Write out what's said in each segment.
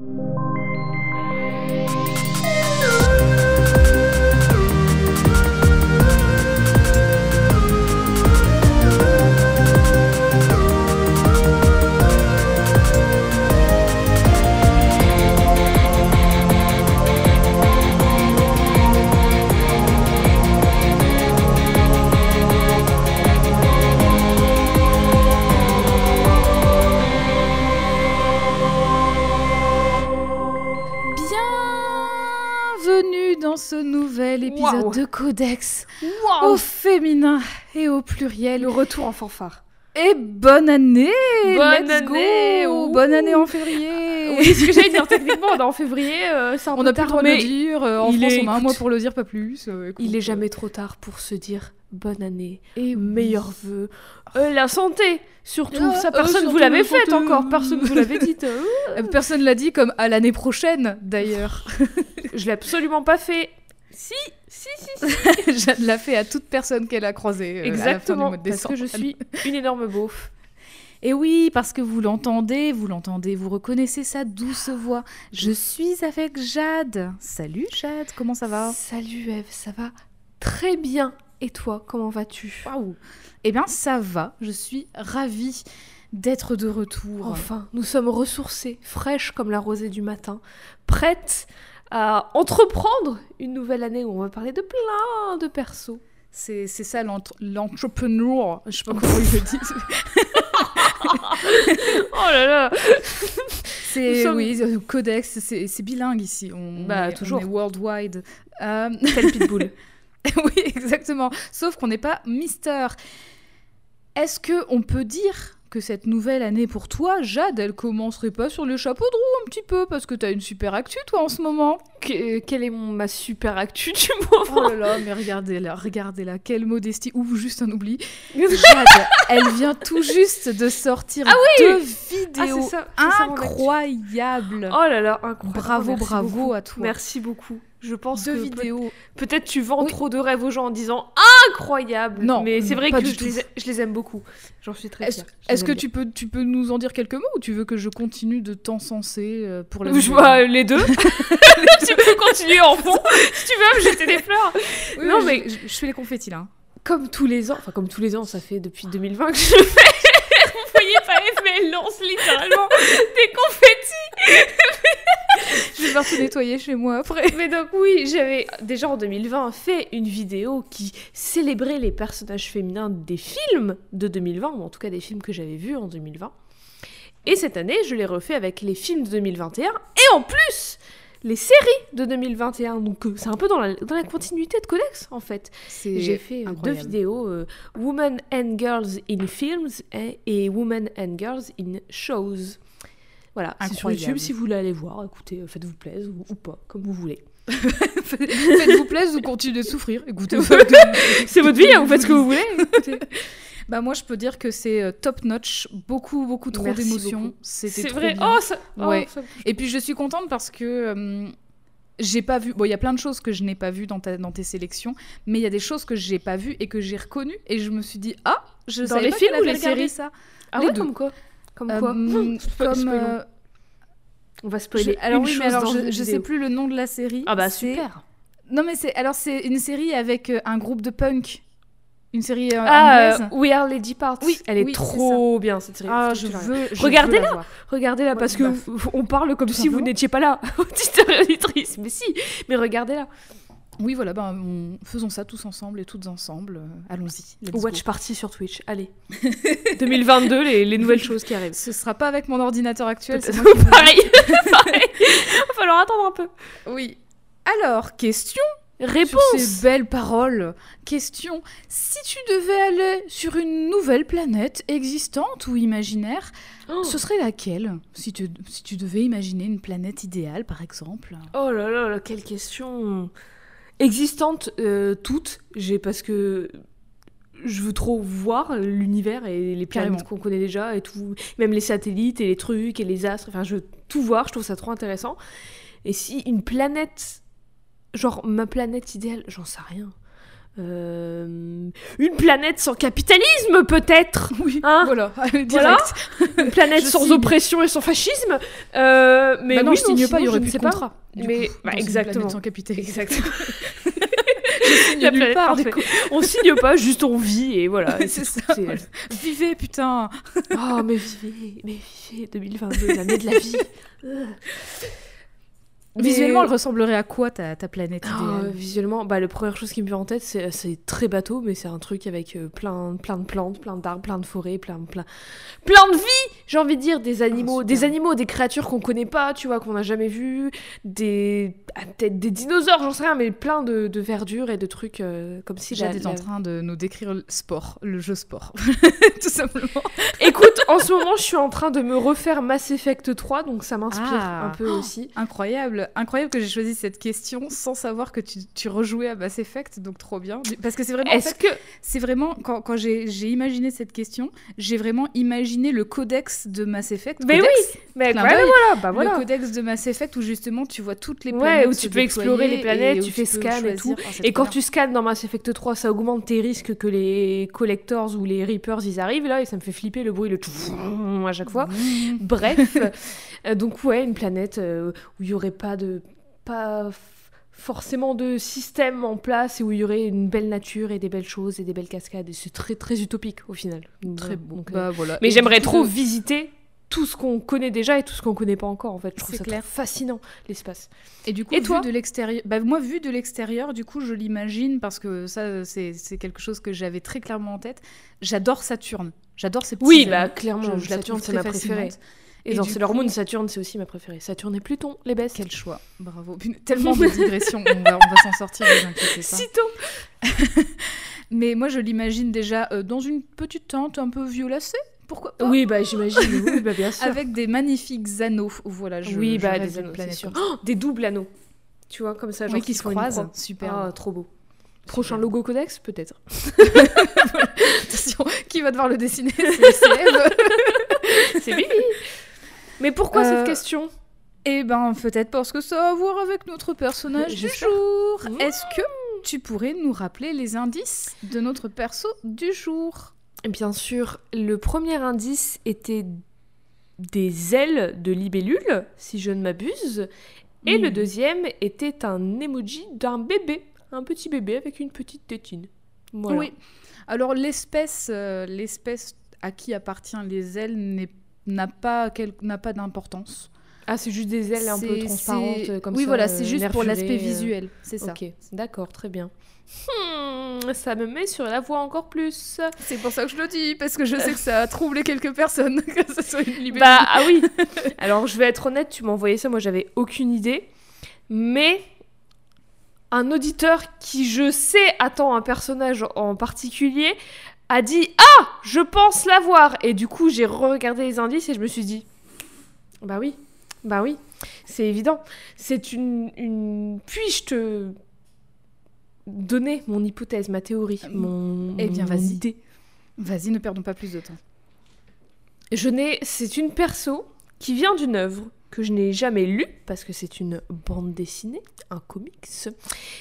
you. Codex au féminin et au pluriel. Le retour en fanfare. Et bonne année Bonne let's go année. Bonne année en février Oui, ce que j'allais dire, techniquement, on est en février, euh, c'est un On peu a le tard, droit de mais le dire, euh, en il France est- on a un mois pour le dire, pas plus. euh, écoute, il est jamais trop tard pour se dire bonne année, Et meilleurs vœux, Euh, la santé, surtout, Ah, ça personne surtout vous l'avait la fait santé. encore, personne vous l'avait dit. Euh, Personne l'a dit comme à l'année prochaine d'ailleurs. Je l'ai absolument pas fait. Si, si, si, si. Jeanne l'a fait à toute personne qu'elle a croisée. euh, à la fin du Exactement, mois de parce que je suis une énorme beauf. Et oui, parce que vous l'entendez, vous l'entendez, vous reconnaissez sa douce voix. Je suis avec Jade. Salut Jade, comment ça va? Salut Eve, ça va très bien. Et toi, comment vas-tu? Waouh Eh bien, ça va. Je suis ravie d'être de retour. Enfin, nous sommes ressourcées, fraîches comme la rosée du matin, prêtes à entreprendre une nouvelle année où on va parler de plein de persos. C'est c'est ça l'entre- l'entrepreneur. Je sais pas comment il le dit. Oh là là C'est sommes- oui, euh, codex, c'est c'est bilingue ici. On, Bah, est, toujours. On est worldwide. Euh, Tel Pitbull. oui, exactement. Sauf qu'on n'est pas Mister. Est-ce que on peut dire que cette nouvelle année pour toi, Jade, elle commencerait pas sur le chapeau de roue un petit peu parce que t'as une super actu toi en ce moment Que- quelle est mon, ma super actu du moment Oh là là, mais regardez-la, regardez-la, quelle modestie ou juste un oubli. Jade, elle vient tout juste de sortir deux vidéos Ah, ça, incroyables. Oh là là, incroyable. bravo, Merci bravo beaucoup. à toi. Merci beaucoup. Je pense que vidéos. peut- peut-être tu vends Oui. trop de rêves aux gens en disant incroyable. Non, mais c'est vrai que je les, ai- je les aime beaucoup. J'en suis très Est-ce que tu peux, tu peux nous en dire quelques mots ou tu veux que je continue de t'encenser euh, pour la. Je vois année les deux. tu peux continuer en fond si tu veux me jeter des fleurs. Oui, Non, mais- je, fais les confettis là. hein. comme tous les ans, enfin comme tous les ans, ça fait depuis 2020 que je fais. Vous voyez elle lance littéralement des confettis. Je vais devoir tout nettoyer chez moi après. Mais donc oui, j'avais déjà en 2020 fait une vidéo qui célébrait les personnages féminins des films de 2020, ou en tout cas des films que j'avais vus en 2020. Et cette année, je l'ai refait avec les films de 2021 et en plus les séries de 2021. Donc euh, c'est un peu dans la, dans la continuité de Codex en fait. J'ai fait euh, deux vidéos, euh, Women and Girls in Films et, et Women and Girls in Shows. Voilà, c'est sur. YouTube si vous voulez aller voir. Écoutez, faites-vous plaisir ou, ou pas, comme vous voulez. Faites-vous plaisir ou continuez de souffrir. Écoutez, C'est votre vie, hein, vous faites ce que vous voulez. Bah moi je peux dire que c'est euh, top notch, beaucoup beaucoup trop d'émotions. C'était vrai. bien. Oh, ça, oh, Ouais. ça- Et puis je suis contente parce que euh, j'ai pas vu. Bon, il y a plein de choses que je n'ai pas vues dans, ta, dans tes sélections, mais il y a des choses que j'ai pas vues et que j'ai reconnues et je me suis dit ah, je Dans savais les pas films ou les séries ça. Ah Les ouais, deux. comme quoi? Comme Euh, quoi comme euh, On va je- spoiler. alors une oui, mais alors je, je sais plus le nom de la série. Ah bah super. Non mais c'est alors c'est une série avec un groupe de punk, une série euh, Ah, anglaise. euh, We Are Lady Parts. Oui, elle est oui, trop bien cette série. Ah, je veux. Regardez-la. veux la voir. Regardez-là Ouais, parce que on parle comme tout si vous n'étiez pas là, auditeur auditrice. Mais si, mais regardez-là. Oui, voilà, ben, on- faisons ça tous ensemble et toutes ensemble. euh, Allons-y. let's go. Watch party sur Twitch. Allez. 2022, les, les nouvelles choses qui arrivent. Ce sera pas avec mon ordinateur actuel. c'est Pareil. Pareil. Va falloir attendre un peu. Oui. Alors, question sur Réponse. ces belles paroles. Question si tu devais aller sur une nouvelle planète existante ou imaginaire, Oh. ce serait laquelle si tu, si tu devais imaginer une planète idéale, par exemple? Oh là là, là, quelle question existante euh, toutes. J'ai parce que je veux trop voir l'univers et les planètes qu'on connaît déjà et tout, même les satellites et les trucs et les astres. Enfin, je veux tout voir. Je trouve ça trop intéressant. Et si une planète, genre ma planète idéale, j'en sais rien. euh, une planète sans capitalisme, peut-être Oui, Hein voilà, direct. Voilà. Une planète sans signe. oppression et sans fascisme euh, Mais Bah non, oui, je signe pas, il y aurait plus de contrat. Mais- coup, bah, une exactement. planète sans capitalisme. Exactement. Je signe La nulle planète part, du parfaite. coup. On signe pas, juste on vit et voilà. C'est ça. Vivez, putain Oh, mais vivez, mais vivez, 2022, l'année de la vie. Visuellement, elle ressemblerait à quoi ta, ta planète Ah, idéale visuellement, bah, la première chose qui me vient en tête, c'est, très bateau, mais c'est un truc avec euh, plein, plein de plantes, plein d'arbres, plein de forêts, plein, plein, plein de vie, j'ai envie de dire, des animaux, super. des animaux, des créatures qu'on connaît pas, tu vois, qu'on n'a jamais vues, des, ah, peut-être des dinosaures, j'en sais rien, mais plein de, de verdure et de trucs euh, comme si la- Jade en train de nous décrire le sport, le jeu sport, tout simplement. Écoute, en ce moment, je suis en train de me refaire Mass Effect 3, donc ça m'inspire Ah. un peu aussi. Incroyable, incroyable que j'ai choisi cette question sans savoir que tu, tu rejouais à Mass Effect, donc trop bien. Parce que c'est vraiment, en Est-ce fait, que c'est vraiment quand, quand j'ai j'ai imaginé cette question, j'ai vraiment imaginé le codex de Mass Effect. Mais codex, Mais clin ouais, d'œil. voilà, bah Le codex de Mass Effect où justement tu vois toutes les Ouais, planètes. où se tu peux explorer les planètes, où tu fais scan et tout. Ah, Et quand bien. tu scannes dans Mass Effect 3, ça augmente tes risques que les Collectors ou les Reapers ils arrivent là et ça me fait flipper le bruit, le à chaque fois. Bref, donc ouais, une planète euh, où il y aurait pas de pas forcément de système en place et où il y aurait une belle nature et des belles choses et des belles cascades et c'est très très utopique au final. Très beau. donc, euh, Bah, voilà. Mais j'aimerais trop de- visiter tout ce qu'on connaît déjà et tout ce qu'on connaît pas encore en fait. Je trouve C'est ça clair. fascinant l'espace. Et du coup, Et vu toi de l'extérieur, bah, moi vu de l'extérieur, du coup, je l'imagine parce que ça, c'est quelque chose que j'avais très clairement en tête. J'adore Saturne. J'adore ces petits. Oui, bah clairement, Je, je Saturne c'est ma préférée. Fascinante. Et, dans Sailor Moon, Saturne, c'est aussi ma préférée. Saturne et Pluton, les bestes. Quel choix, bravo. Tellement de digressions, on va, s'en sortir, ne vous inquiétez pas. Sitôt Mais moi, je l'imagine déjà euh, dans une petite tente un peu violacée, pourquoi pas Oui, bah j'imagine, oui, bah bien sûr. Avec des magnifiques anneaux. Voilà, je, oui, bah des anneaux, planète sûr. Oh, des doubles anneaux. Tu vois, comme ça, genre Oui, qui se croisent. Super. Ah, trop beau. Prochain Super. logo codex, peut-être. Attention, qui va devoir le dessiner? C'est Bibi Mais pourquoi Euh, cette question? Eh ben, peut-être parce que ça a à voir avec notre personnage du jour. Mmh. Est-ce que tu pourrais nous rappeler les indices de notre perso du jour? Bien sûr, le premier indice était des ailes de libellule, si je ne m'abuse. Et Hmm. le deuxième était un emoji d'un bébé. Un petit bébé avec une petite tétine. Voilà. Oui. Alors, l'espèce euh, l'espèce à qui appartient les ailes n'est- n'a pas, quel- pas d'importance. Ah, c'est juste des ailes un peu transparentes comme Oui, ça. voilà, euh, c'est juste pour l'aspect euh. visuel, c'est ça. Ok, d'accord, très bien. Hmm, ça me met sur la voie encore plus. C'est pour ça que je le dis, parce que je sais que ça a troublé quelques personnes, que ce soit une libellule. Bah ah oui. Alors je vais être honnête, tu m'as envoyé ça, moi j'avais aucune idée. Mais un auditeur qui je sais attend un personnage en particulier a dit ah je pense l'avoir et du coup j'ai regardé les indices et je me suis dit bah oui bah oui c'est évident c'est une, une puis-je te donner mon hypothèse ma théorie mon Eh bien, vas-y. Vas-y, ne perdons pas plus de temps. Je n'ai, c'est une perso qui vient d'une œuvre que je n'ai jamais lue parce que c'est une bande dessinée, un comics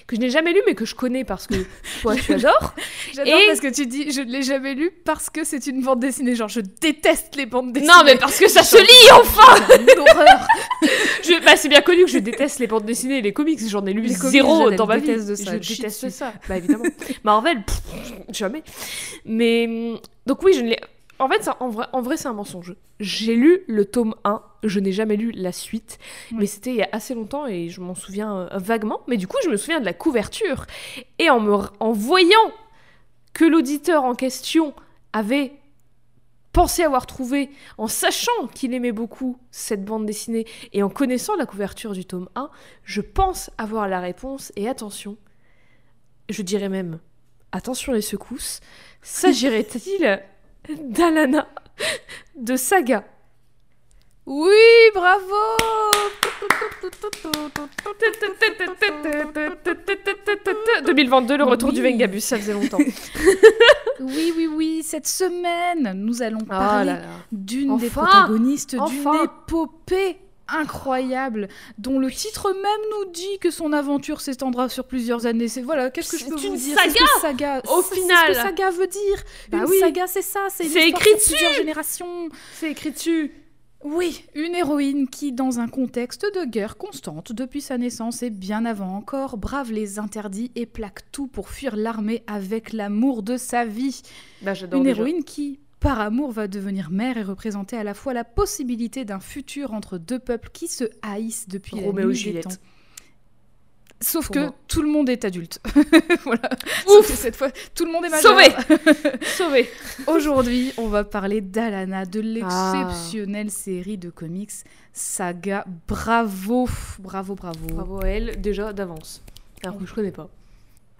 que je n'ai jamais lu mais que je connais parce que toi tu adores. J'adore Et- parce que tu dis je ne l'ai jamais lu parce que c'est une bande dessinée. Genre, je déteste les bandes dessinées. non mais parce que ça se lit enfin. Une horreur. Je- bah, c'est bien connu que je déteste les bandes dessinées et les comics. J'en ai lu Les zéro dans ma vie. de ça, je chie déteste ça. Bah évidemment. Marvel, pff, jamais. Mais donc oui, je ne l'ai. En fait, ça- en vrai, en vrai c'est un mensonge. J'ai lu le tome 1, je n'ai jamais lu la suite, Oui. mais c'était il y a assez longtemps et je m'en souviens euh, vaguement. Mais du coup, je me souviens de la couverture. Et en, me, en voyant que l'auditeur en question avait pensé avoir trouvé, en sachant qu'il aimait beaucoup cette bande dessinée et en connaissant la couverture du tome 1, je pense avoir la réponse. Et attention, je dirais même, attention les secousses, s'agirait-il d'Alana de Saga Oui, bravo 2022, le retour du. Vengabus, ça faisait longtemps. Oui, oui, oui. Cette semaine, nous allons Oh parler d'une des Enfin protagonistes d'une épopée incroyable, dont le titre même nous dit que son aventure s'étendra sur plusieurs années. C'est voilà, qu'est-ce que je peux vous une dire? Saga, C'est ce que saga au final. C'est ce que saga veut dire. Bah une oui. saga, c'est ça. C'est une écrit sur plusieurs générations. C'est écrit dessus. Oui, une héroïne qui, dans un contexte de guerre constante depuis sa naissance et bien avant encore, brave les interdits et plaque tout pour fuir l'armée avec l'amour de sa vie. Bah, Une déjà. héroïne qui, par amour, va devenir mère et représenter à la fois la possibilité d'un futur entre deux peuples qui se haïssent depuis Roméo la nuit des Juliette. temps. Sauf Pour que moi. tout le monde est adulte. voilà. Ouf Sauf que cette fois, tout le monde est majeur. Sauvé Sauvé Aujourd'hui, on va parler d'Alana, de Ah. l'exceptionnelle série de comics Saga. Bravo, bravo, bravo. Bravo à elle, déjà d'avance. Alors que je connais pas.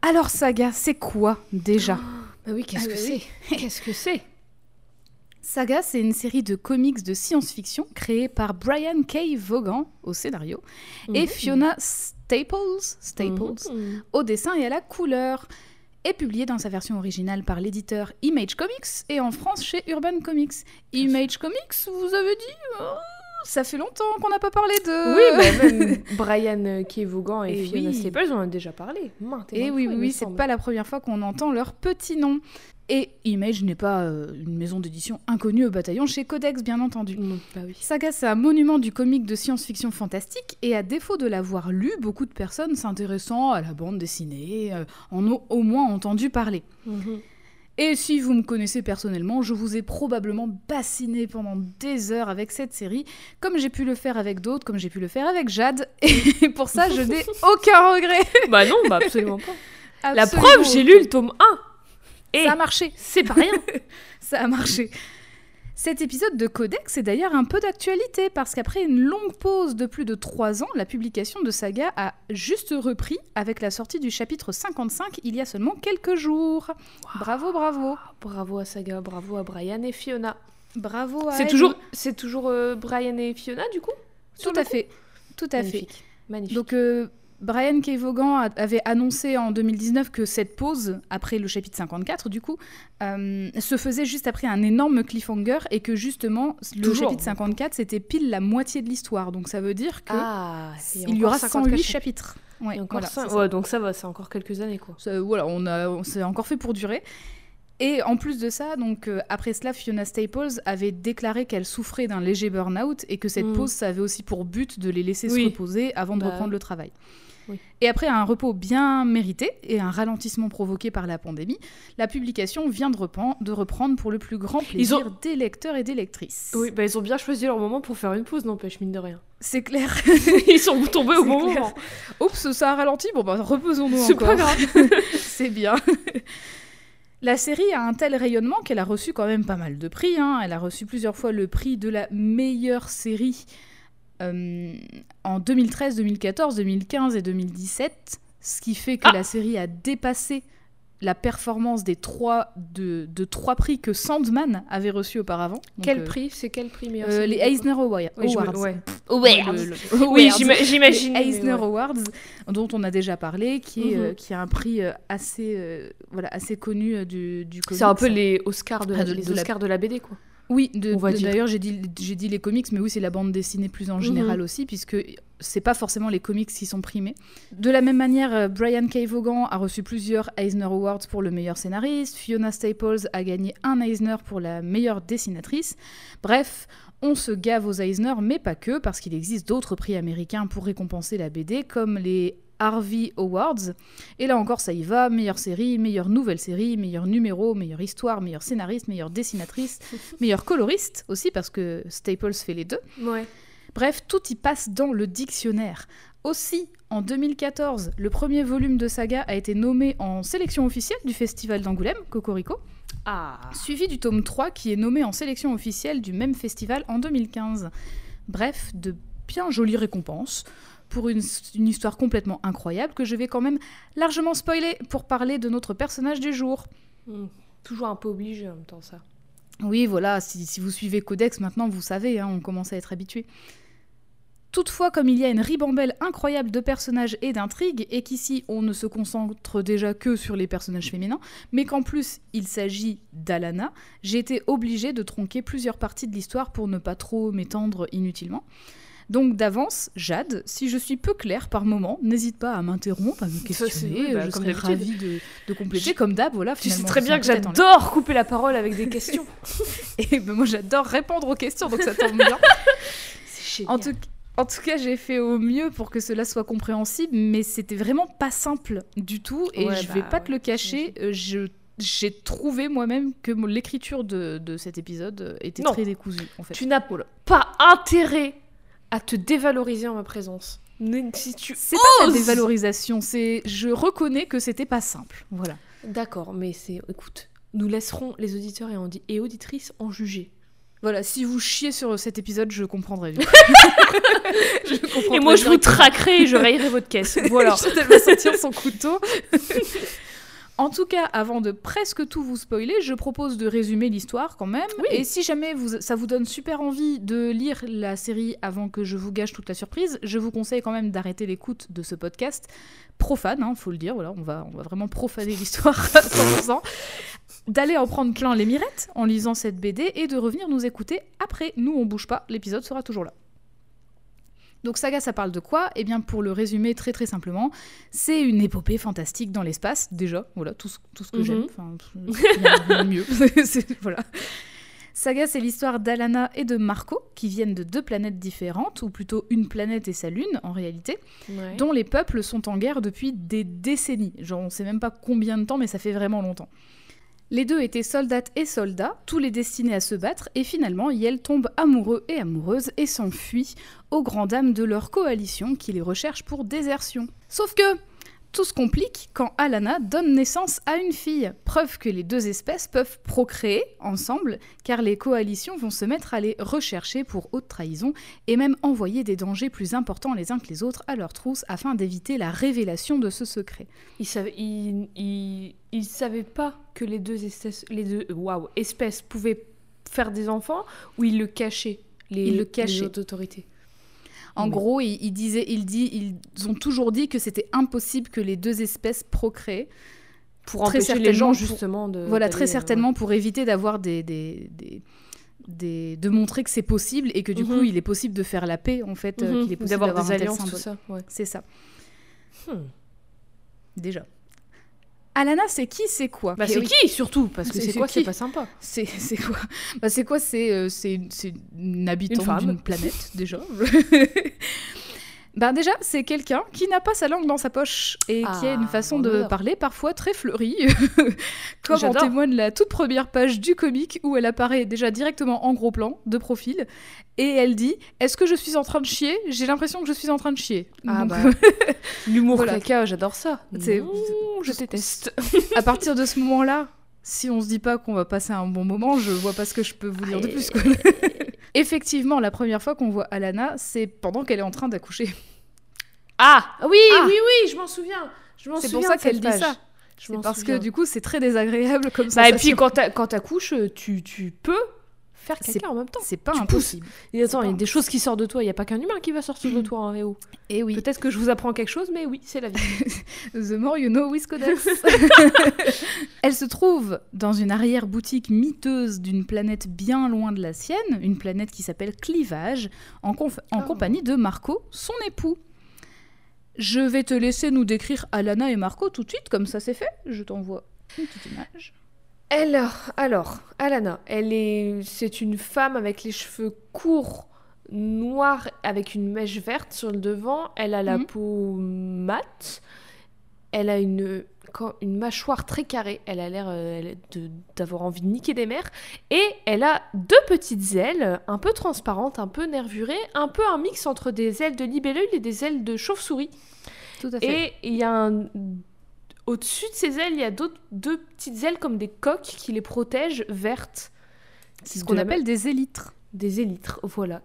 Alors Saga, c'est quoi déjà? Bah oui, qu'est-ce Ah que bah oui. c'est Qu'est-ce que c'est? Saga, c'est une série de comics de science-fiction créée par Brian K. Vaughan au scénario et Mhm. Fiona Staples, Staples Mhm. au dessin et à la couleur. Et publié dans sa version originale par l'éditeur Image Comics et en France chez Urban Comics. Image Comics, vous avez dit oh, Ça fait longtemps qu'on n'a pas parlé de. Oui, bah, même Brian K. Vaughan et, Et Fiona oui. Staples, on en a déjà parlé. Maintes Et maintes oui, fois, oui, c'est pas la première fois qu'on entend leur petit nom. Et Image n'est pas euh, une maison d'édition inconnue au bataillon chez Codex, bien entendu. Mm, Bah oui. Saga, c'est un monument du comic de science-fiction fantastique, et à défaut de l'avoir lu, beaucoup de personnes s'intéressant à la bande dessinée euh, en ont au moins entendu parler. Mhm. Et si vous me connaissez personnellement, je vous ai probablement bassiné pendant des heures avec cette série, comme j'ai pu le faire avec d'autres, comme j'ai pu le faire avec Jade, et pour ça, je n'ai aucun regret. Bah non, bah absolument pas. La Absolument preuve, j'ai lu le tome 1. Et Ça a marché. c'est pas rien. Ça a marché. Cet épisode de Codex est d'ailleurs un peu d'actualité parce qu'après une longue pause de plus de 3 ans, la publication de Saga a juste repris avec la sortie du chapitre 55 il y a seulement quelques jours. Bravo, bravo. bravo à Saga, bravo à Brian et Fiona. Bravo à C'est toujours, c'est toujours euh, Brian et Fiona du coup? Tout à fait. Tout à fait. Magnifique. Magnifique. Donc euh, Brian K. Vaughan avait annoncé en 2019 que cette pause, après le chapitre 54 du coup, euh, se faisait juste après un énorme cliffhanger et que justement le Toujours. chapitre 54 c'était pile la moitié de l'histoire. Donc ça veut dire que ah, il y aura 108 chapitres. Ouais, voilà, ça. Ouais, donc ça va, c'est encore quelques années quoi. Ça, voilà, on a, on s'est encore fait pour durer. Et en plus de ça, donc euh, après cela, Fiona Staples avait déclaré qu'elle souffrait d'un léger burn-out et que cette Mm. pause, ça avait aussi pour but de les laisser Oui. se reposer avant de Bah, reprendre le travail. oui. Et après un repos bien mérité et un ralentissement provoqué par la pandémie, la publication vient de, reprendre pour le plus grand ont- plaisir des lecteurs et des lectrices. Oui, bah ils ont bien choisi leur moment pour faire une pause, n'empêche, mine de rien. C'est clair. ils sont tombés au C'est bon moment. Oups, ça a ralenti. Bon, bah, reposons-nous C'est encore. pas grave. C'est bien. La série a un tel rayonnement qu'elle a reçu quand même pas mal de prix. hein. Elle a reçu plusieurs fois le prix de la meilleure série euh, en 2013, 2014, 2015 et 2017. Ce qui fait que Ah la série a dépassé la performance des trois, de, de trois prix que Sandman avait reçu auparavant. Donc, quel euh, prix? C'est quel prix meilleur euh, Les Eisner Awa- Oui, Awards. ouais. Ouais, Awards. le- le- Oui, Awards. j'ima- j'imagine. Eisner ouais. Awards, dont on a déjà parlé, qui est, Mhm. euh, qui a un prix assez, voilà, assez connu du, du. C'est un peu les Oscars de, Ah, de- les de la- Oscars de la BD, quoi. Oui, d'ailleurs, j'ai dit, les comics, mais oui, c'est la bande dessinée plus en général aussi, puisque c'est pas forcément les comics qui sont primés. De la même manière, euh, Brian K. Vaughan a reçu plusieurs Eisner Awards pour le meilleur scénariste, Fiona Staples a gagné un Eisner pour la meilleure dessinatrice. Bref, on se gave aux Eisner, mais pas que, parce qu'il existe d'autres prix américains pour récompenser la BD, comme les Harvey Awards. Et là encore, ça y va, meilleure série, meilleure nouvelle série, meilleur numéro, meilleure histoire, meilleur scénariste, meilleure dessinatrice, meilleur coloriste aussi, parce que Staples fait les deux. Ouais. Bref, tout y passe dans le dictionnaire. Aussi, en 2014, le premier volume de Saga a été nommé en sélection officielle du Festival d'Angoulême, Cocorico, Ah. suivi du tome 3 qui est nommé en sélection officielle du même festival en 2015. Bref, de bien jolies récompenses pour une, une histoire complètement incroyable que je vais quand même largement spoiler pour parler de notre personnage du jour. Hmm. Toujours un peu obligé en même temps, ça. Oui, voilà, si, si vous suivez Codex maintenant, vous savez, hein, on commence à être habitué. Toutefois, comme il y a une ribambelle incroyable de personnages et d'intrigues, et qu'ici on ne se concentre déjà que sur les personnages féminins, mais qu'en plus il s'agit d'Alana, j'ai été obligée de tronquer plusieurs parties de l'histoire pour ne pas trop m'étendre inutilement. Donc d'avance, Jade, si je suis peu claire par moment, n'hésite pas à m'interrompre, à me questionner, bah, je comme serais ravie de, de compléter comme d'hab, voilà. Tu sais très bien que j'adore couper la parole avec des questions. Et ben, moi j'adore répondre aux questions, donc ça tombe bien. C'est En tout, en tout cas, j'ai fait au mieux pour que cela soit compréhensible, mais c'était vraiment pas simple du tout. Et Ouais, je vais bah pas te le cacher, euh, je j'ai trouvé moi-même que l'écriture de, de cet épisode était Non. très décousue en fait. Tu n'as pas intérêt à te dévaloriser en ma présence. Si tu C'est pas la dévalorisation, c'est je reconnais que c'était pas simple. Voilà. D'accord, mais c'est. Écoute, nous laisserons les auditeurs et, audi- et auditrices en juger. Voilà, si vous chiez sur cet épisode, je comprendrai. Je Et moi, je vous traquerai et je rayerai votre caisse. Voilà. Elle va sortir son couteau. En tout cas, avant de presque tout vous spoiler, je propose de résumer l'histoire quand même. Oui. Et si jamais vous, ça vous donne super envie de lire la série avant que je vous gâche toute la surprise, je vous conseille quand même d'arrêter l'écoute de ce podcast profane, hein, faut le dire. Voilà, on va, on va vraiment profaner l'histoire à 100%. D'aller en prendre plein les mirettes en lisant cette BD et de revenir nous écouter après. Nous, on bouge pas, l'épisode sera toujours là. Donc Saga, ça parle de quoi? Eh bien, pour le résumer très très simplement, c'est une épopée fantastique dans l'espace, déjà, voilà, tout ce, tout ce que Mhm. j'aime, enfin, rien de mieux, voilà. Saga, c'est l'histoire d'Alana et de Marco, qui viennent de deux planètes différentes, ou plutôt une planète et sa lune, en réalité, Ouais. dont les peuples sont en guerre depuis des décennies. Genre, on sait même pas combien de temps, mais ça fait vraiment longtemps. Les deux étaient soldates et soldats, tous les destinés à se battre, et finalement, Yel tombe amoureux et amoureuse et s'enfuit aux grandes dames de leur coalition qui les recherche pour désertion. Sauf que tout se complique quand Alana donne naissance à une fille, preuve que les deux espèces peuvent procréer ensemble, car les coalitions vont se mettre à les rechercher pour haute trahison et même envoyer des dangers plus importants les uns que les autres à leur trousse afin d'éviter la révélation de ce secret. Il savait, il, il, il savait pas que les deux espèces, les deux, waouh, espèces pouvaient faire des enfants ou il le cachait les, Il le les autres autorités? En Oui. gros, il, il disait, il dit, ils ont toujours dit que c'était impossible que les deux espèces procréent. Pour Très empêcher les gens justement de. Voilà, très euh, certainement pour éviter d'avoir des, des, des- des- de montrer que c'est possible et que du Mhm. coup, il est possible de faire la paix en fait, euh, mhm, qu'il est possible d'avoir des alliances, tout ça. Ouais. C'est ça, Hmm. déjà. Alana, c'est qui, c'est quoi? Bah, Et c'est oui, qui surtout? Parce que C'est- quoi C'est pas sympa. C'est quoi? Bah, C'est quoi? C'est euh, c'est une, habitante d'une planète, déjà. Ben déjà, c'est quelqu'un qui n'a pas sa langue dans sa poche et qui a une Ah, façon de parler parfois très fleurie, comme en témoigne la toute première page du comic où elle apparaît déjà directement en gros plan, de profil, et elle dit « Est-ce que je suis en train de chier? J'ai l'impression que je suis en train de chier. Ah Donc, bah. L'humour Voilà. caca, j'adore ça. C'est- je déteste. à partir de ce moment-là, si on se dit pas qu'on va passer un bon moment, je vois pas ce que je peux vous dire de plus. quoi. Effectivement, la première fois qu'on voit Alana, c'est pendant qu'elle est en train d'accoucher. Ah oui, Ah. oui, oui, je m'en souviens. Je m'en C'est pour ça qu'elle dit page. ça. Je parce que du coup, c'est très désagréable comme Bah, et puis quand t'a- quand t'accouches, tu, tu peux faire caca en même temps. c'est pas tu impossible. Et attends, pas il y a des choses qui sortent de toi. Il y a pas qu'un humain qui va sortir de toi en VO. Et oui, Peut-être que je vous apprends quelque chose, mais oui, c'est la vie. the more you know, Wiscodex. Elle se trouve dans une arrière-boutique miteuse d'une planète bien loin de la sienne, une planète qui s'appelle Clivage, en, conf- en Oh. compagnie de Marco, son époux. Je vais te laisser nous décrire Alana et Marco tout de suite, comme ça c'est fait. Je t'envoie une petite image. Alors, alors, Alana, elle est, c'est une femme avec les cheveux courts, noirs, avec une mèche verte sur le devant. Elle a la Mhm. peau mate. Elle a une, une mâchoire très carrée. Elle a l'air euh, d'avoir envie de niquer des mères. Et elle a deux petites ailes, un peu transparentes, un peu nervurées, un peu un mix entre des ailes de libellule et des ailes de chauve-souris. Tout à fait. Et il y a un... Au-dessus de ces ailes, il y a d'autres deux petites ailes comme des coques qui les protègent vertes. c'est ce qu'on appelle des élytres. Des élytres, voilà.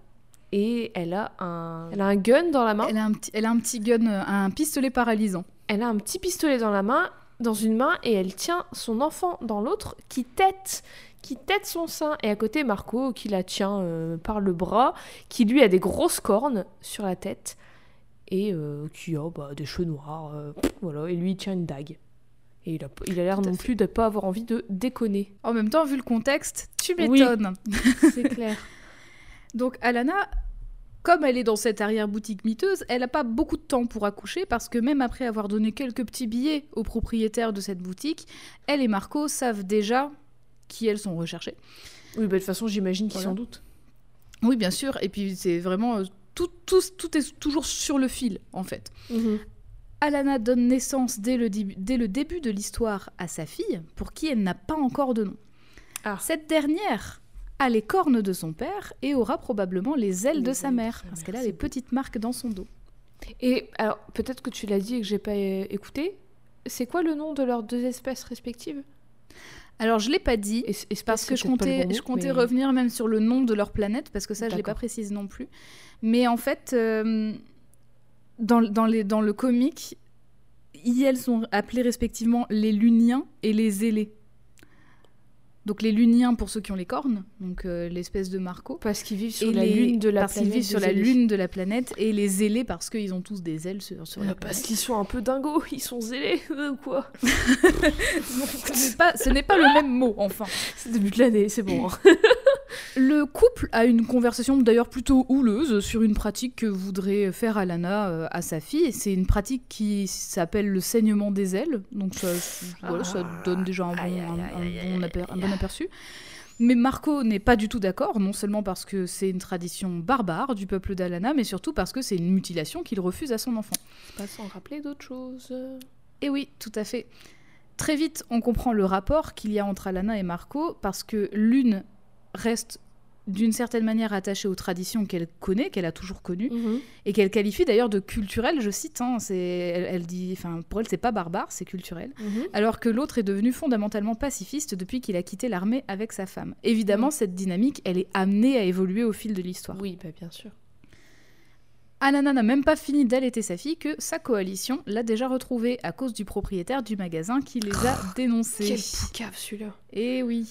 Et elle a un, elle a un gun dans la main. Elle a un petit, elle a un petit gun, un pistolet paralysant. Elle a un petit pistolet dans la main, dans une main, et elle tient son enfant dans l'autre qui tête, qui tête son sein. Et à côté, Marco qui la tient euh, par le bras, qui lui a des grosses cornes sur la tête et euh, qui a bah, des cheveux noirs, euh, voilà. Et lui, il tient une dague. Et il a, il a l'air non fait. plus de pas avoir envie de déconner. En même temps, vu le contexte, tu Oui. m'étonnes. C'est clair. Donc Alana, comme elle est dans cette arrière-boutique miteuse, elle n'a pas beaucoup de temps pour accoucher parce que même après avoir donné quelques petits billets au propriétaire de cette boutique, elle et Marco savent déjà qui elles sont recherchées. Oui, bah, de toute façon, j'imagine qu'ils Voilà. s'en doutent. Oui, bien sûr, et puis c'est vraiment... Tout, tout, tout est toujours sur le fil, en fait. Alana donne naissance dès le, début- dès le début de l'histoire à sa fille, pour qui elle n'a pas encore de nom. Ah. Cette dernière a les cornes de son père et aura probablement les ailes Les de sa ailes de mère, sa parce qu'elle a les beau. petites marques dans son dos. Et alors, peut-être que tu l'as dit et que j'ai pas euh, écouté. C'est quoi le nom de leurs deux espèces respectives? Alors je l'ai pas dit, Es- espèce, parce que c'est je comptais, je comptais mais- revenir même sur le nom de leur planète, parce que ça je l'ai pas précisé non plus. Mais en fait, euh, dans, dans, les, dans le comic, elles sont appelées respectivement les Luniens et les Ailés. Donc les Luniens pour ceux qui ont les cornes, donc euh, l'espèce de Marco. Parce qu'ils vivent sur et la les- lune de la parce qu'ils planète. vivent sur la Zélés. lune de la planète et les ailés parce qu'ils ont tous des ailes sur, sur Euh, la parce qu'ils sont un peu dingos, ils sont zélés ou quoi ce n'est pas, le même mot, enfin. C'est début de l'année, c'est bon. hein. Le couple a une conversation d'ailleurs plutôt houleuse sur une pratique que voudrait faire Alana euh, à sa fille. C'est une pratique qui s'appelle le saignement des ailes. Donc ça, voilà, ça donne déjà un bon, un- un aper- un aperçu. Mais Marco n'est pas du tout d'accord, non seulement parce que c'est une tradition barbare du peuple d'Alana, mais surtout parce que c'est une mutilation qu'il refuse à son enfant. Pas sans rappeler d'autres choses. Et oui, tout à fait. Très vite, on comprend le rapport qu'il y a entre Alana et Marco, parce que l'une reste d'une certaine manière attachée aux traditions qu'elle connaît, qu'elle a toujours connues, et qu'elle qualifie d'ailleurs de culturelles, je cite, hein, c'est, elle, elle dit, enfin, pour elle c'est pas barbare, c'est culturel, alors que l'autre est devenu fondamentalement pacifiste depuis qu'il a quitté l'armée avec sa femme. Évidemment, Mhm. cette dynamique, elle est amenée à évoluer au fil de l'histoire. Oui, bah, bien sûr. Alana n'a même pas fini d'allaiter sa fille que sa coalition l'a déjà retrouvée à cause du propriétaire du magasin qui les a dénoncés. Quel poucave celui-là. Et oui.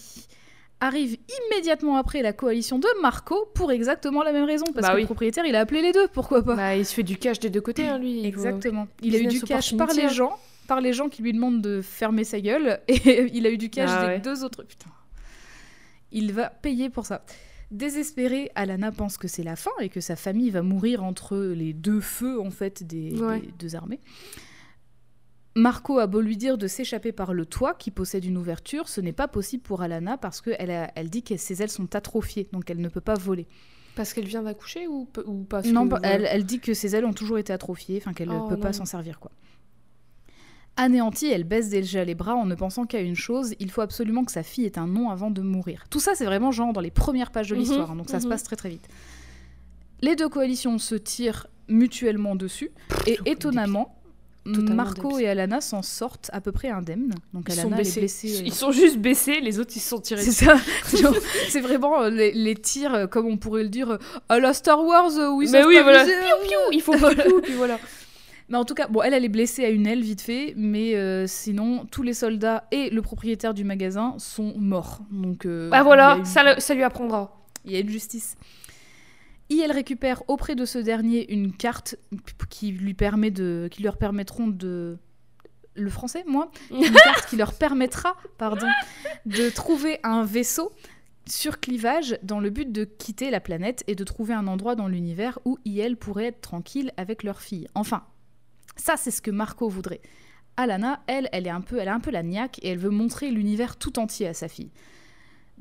Arrive immédiatement après la coalition de Marco pour exactement la même raison, parce Bah que oui. le propriétaire il a appelé les deux, pourquoi pas Bah, il se fait du cash des deux côtés, hein, lui. Exactement. Il a eu du cash par les hein. gens, par les gens qui lui demandent de fermer sa gueule, et il a eu du cash Ah des ouais. deux autres. Putain. Il va payer pour ça. Désespérée, Alana pense que c'est la fin et que sa famille va mourir entre les deux feux en fait des, Ouais. des deux armées. Marco a beau lui dire de s'échapper par le toit qui possède une ouverture, ce n'est pas possible pour Alana parce qu'elle elle dit que ses ailes sont atrophiées, donc elle ne peut pas voler. Parce qu'elle vient d'accoucher ou, ou parce Non, que... bah, elle, elle dit que ses ailes ont toujours été atrophiées, enfin qu'elle ne Oh peut pas s'en servir quoi. Anéantie, elle baisse déjà les bras en ne pensant qu'à une chose, il faut absolument que sa fille ait un nom avant de mourir. Tout ça, c'est vraiment genre dans les premières pages de Mhm, l'histoire, hein, donc ça se mhm. passe très très vite. Les deux coalitions se tirent mutuellement dessus, et étonnamment, Totalement Marco et Alana s'en sortent à peu près indemnes. Donc Ils Alana, sont est blessée. euh, Ils sont juste baissés, les autres, ils se sont tirés. c'est ça. C'est vraiment euh, les, les tirs, euh, comme on pourrait le dire, à la Star Wars, où ils Mais savent oui, pas voilà. Piou, piou, il faut Voilà. piou, puis voilà. Mais en tout cas, bon, elle, elle est blessée à une aile vite fait, mais euh, sinon, tous les soldats et le propriétaire du magasin sont morts. Donc, euh, Bah voilà, ça, le- ça lui apprendra. il y a une justice. Et elle récupère auprès de ce dernier une carte qui lui permet de, qui leur permettront de le français, moi, une carte qui leur permettra, pardon, de trouver un vaisseau sur clivage dans le but de quitter la planète et de trouver un endroit dans l'univers où IL pourrait être tranquille avec leur fille. Enfin, ça c'est ce que Marco voudrait. Alana, elle, elle est un peu, elle a un peu la niaque et elle veut montrer l'univers tout entier à sa fille.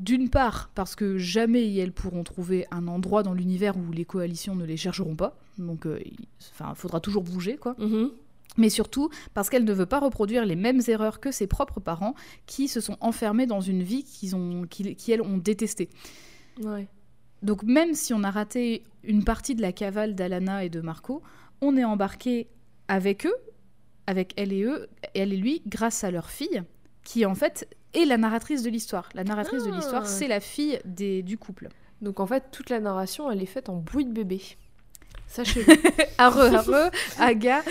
D'une part, parce que jamais elles pourront trouver un endroit dans l'univers où les coalitions ne les chercheront pas, donc euh, il enfin, faudra toujours bouger, quoi. Mhm. Mais surtout parce qu'elle ne veut pas reproduire les mêmes erreurs que ses propres parents qui se sont enfermés dans une vie qu'ils ont, qui, qui, elles ont détestée. Ouais. Donc même si on a raté une partie de la cavale d'Alana et de Marco, on est embarqué avec eux, avec elle et eux, elle et lui, grâce à leur fille, qui en fait est la narratrice de l'histoire. La narratrice de l'histoire, Ah. c'est la fille des, du couple. Donc en fait, toute la narration, elle est faite en bruit de bébé. Sachez Arre, arre, aga.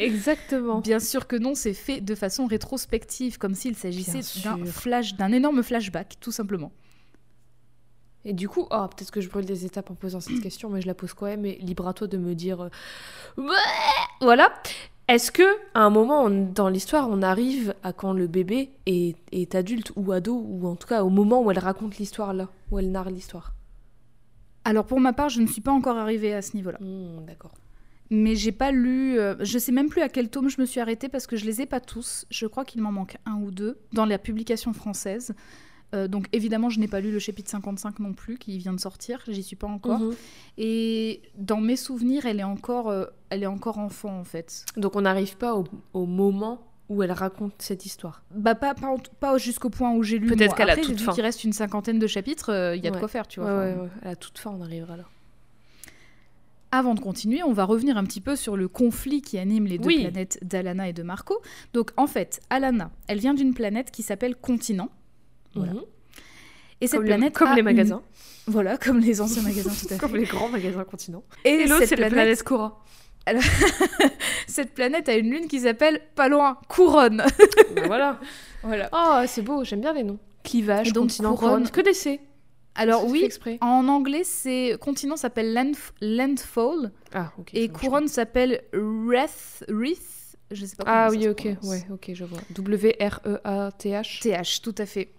Exactement. Bien sûr que non, c'est fait de façon rétrospective, comme s'il s'agissait d'un flash, d'un énorme flashback, tout simplement. Et du coup, oh, peut-être que je brûle des étapes en posant cette question, mais je la pose quand même, et libre à toi de me dire... euh, Voilà. Est-ce que à un moment on- dans l'histoire, on arrive à quand le bébé est, est adulte ou ado, ou en tout cas au moment où elle raconte l'histoire là, où elle narre l'histoire? Alors pour ma part, je ne suis pas encore arrivée à ce niveau-là. Hmm, D'accord. Mais j'ai pas lu. euh, je sais même plus à quel tome je me suis arrêtée parce que je les ai pas tous. Je crois qu'il m'en manque un ou deux dans la publication française. Euh, donc évidemment, je n'ai pas lu le chapitre 55 non plus, qui vient de sortir. J'y suis pas encore. Mhm. Et dans mes souvenirs, elle est encore, euh, elle est encore enfant en fait. Donc on n'arrive pas au, au moment où elle raconte cette histoire. Bah pas, pas, en- pas jusqu'au point où j'ai lu. Peut-être la Après, toute fin. qu'il reste une cinquantaine de chapitres, euh, il y a de quoi faire, tu vois. ouais, Enfin, ouais. À la toute fin, on arrivera là. Avant de continuer, on va revenir un petit peu sur le conflit qui anime les deux Oui. planètes d'Alana et de Marco. Donc en fait, Alana, elle vient d'une planète qui s'appelle Continent. Voilà. Mhm. Et cette Comme, planète comme a les une- magasins. Voilà, comme les anciens magasins tout à fait. Comme les grands magasins continents. Et, Et l'autre, c'est la planète, planète Cora. cette planète a une lune qui s'appelle pas loin Couronne. Bah voilà. voilà. Oh, c'est beau, j'aime bien les noms. Clivage, donc, continent, couronne. Que des C. Alors oui, exprès. en anglais, c'est continent s'appelle Landf- Landfall Ah, ok. et couronne s'appelle Wreath, Wreath, je sais pas. Ah oui, ok. Ouais, ok, je vois. E W-R-E-A-T-H. TH, tout à fait.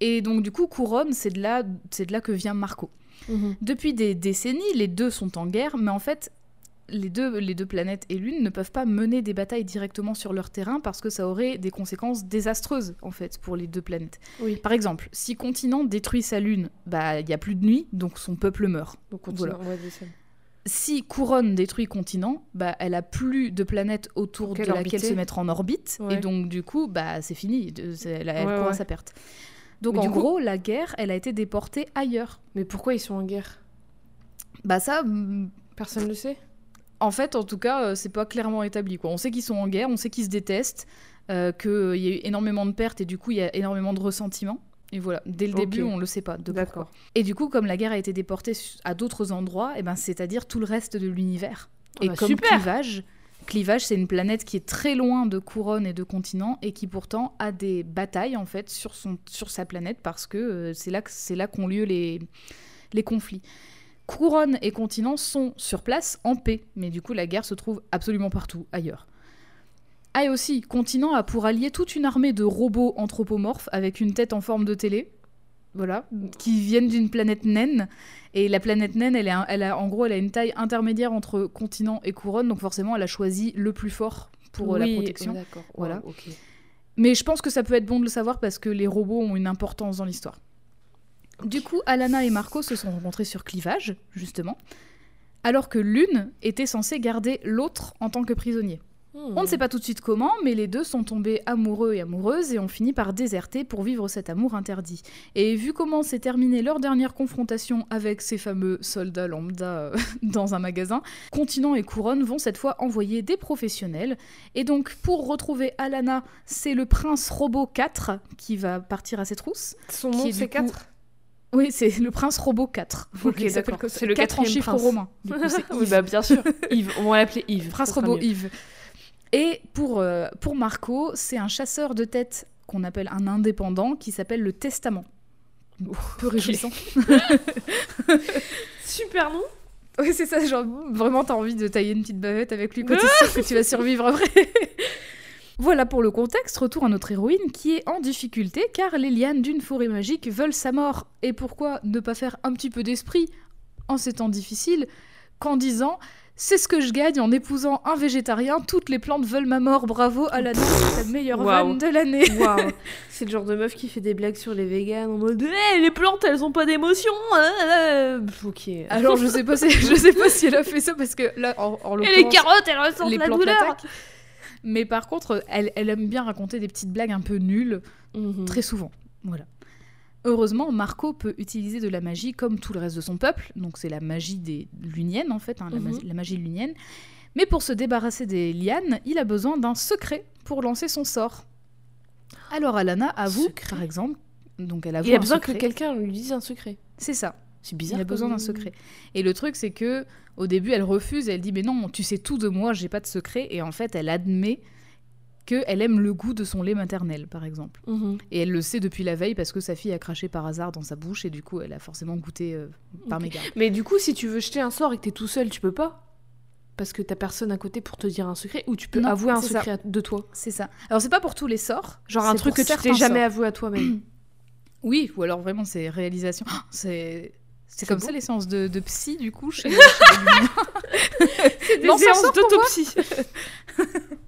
Et donc du coup, couronne, c'est de là, c'est de là que vient Marco. Mhm. Depuis des décennies, les deux sont en guerre, mais en fait, les deux, les deux planètes et l'une ne peuvent pas mener des batailles directement sur leur terrain parce que ça aurait des conséquences désastreuses en fait pour les deux planètes. Oui. Par exemple, si Continent détruit sa lune, bah il y a plus de nuit, donc son peuple meurt. Donc continent, Voilà. ouais. Si Couronne détruit Continent, bah elle a plus de planètes autour de laquelle orbiter. se mettre en orbite, Ouais. et donc du coup, bah c'est fini, elle, elle Ouais, court à ouais. sa perte. Donc Mais en coup- gros, la guerre, elle a été déportée ailleurs. Mais pourquoi ils sont en guerre? Bah ça, mm, Personne ne le sait En fait, en tout cas, euh, c'est pas clairement établi. Quoi. On sait qu'ils sont en guerre, on sait qu'ils se détestent, euh, qu'il y a eu énormément de pertes et du coup, il y a énormément de ressentiments. Et voilà, dès le début, on le sait pas. De pourquoi. D'accord. Et du coup, comme la guerre a été déportée à d'autres endroits, et ben, c'est-à-dire tout le reste de l'univers. Ah et bah, comme super. Clivage, Clivage, c'est une planète qui est très loin de couronne et de continent et qui pourtant a des batailles en fait sur, sa planète parce que euh, c'est là que- c'est là qu'ont lieu les, les conflits. Couronne et continent sont sur place en paix, mais du coup la guerre se trouve absolument partout ailleurs. Ah et aussi, continent a pour allié toute une armée de robots anthropomorphes avec une tête en forme de télé, voilà, qui viennent d'une planète naine. Et la planète naine, elle, est un- elle a, en gros, elle a une taille intermédiaire entre continent et couronne, donc forcément, elle a choisi le plus fort pour euh, la protection. D'accord. Voilà. Wow. Mais je pense que ça peut être bon de le savoir parce que les robots ont une importance dans l'histoire. Du coup, Alana et Marco se sont rencontrés sur Clivage, justement, alors que l'une était censée garder l'autre en tant que prisonnier. On ne sait pas tout de suite comment, mais les deux sont tombés amoureux et amoureuses et ont fini par déserter pour vivre cet amour interdit. Et vu comment s'est terminée leur dernière confrontation avec ces fameux soldats lambda euh, dans un magasin, Continent et Couronne vont cette fois envoyer des professionnels. Et donc, pour retrouver Alana, c'est le prince Robot 4 qui va partir à ses trousses. Son nom, est c'est du coup 4 Oui, c'est le prince Robot 4. Ok, Il s'appelle d'accord. comme ça. C'est le 4 en. Du coup, c'est Oui, bah bien sûr. Yves, on va l'appeler Yves. Prince Robot. Yves. Et pour, euh, pour Marco, c'est un chasseur de tête qu'on appelle un indépendant qui s'appelle le Testament. Peu réjouissant. Super nom. Oui, c'est ça, genre vraiment t'as envie de tailler une petite bavette avec lui quand tu sais que tu vas survivre après. voilà pour le contexte, retour à notre héroïne qui est en difficulté car les lianes d'une forêt magique veulent sa mort. Et pourquoi ne pas faire un petit peu d'esprit en ces temps difficiles qu'en disant c'est ce que je gagne en épousant un végétarien, toutes les plantes veulent ma mort, bravo à la c'est la meilleure Waouh. vanne de l'année. Waouh. C'est le genre de meuf qui fait des blagues sur les véganes en mode Eh, les plantes, elles ont pas d'émotion. euh, euh. Ok. Alors je sais pas si, je sais pas si elle a fait ça parce que là en, en Et les carottes, elles ressentent les la douleur. Mais par contre, elle, elle aime bien raconter des petites blagues un peu nulles, Mhm. très souvent. Voilà. Heureusement, Marco peut utiliser de la magie comme tout le reste de son peuple, donc c'est la magie des luniennes en fait, hein, la, Mhm. magie, la magie lunienne. Mais pour se débarrasser des lianes, il a besoin d'un secret pour lancer son sort. Alors Alana avoue, Secret par exemple, donc elle avoue Il a besoin secret. que quelqu'un lui dise un secret. C'est ça. C'est bizarre. Il a besoin d'un secret. Et le truc, c'est que au début, elle refuse. Elle dit mais non, tu sais tout de moi, j'ai pas de secret. Et en fait, elle admet qu'elle aime le goût de son lait maternel, par exemple. Mhm. Et elle le sait depuis la veille parce que sa fille a craché par hasard dans sa bouche et du coup, elle a forcément goûté euh, par Ok. mégarde. Mais du coup, si tu veux jeter un sort et que t'es tout seul, tu peux pas Parce que t'as personne à côté pour te dire un secret Ou tu peux Non, avouer un ça. secret de toi C'est ça. Alors c'est pas pour tous les sorts. Genre un truc que tu t'es jamais avoué à toi-même. Oui, ou alors vraiment c'est réalisation. C'est C'est C'est comme beau. ça les séances de, de psy, du coup, chez, chez les Lumières. C'est des Non, ça séances d'autopsie.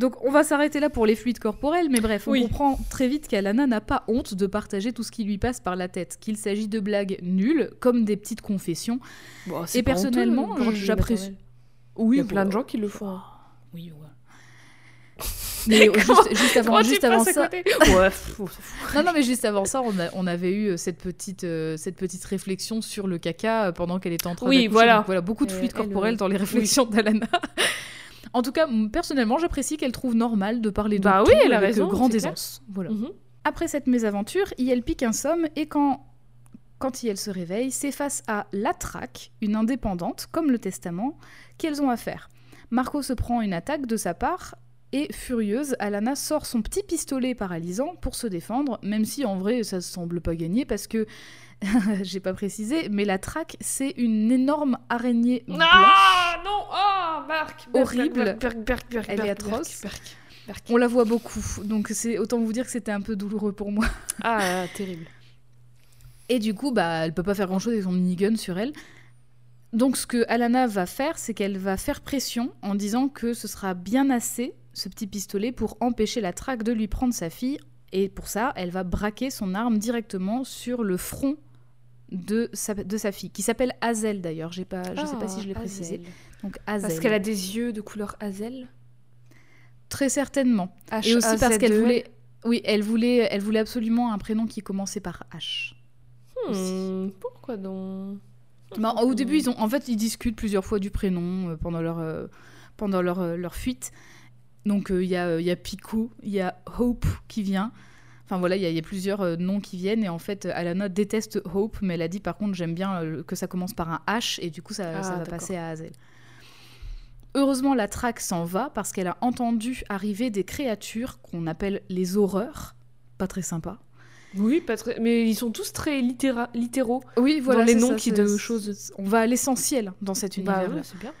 Donc on va s'arrêter là pour les fluides corporels, mais bref, on Oui. comprend très vite qu'Alana n'a pas honte de partager tout ce qui lui passe par la tête, qu'il s'agit de blagues nulles, comme des petites confessions. Bon, Et personnellement, j'apprécie-. Oui, Il y a plein de gens qui le font. hein. Oui, ouais. Mais juste, juste avant, juste ça, Ouais, non, non, mais juste avant ça, on, a- on avait eu euh, cette petite, euh, cette petite réflexion sur le caca euh, pendant qu'elle était en train Oui, d'accoucher. voilà. Donc voilà, beaucoup de fluides corporels dans les réflexions d'Alana. En tout cas, personnellement, j'apprécie qu'elle trouve normal de parler de Bah tout oui, elle a avec raison, euh, grande aisance. Voilà. Mhm. Après cette mésaventure, Iel pique un somme et quand, quand Iel se réveille, c'est face à la traque, une indépendante, comme le testament, qu'elles ont à faire. Marco se prend une attaque de sa part et, furieuse, Alana sort son petit pistolet paralysant pour se défendre, même si en vrai ça semble pas gagner parce que, j'ai pas précisé, mais la traque c'est une énorme araignée blanche. Ah non Oh, Marc Horrible. Elle est atroce. On la voit beaucoup, donc c'est autant vous dire que c'était un peu douloureux pour moi. Ah, terrible. Et du coup, bah, elle peut pas faire grand chose avec son minigun sur elle. Donc, ce que Alana va faire, c'est qu'elle va faire pression en disant que ce sera bien assez, ce petit pistolet, pour empêcher la traque de lui prendre sa fille. Et pour ça, elle va braquer son arme directement sur le front de sa, de sa fille, qui s'appelle Hazel d'ailleurs. J'ai pas, je sais pas si je l'ai Ah, précisé. Donc Hazel. Parce qu'elle a des yeux de couleur Hazel? Très certainement. Et aussi parce qu'elle voulait. Oui, elle voulait, elle voulait absolument un prénom qui commençait par H. Hmm, pourquoi donc? Bah, au début, ils ont, en fait, ils discutent plusieurs fois du prénom euh, pendant leur, euh, pendant leur, euh, leur fuite. Donc, euh, il y, a, y a Pico, il y a Hope qui vient. Enfin, voilà, il y, a- il y a plusieurs euh, noms qui viennent. Et en fait, euh, Alana déteste Hope, mais elle a dit, par contre, j'aime bien euh, que ça commence par un H. Et du coup, ça, Ah, ça va passer à Hazel. Heureusement, la traque s'en va parce qu'elle a entendu arriver des créatures qu'on appelle les horreurs. Pas très sympa. Oui, pas très... mais ils sont tous très littéra- littéraux. Oui, voilà. Dans les noms ça, qui donnent choses. On va à l'essentiel dans cet Bah univers ouais, c'est bien.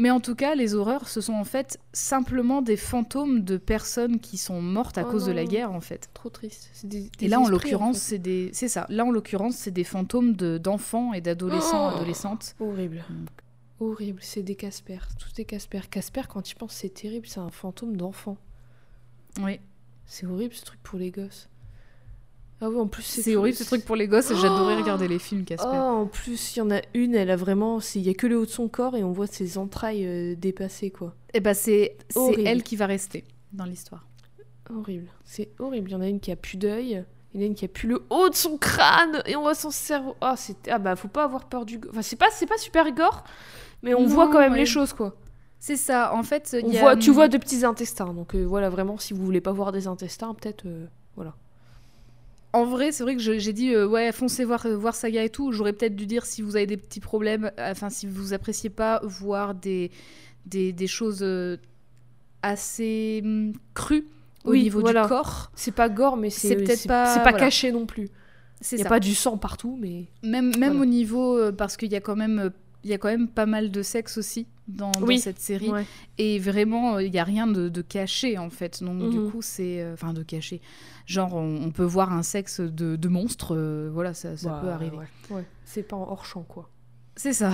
Mais en tout cas, les horreurs, ce sont en fait simplement des fantômes de personnes qui sont mortes à Oh cause de la guerre, en fait. Trop triste. Des- Et là, en l'occurrence, fait. c'est des, c'est ça. Là, en l'occurrence, c'est des fantômes de d'enfants et d'adolescents, Oh adolescentes. Horrible. Donc. Horrible, c'est des Casper. Tout est Casper. Casper, quand tu penses, c'est terrible, c'est un fantôme d'enfant. Oui. C'est horrible ce truc pour les gosses. Ah oui, en plus, c'est horrible ce truc pour les gosses. et J'adorais Oh regarder les films Casper. Oh, en plus, il y en a une, elle a vraiment. Il y a que le haut de son corps et on voit ses entrailles euh, dépassées, quoi. Et bah, c'est c'est elle qui va rester dans l'histoire. Horrible. C'est horrible. Il y en a une qui a plus d'œil. Il y en a une qui a plus le haut de son crâne et on voit son cerveau. Ah, c'est ah bah faut pas avoir peur du. Enfin c'est pas c'est pas super gore, mais on Non, voit quand même ouais. les choses quoi. C'est ça. En fait, On il y a, voit, tu vois de petits intestins. Donc euh, voilà vraiment si vous voulez pas voir des intestins peut-être euh. En vrai, c'est vrai que j'ai dit euh, ouais, foncez voir euh, voir Saga et tout. J'aurais peut-être dû dire si vous avez des petits problèmes, euh, enfin si vous appréciez pas voir des des, des choses assez hum, crues au Oui, niveau voilà. du corps. C'est pas gore mais c'est peut-être pas- c'est pas voilà. caché non plus. C'est Il y a ça. pas du sang partout mais Même même Voilà. au niveau parce qu'il y a quand même il y a quand même pas mal de sexe aussi dans, cette série. ouais. Et vraiment, euh, il n'y a rien de, de caché, en fait. Donc, du Mhm. coup, c'est... euh, Enfin, de caché. Genre, on, on peut voir un sexe de, de monstre. euh, voilà, ça, ça Bah, peut arriver. ouais. Ouais. C'est pas en hors champ quoi. C'est ça.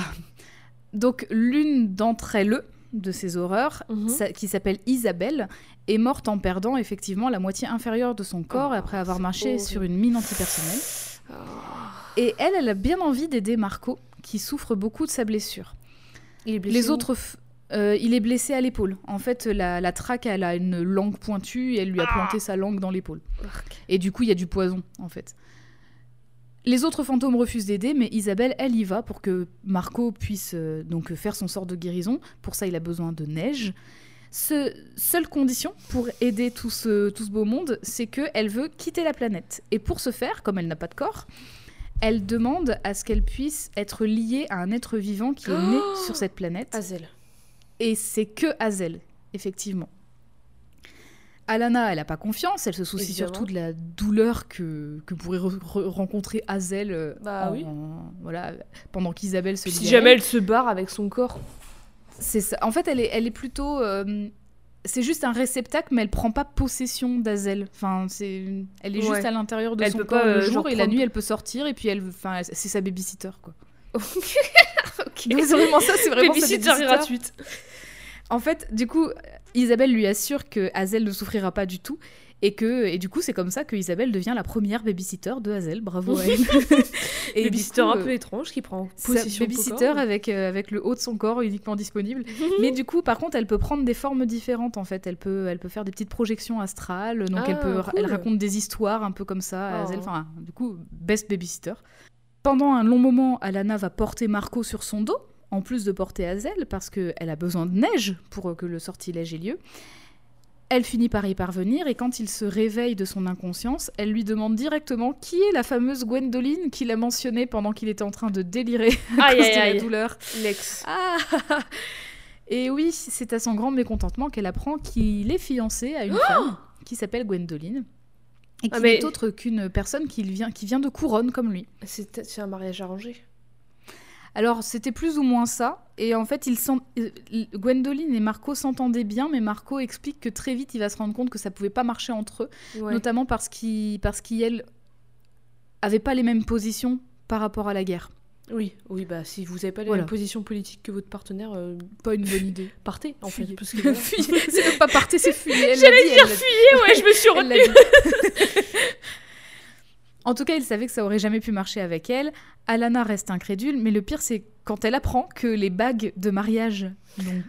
Donc, l'une d'entre elles, de ces horreurs, Mhm. qui s'appelle Isabelle, est morte en perdant effectivement la moitié inférieure de son corps Oh, après avoir marché horrible. sur une mine antipersonnelle. Ah. Et elle, elle a bien envie d'aider Marco, qui souffre beaucoup de sa blessure. Il est blessé Les autres, euh, il est blessé à l'épaule. En fait, la, la traque, elle a une langue pointue et elle lui a Ah. planté sa langue dans l'épaule. Et du coup, il y a du poison, en fait. Les autres fantômes refusent d'aider, mais Isabelle, elle y va pour que Marco puisse euh, donc faire son sort de guérison. Pour ça, il a besoin de neige. Ce, seule condition pour aider tout ce, tout ce beau monde, c'est qu'elle veut quitter la planète. Et pour ce faire, comme elle n'a pas de corps, elle demande à ce qu'elle puisse être liée à un être vivant qui est né Oh sur cette planète. Hazel. Et c'est que Hazel, effectivement. Alana, elle n'a pas confiance, elle se soucie Évidemment. surtout de la douleur que, que pourrait re- re- rencontrer Hazel euh, Bah en- oui. voilà, pendant qu'Isabelle se si jamais elle. elle se barre avec son corps. C'est ça. En fait, elle est, elle est plutôt... euh, c'est juste un réceptacle, mais elle prend pas possession d'Azel. Enfin, c'est, elle est Ouais. juste à l'intérieur de Elle son peut corps pas, le euh, jour genre, et la nuit elle peut sortir et puis elle, enfin, c'est sa babysitter quoi. ok. Ça, c'est vraiment sa Babysitter babysitter. gratuite. En fait, du coup, Isabelle lui assure que Hazel ne souffrira pas du tout. Et, que, et du coup, c'est comme ça que Isabelle devient la première babysitter de Hazel. Bravo à elle. et Babysitter un euh, peu étrange qui prend sa possession babysitter corps. avec, euh, avec le haut de son corps uniquement disponible. Mais du coup, par contre, elle peut prendre des formes différentes en fait. Elle peut, elle peut faire des petites projections astrales. Donc elle, Ah, peut, elle raconte des histoires un peu comme ça à Oh. Hazel. Enfin, du coup, best babysitter. Pendant un long moment, Alana va porter Marco sur son dos, en plus de porter Hazel, parce qu'elle a besoin de neige pour que le sortilège ait lieu. Elle finit par y parvenir et quand il se réveille de son inconscience, elle lui demande directement qui est la fameuse Gwendoline qu'il a mentionnée pendant qu'il était en train de délirer à Aïe, cause aïe, de la aïe. douleur. L'ex. Ah Et oui, c'est à son grand mécontentement qu'elle apprend qu'il est fiancé à une femme qui s'appelle Gwendoline. Et Ah, qui mais- n'est autre qu'une personne qui vient, qui vient de Couronne comme lui. C'est c'est un mariage arrangé. Alors c'était plus ou moins ça. Et en fait, ils sont... euh, Gwendoline et Marco s'entendaient bien, mais Marco explique que très vite il va se rendre compte que ça pouvait pas marcher entre eux, Ouais. notamment parce qu'ils parce pas les mêmes positions par rapport à la guerre. Oui, oui, bah si vous n'avez pas la Voilà. même position politique que votre partenaire, euh, Pas une bonne idée. partez en fait. Fuyez. Parce que voilà. Fuyez. c'est pas parti, c'est l'a J'allais dire fuyez, ouais, je me suis retenue. En tout cas, il savait que ça aurait jamais pu marcher avec elle. Alana reste incrédule, mais le pire, c'est quand elle apprend que les bagues de mariage,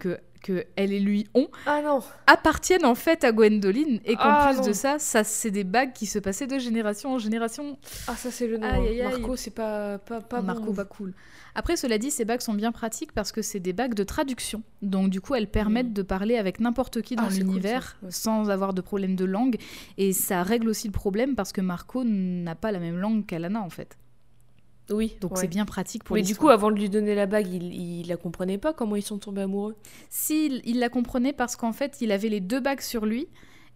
euh, que elle et lui ont, Ah non. appartiennent en fait à Gwendoline, et qu'en Ah, plus non. de ça, ça c'est des bagues qui se passaient de génération en génération. Ah ça c'est le nom. Aïe, hein. aïe. Marco c'est pas pas pas Marco, bon. pas cool. Après, cela dit, ces bagues sont bien pratiques parce que c'est des bagues de traduction. Donc, du coup, elles permettent Mm. de parler avec n'importe qui dans Ah, cool, l'univers ouais. sans avoir de problème de langue. Et ça règle aussi le problème parce que Marco n'a pas la même langue qu'Alana, en fait. Oui. Donc, ouais. c'est bien pratique pour Mais du coup, avant de lui donner la bague, il, il la comprenait pas comment ils sont tombés amoureux. Si, il la comprenait parce qu'en fait, il avait les deux bagues sur lui.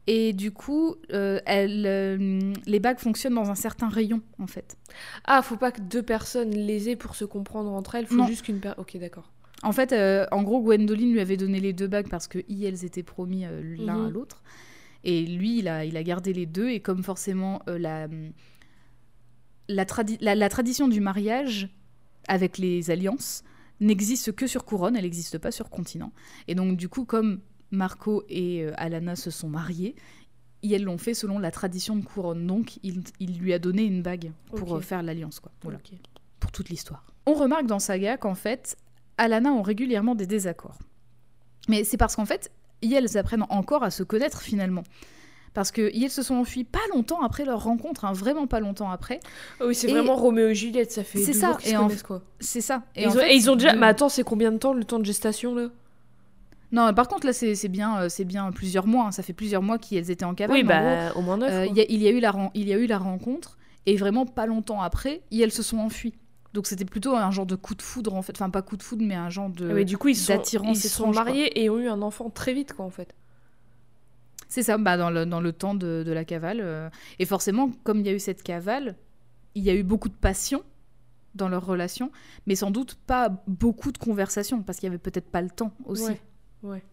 Et du coup, euh, elle, euh, les bagues fonctionnent dans un certain rayon, en fait. Ah, faut pas que deux personnes les aient pour se comprendre entre elles. Faut Non. juste qu'une personne. Ok, d'accord. En fait, euh, en gros, Gwendoline lui avait donné les deux bagues parce que i, elles étaient promis l'un Mhm. à l'autre. Et lui, il a, il a gardé les deux. Et comme forcément, la, la, tradi- la, la tradition du mariage avec les alliances n'existe que sur Couronne, elle n'existe pas sur continent. Et donc, du coup, comme Marco et euh, Alana se sont mariés, ils l'ont fait selon la tradition de Couronne. Donc, il, il lui a donné une bague pour euh, faire l'alliance, quoi. Voilà pour toute l'histoire. On remarque dans Saga qu'en fait, Alana ont régulièrement des désaccords. Mais c'est parce qu'en fait, elles apprennent encore à se connaître finalement. Parce que elles se sont enfuies pas longtemps après leur rencontre, hein, vraiment pas longtemps après. Ah oui, c'est Et- vraiment Roméo et Juliette, ça fait C'est ça, jours qu'ils et se en- quoi. C'est ça. Et, ils, ont, fait, et ils ont déjà. Mais attends, c'est combien de temps le temps de gestation là? Non, par contre là, c'est bien, euh, c'est bien plusieurs mois. hein. Ça fait plusieurs mois qu'elles étaient en cavale. Oui, gros, bah au moins neuf. Euh, il y, a- il y a eu la ren- il y a eu la rencontre et vraiment pas longtemps après, elles se sont enfuies. Donc c'était plutôt un genre de coup de foudre en fait, enfin pas coup de foudre mais un genre de Ah, mais du coup, ils sont, ils sont étrange, quoi. mariés et ont eu un enfant très vite quoi en fait. C'est ça, bah dans, le, dans le temps de, de la cavale. euh, et forcément, comme il y a eu cette cavale, il y a eu beaucoup de passion dans leur relation, mais sans doute pas beaucoup de conversation, parce qu'il y avait peut-être pas le temps aussi. Ouais. Ouais.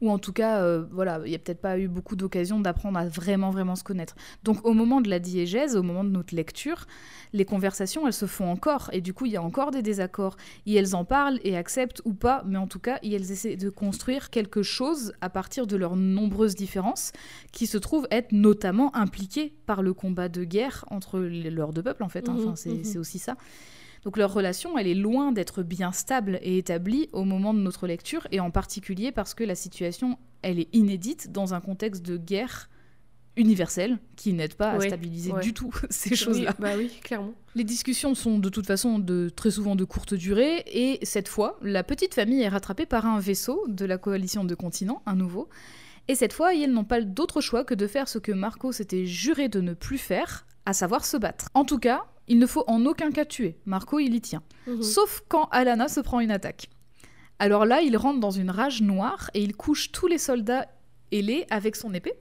Ou en tout cas, euh, voilà, il y a peut-être pas eu beaucoup d'occasions d'apprendre à vraiment, vraiment se connaître. Donc au moment de la diégèse, au moment de notre lecture, les conversations, elles se font encore. Et du coup, il y a encore des désaccords. Et elles en parlent et acceptent ou pas, mais en tout cas, et elles essaient de construire quelque chose à partir de leurs nombreuses différences, qui se trouvent être notamment impliquées par le combat de guerre entre leurs deux peuples, en fait. hein. Mhm, Enfin, c'est mhm. c'est aussi ça. Donc leur relation, elle est loin d'être bien stable et établie au moment de notre lecture, et en particulier parce que la situation, elle est inédite dans un contexte de guerre universelle qui n'aide pas à stabiliser ouais. du tout ces choses-là. Oui, bah oui, clairement. Les discussions sont de toute façon de très souvent de courte durée, et cette fois, la petite famille est rattrapée par un vaisseau de la coalition de continents, un nouveau. Et cette fois, ils n'ont pas d'autre choix que de faire ce que Marco s'était juré de ne plus faire, à savoir se battre. En tout cas, il ne faut en aucun cas tuer. Marco, il y tient. Mhm. Sauf quand Alana se prend une attaque. Alors là, il rentre dans une rage noire et il couche tous les soldats ailés avec son épée.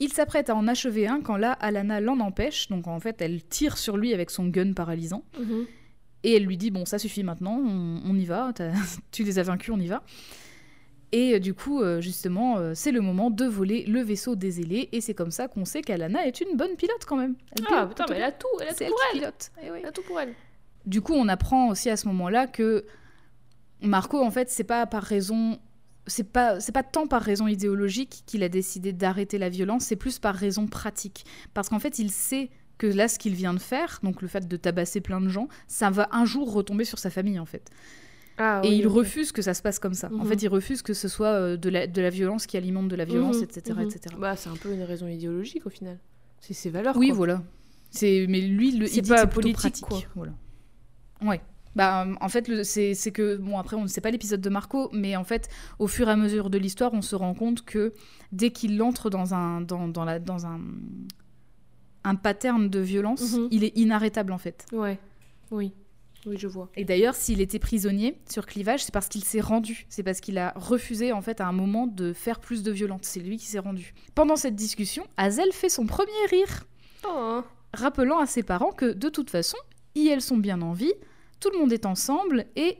Il s'apprête à en achever un quand là, Alana l'en empêche. Donc en fait, elle tire sur lui avec son gun paralysant. Mhm. Et elle lui dit Bon, ça suffit maintenant, on, on y va, tu les as vaincus, on y va. Et euh, du coup, euh, justement, euh, c'est le moment de voler le vaisseau des ailés. Et c'est comme ça qu'on sait qu'Alana est une bonne pilote quand même. Elle Ah putain, mais elle a tout, elle a C'est tout elle pour elle. pilote. Eh oui. Elle a tout pour elle. Du coup, on apprend aussi à ce moment-là que Marco, en fait, c'est pas par raison. C'est pas, c'est pas tant par raison idéologique qu'il a décidé d'arrêter la violence, c'est plus par raison pratique. Parce qu'en fait, il sait que là, ce qu'il vient de faire, donc le fait de tabasser plein de gens, ça va un jour retomber sur sa famille, en fait. Ah, Et oui, il refuse que ça se passe comme ça. En Mhm. fait, il refuse que ce soit euh, de la, de la violence qui alimente de la violence, Mhm, etc., mhm. etc. Bah, c'est un peu une raison idéologique au final. C'est ses valeurs. Oui, quoi. voilà. C'est mais lui le il dit pas que c'est plutôt politique, pratique. quoi. Voilà. Ouais. Bah en fait c'est c'est que bon après on ne sait pas l'épisode de Marco mais en fait au fur et à mesure de l'histoire on se rend compte que dès qu'il entre dans un dans, dans la dans un un pattern de violence, Mhm. il est inarrêtable en fait. Ouais. Oui. Oui, je vois. Et d'ailleurs, s'il était prisonnier sur Clivage, c'est parce qu'il s'est rendu. C'est parce qu'il a refusé, en fait, à un moment de faire plus de violence. C'est lui qui s'est rendu. Pendant cette discussion, Hazel fait son premier rire, Oh. rappelant à ses parents que, de toute façon, elles sont bien en vie, tout le monde est ensemble, et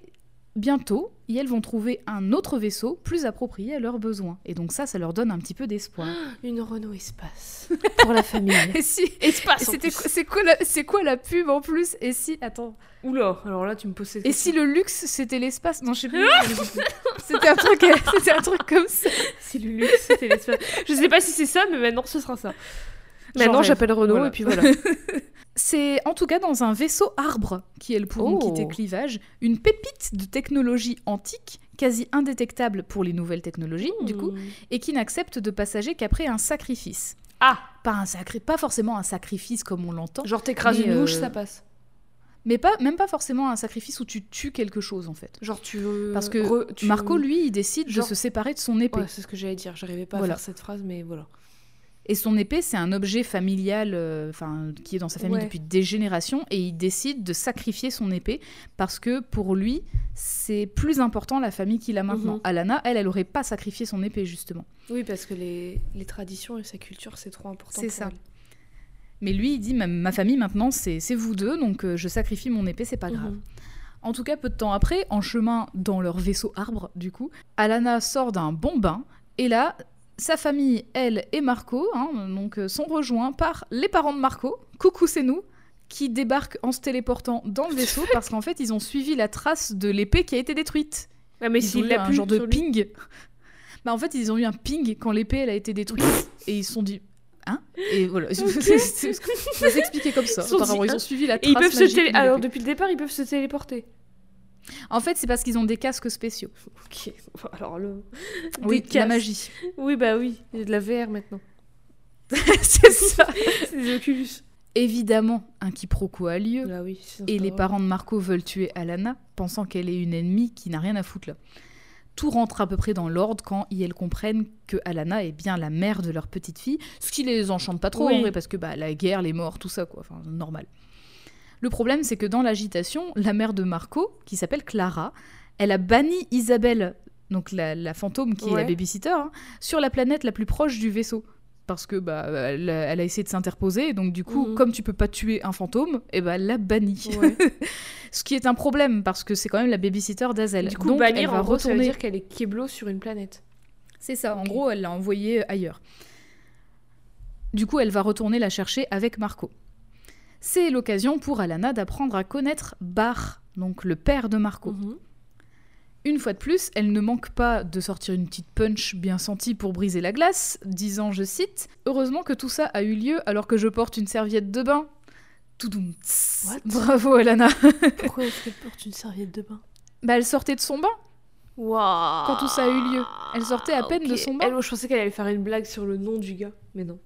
bientôt, elles vont trouver un autre vaisseau plus approprié à leurs besoins. Et donc ça, ça leur donne un petit peu d'espoir. Une Renault Espace. Pour la famille. Et si... Espace. C'est quoi, la... c'est quoi la pub en plus? Et si... Attends. Oula, alors là, tu me poses cette Et si le luxe, c'était l'espace? Non, je sais plus. c'était un truc, c'était un truc comme ça. Si le luxe, c'était l'espace. Je sais pas si c'est ça, mais maintenant, ce sera ça. Maintenant, j'appelle Renault Voilà. et puis voilà. C'est en tout cas dans un vaisseau arbre qu'elles pourront Oh. quitter Clivage, une pépite de technologie antique, quasi indétectable pour les nouvelles technologies, du coup, Hmm. et qui n'accepte de passager qu'après un sacrifice. Ah Pas, un sacré... pas forcément un sacrifice comme on l'entend, Genre, t'écrases une mouche, euh, ça passe. mais pas, même pas forcément un sacrifice où tu tues quelque chose en fait. Genre, tu veux. Parce que re- tu- Marco, lui, il décide Genre- de se séparer de son épée. Ouais, c'est ce que j'allais dire. J'arrivais pas Voilà. à faire cette phrase, mais voilà. Et son épée, c'est un objet familial euh, qui est dans sa famille Ouais. depuis des générations, et il décide de sacrifier son épée parce que pour lui, c'est plus important la famille qu'il a maintenant. Mhm. Alana, elle, elle aurait pas sacrifié son épée justement. Oui, parce que les, les traditions et sa culture, c'est trop important. C'est ça. elle. Mais lui, il dit ma, ma famille maintenant, c'est vous deux, donc euh, je sacrifie mon épée, c'est pas grave. Mhm. En tout cas, peu de temps après, en chemin dans leur vaisseau arbre, du coup, Alana sort d'un bon bain, et là, sa famille, elle et Marco, hein, donc, euh, sont rejoints par les parents de Marco, coucou c'est nous, qui débarquent en se téléportant dans le vaisseau parce qu'en fait, ils ont suivi la trace de l'épée qui a été détruite. Ah, mais ils ont s'il l'a plus genre de ping. Bah en fait, ils ont eu un ping quand l'épée elle a été détruite et ils se sont dit hein? Et voilà. C'est c'est- ça s'expliquait comme ça. Ils dit, ils hein ont suivi la Et trace. ils peuvent se Alors, depuis le départ, ils peuvent se téléporter. En fait, c'est parce qu'ils ont des casques spéciaux. Ok. Alors, le. Oui, la magie. Oui, bah oui. Il y a de la VR maintenant. c'est ça. c'est des Oculus. Évidemment, un quiproquo a lieu. Ah oui. Et les parents de Marco veulent tuer Alana, pensant qu'elle est une ennemie qui n'a rien à foutre là. Tout rentre à peu près dans l'ordre quand ils comprennent que Alana est bien la mère de leur petite fille, ce qui les enchante pas trop Oui. en vrai, parce que bah, la guerre, les morts, tout ça, quoi, enfin, normal. Le problème, c'est que dans l'agitation, la mère de Marco, qui s'appelle Clara, elle a banni Isabelle, donc la, la fantôme qui est la babysitter, hein, sur la planète la plus proche du vaisseau. Parce que bah, elle, a, elle a essayé de s'interposer, et donc du coup, Mhm. comme tu peux pas tuer un fantôme, et ben elle l'a banni. Ouais. Ce qui est un problème parce que c'est quand même la babysitter d'Azel. Du coup, Donc bannir, elle va en gros, ça veut retourner. dire qu'elle est Keblo sur une planète. C'est ça. En gros, elle l'a envoyée ailleurs. Du coup, elle va retourner la chercher avec Marco. C'est l'occasion pour Alana d'apprendre à connaître Bar, donc le père de Marco. Mhm. Une fois de plus, elle ne manque pas de sortir une petite punch bien sentie pour briser la glace, disant, je cite, Heureusement que tout ça a eu lieu alors que je porte une serviette de bain. Toudoum, Bravo Alana. Pourquoi est-ce qu'elle porte une serviette de bain? Bah, elle sortait de son bain. Waouh Quand tout ça a eu lieu. Elle sortait à peine de son bain. Elle, moi, je pensais qu'elle allait faire une blague sur le nom du gars, mais non.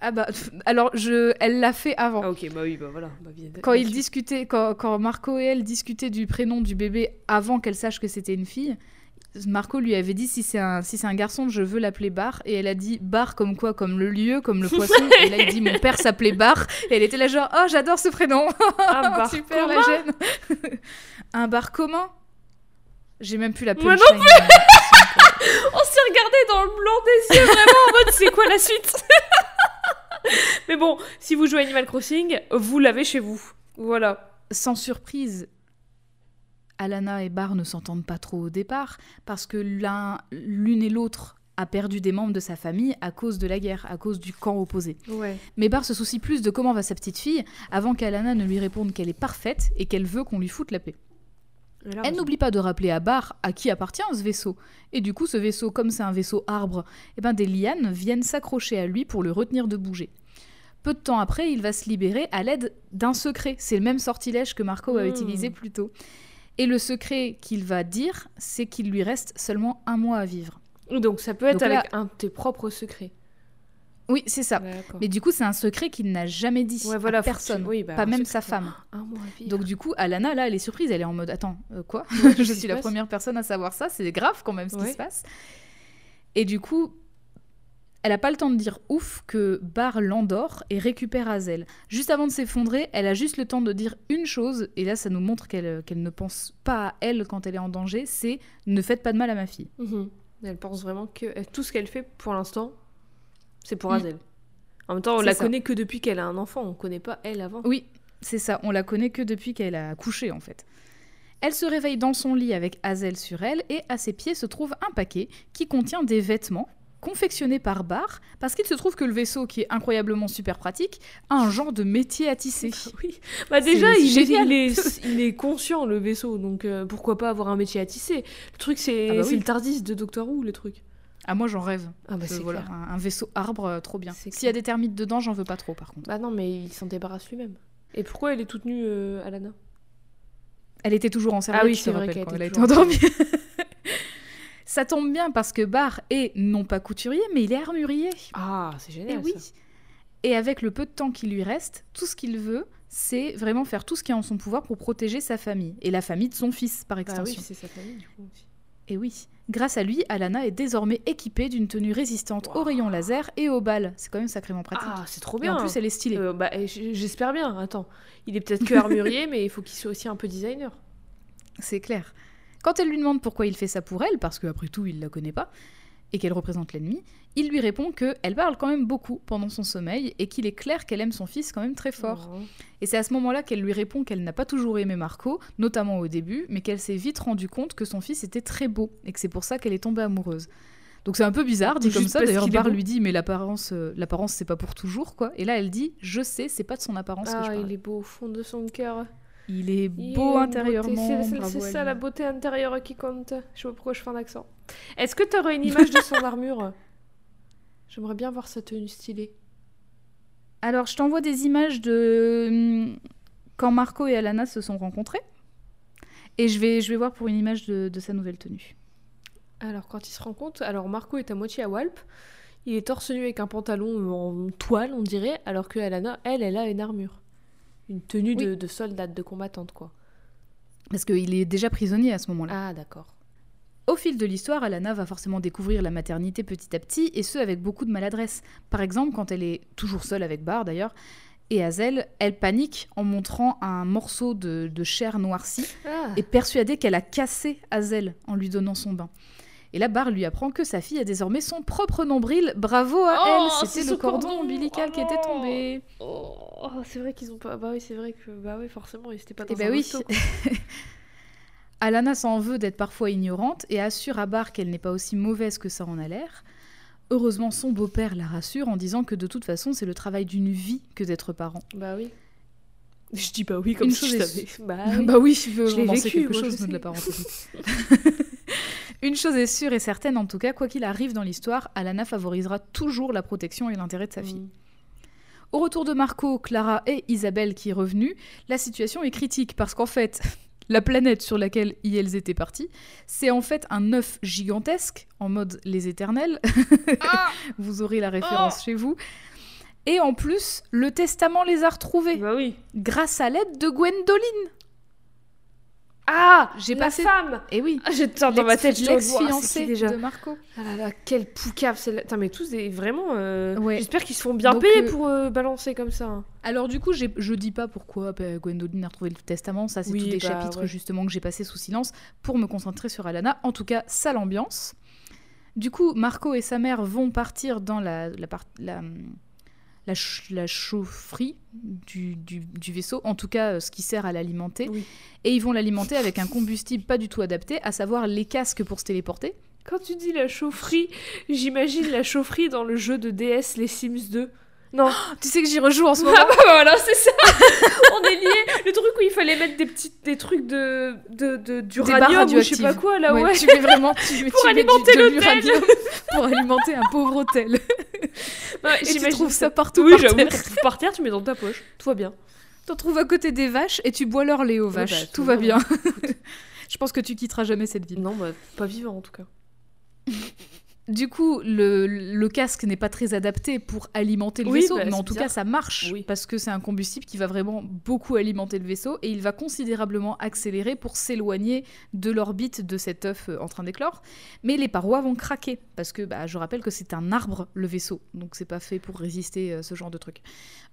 Ah bah, alors je, elle l'a fait avant. Ah ok, bah oui, bah voilà. Bah, bien, Quand bien ils sûr. discutaient, quand, quand Marco et elle discutaient du prénom du bébé avant qu'elle sache que c'était une fille, Marco lui avait dit si c'est un, si c'est un garçon, je veux l'appeler Bar. Et elle a dit Bar comme quoi Comme le lieu, comme le poisson. et là, il dit Mon père s'appelait Bar. Et elle était là, genre Oh, j'adore ce prénom. Un bar Super la commun. gêne. un bar commun J'ai même plus la Moi non punchline. On s'est regardé dans le blanc des yeux, vraiment en mode c'est quoi la suite? Mais bon, si vous jouez Animal Crossing, vous l'avez chez vous. Voilà. Sans surprise, Alana et Bar ne s'entendent pas trop au départ parce que l'un, l'une et l'autre a perdu des membres de sa famille à cause de la guerre, à cause du camp opposé. Ouais. Mais Bar se soucie plus de comment va sa petite fille avant qu'Alana ne lui réponde qu'elle est parfaite et qu'elle veut qu'on lui foute la paix. Elle, n'oublie pas de rappeler à Bar à qui appartient ce vaisseau. Et du coup, ce vaisseau, comme c'est un vaisseau arbre, eh ben des lianes viennent s'accrocher à lui pour le retenir de bouger. Peu de temps après, il va se libérer à l'aide d'un secret. C'est le même sortilège que Marco a Hmm. utilisé plus tôt. Et le secret qu'il va dire, c'est qu'il lui reste seulement un mois à vivre. Donc ça peut être Donc là- avec un de tes propres secrets. Oui, c'est ça. Mais du coup, c'est un secret qu'il n'a jamais dit Ouais, à voilà, tu- personne, oui, bah, pas même sa femme. À. Donc du coup, Alana, là, elle est surprise, elle est en mode attends, euh, quoi? Je suis la première personne à savoir ça, c'est grave quand même ce qui se passe. Et du coup, elle a pas le temps de dire ouf que Bar l'endort et récupère Azel. Juste avant de s'effondrer, elle a juste le temps de dire une chose, et là ça nous montre qu'elle qu'elle ne pense pas à elle quand elle est en danger, c'est ne faites pas de mal à ma fille. Mhm. Elle pense vraiment que euh, tout ce qu'elle fait pour l'instant, c'est pour Mm. Azel. En même temps, on la ça. connaît que depuis qu'elle a un enfant, on connaît pas elle avant. Oui, c'est ça, on la connaît que depuis qu'elle a accouché en fait. Elle se réveille dans son lit avec Hazel sur elle et à ses pieds se trouve un paquet qui contient des vêtements confectionnés par Bar parce qu'il se trouve que le vaisseau, qui est incroyablement super pratique, a un genre de métier à tisser. Oui. Bah déjà, il est, il, est, il est conscient, le vaisseau, donc euh, pourquoi pas avoir un métier à tisser Le truc, c'est Ah bah oui. le Tardis de Doctor Who, le truc. Ah moi j'en rêve. Ah bah Euh, c'est voilà, clair. un, un vaisseau arbre, euh, trop bien. S'il y a des termites dedans, j'en veux pas trop par contre. Bah non, mais il s'en débarrasse lui-même. Et pourquoi elle est toute nue, euh, Alana? Elle était toujours en serviette, Ah oui, c'est vrai qu'elle était en endormie. Ça tombe bien parce que Bar est non pas couturier, mais il est armurier. Ah, c'est Et génial oui. ça. Et avec le peu de temps qui lui reste, tout ce qu'il veut, c'est vraiment faire tout ce qui est en son pouvoir pour protéger sa famille et la famille de son fils par Bah oui, extension. c'est sa famille du coup aussi. et oui, grâce à lui, Alana est désormais équipée d'une tenue résistante aux rayons laser et aux balles. C'est quand même sacrément pratique. Ah, c'est trop et bien. en plus, elle est stylée. Euh, bah, j'espère bien. Attends, il est peut-être que armurier, mais il faut qu'il soit aussi un peu designer. C'est clair. Quand elle lui demande pourquoi il fait ça pour elle, parce qu'après tout, il la connaît pas, et qu'elle représente l'ennemi, il lui répond que elle parle quand même beaucoup pendant son sommeil et qu'il est clair qu'elle aime son fils quand même très fort. Oh. Et c'est à ce moment-là qu'elle lui répond qu'elle n'a pas toujours aimé Marco, notamment au début, mais qu'elle s'est vite rendu compte que son fils était très beau et que c'est pour ça qu'elle est tombée amoureuse. Donc c'est un peu bizarre dit Juste comme ça. D'ailleurs, Bar lui dit mais l'apparence, euh, l'apparence c'est pas pour toujours quoi. Et là elle dit je sais, c'est pas de son apparence que je Ah, parle. il est beau au fond de son cœur. Il est Il beau une intérieurement. C'est- ça la beauté intérieure qui compte. Je sais pas pourquoi je fais un accent. Est-ce que tu aurais une image de son armure? J'aimerais bien voir sa tenue stylée. Alors, je t'envoie des images de hum, quand Marco et Alana se sont rencontrés. Et je vais, je vais voir pour une image de, de sa nouvelle tenue. Alors, quand il se compte, alors Marco est à moitié à Walp. Il est torse nu avec un pantalon en toile, on dirait, alors que Alana, elle, elle a une armure. Une tenue de, soldate, de combattante, quoi. Parce qu'il est déjà prisonnier à ce moment-là. Ah, d'accord. Au fil de l'histoire, Alana va forcément découvrir la maternité petit à petit, et ce avec beaucoup de maladresse. Par exemple, quand elle est toujours seule avec Bar d'ailleurs, et Hazel, elle panique en montrant un morceau de, de chair noircie, Ah, et persuadée qu'elle a cassé Hazel en lui donnant son bain. Et là, Bar lui apprend que sa fille a désormais son propre nombril. Bravo à Oh, elle C'était le cordon, cordon. ombilical qui Oh était non. tombé. Oh, c'est vrai qu'ils ont pas. Bah oui, c'est vrai que. Bah oui, forcément, ils étaient pas dans Eh ben un oui. hosto, quoi. Alana s'en veut d'être parfois ignorante et assure à Bar qu'elle n'est pas aussi mauvaise que ça en a l'air. Heureusement, son beau-père la rassure en disant que de toute façon, c'est le travail d'une vie que d'être parent. Bah oui. Je dis bah oui comme Une si chose je savais. Bah oui. bah oui, je veux Je vécu, quelque moi, je chose de la parenthèse. Une chose est sûre et certaine, en tout cas, quoi qu'il arrive dans l'histoire, Alana favorisera toujours la protection et l'intérêt de sa fille. Mm. Au retour de Marco, Clara et Isabelle qui est revenue, la situation est critique parce qu'en fait, la planète sur laquelle elles étaient parties, c'est en fait un œuf gigantesque en mode les éternels. vous aurez la référence chez vous. Et en plus, le testament les a retrouvés Bah oui. grâce à l'aide de Gwendoline. Ah J'ai passé- femme Et oui, ah, je, dans ma tête, l'ex-fiancée déjà de Marco. Ah là là, quelle poucave celle-là. Putain, mais tous des... vraiment. euh, Ouais. J'espère qu'ils se font bien Donc, payer euh, pour euh, balancer comme ça. hein. Alors du coup, j'ai- je dis pas pourquoi bah, Gwendoline a retrouvé le testament, ça c'est Oui, tous des bah, chapitres ouais. justement que j'ai passés sous silence pour me concentrer sur Alana. En tout cas, ça l'ambiance. Du coup, Marco et sa mère vont partir dans la, la, la, ch- la chaufferie du, du- du vaisseau, en tout cas euh, ce qui sert à l'alimenter. Oui. Et ils vont l'alimenter avec un combustible pas du tout adapté, à savoir les casques pour se téléporter. Quand tu dis la chaufferie, j'imagine la chaufferie dans le jeu de DS Les Sims 2. Non. Tu sais que j'y rejoue en ce moment. Ah bah voilà, c'est ça. On est liés. Le truc où il fallait mettre des petits des trucs de de, de d'uranium barres ou je sais pas quoi là ouais. Ouais, Tu mets vraiment tu, Pour tu mets du- alimenter de l'hôtel. pour alimenter un pauvre hôtel. Ouais, Et tu trouves ça partout Oui, par j'avoue. terre. Par terre, tu mets dans ta poche. Tout va bien. T'en trouves à côté des vaches et tu bois leur lait aux Ouais, vaches. bah, tout tout va va bien. Je pense que tu quitteras jamais cette ville. Non, bah pas vivant en tout cas. Du coup, le, le casque n'est pas très adapté pour alimenter le Oui, vaisseau, bah, mais en tout bizarre. cas, ça marche Oui. parce que c'est un combustible qui va vraiment beaucoup alimenter le vaisseau et il va considérablement accélérer pour s'éloigner de l'orbite de cet œuf euh, en train d'éclore. Mais les parois vont craquer parce que, bah, je rappelle que c'est un arbre le vaisseau, donc c'est pas fait pour résister à ce genre de truc.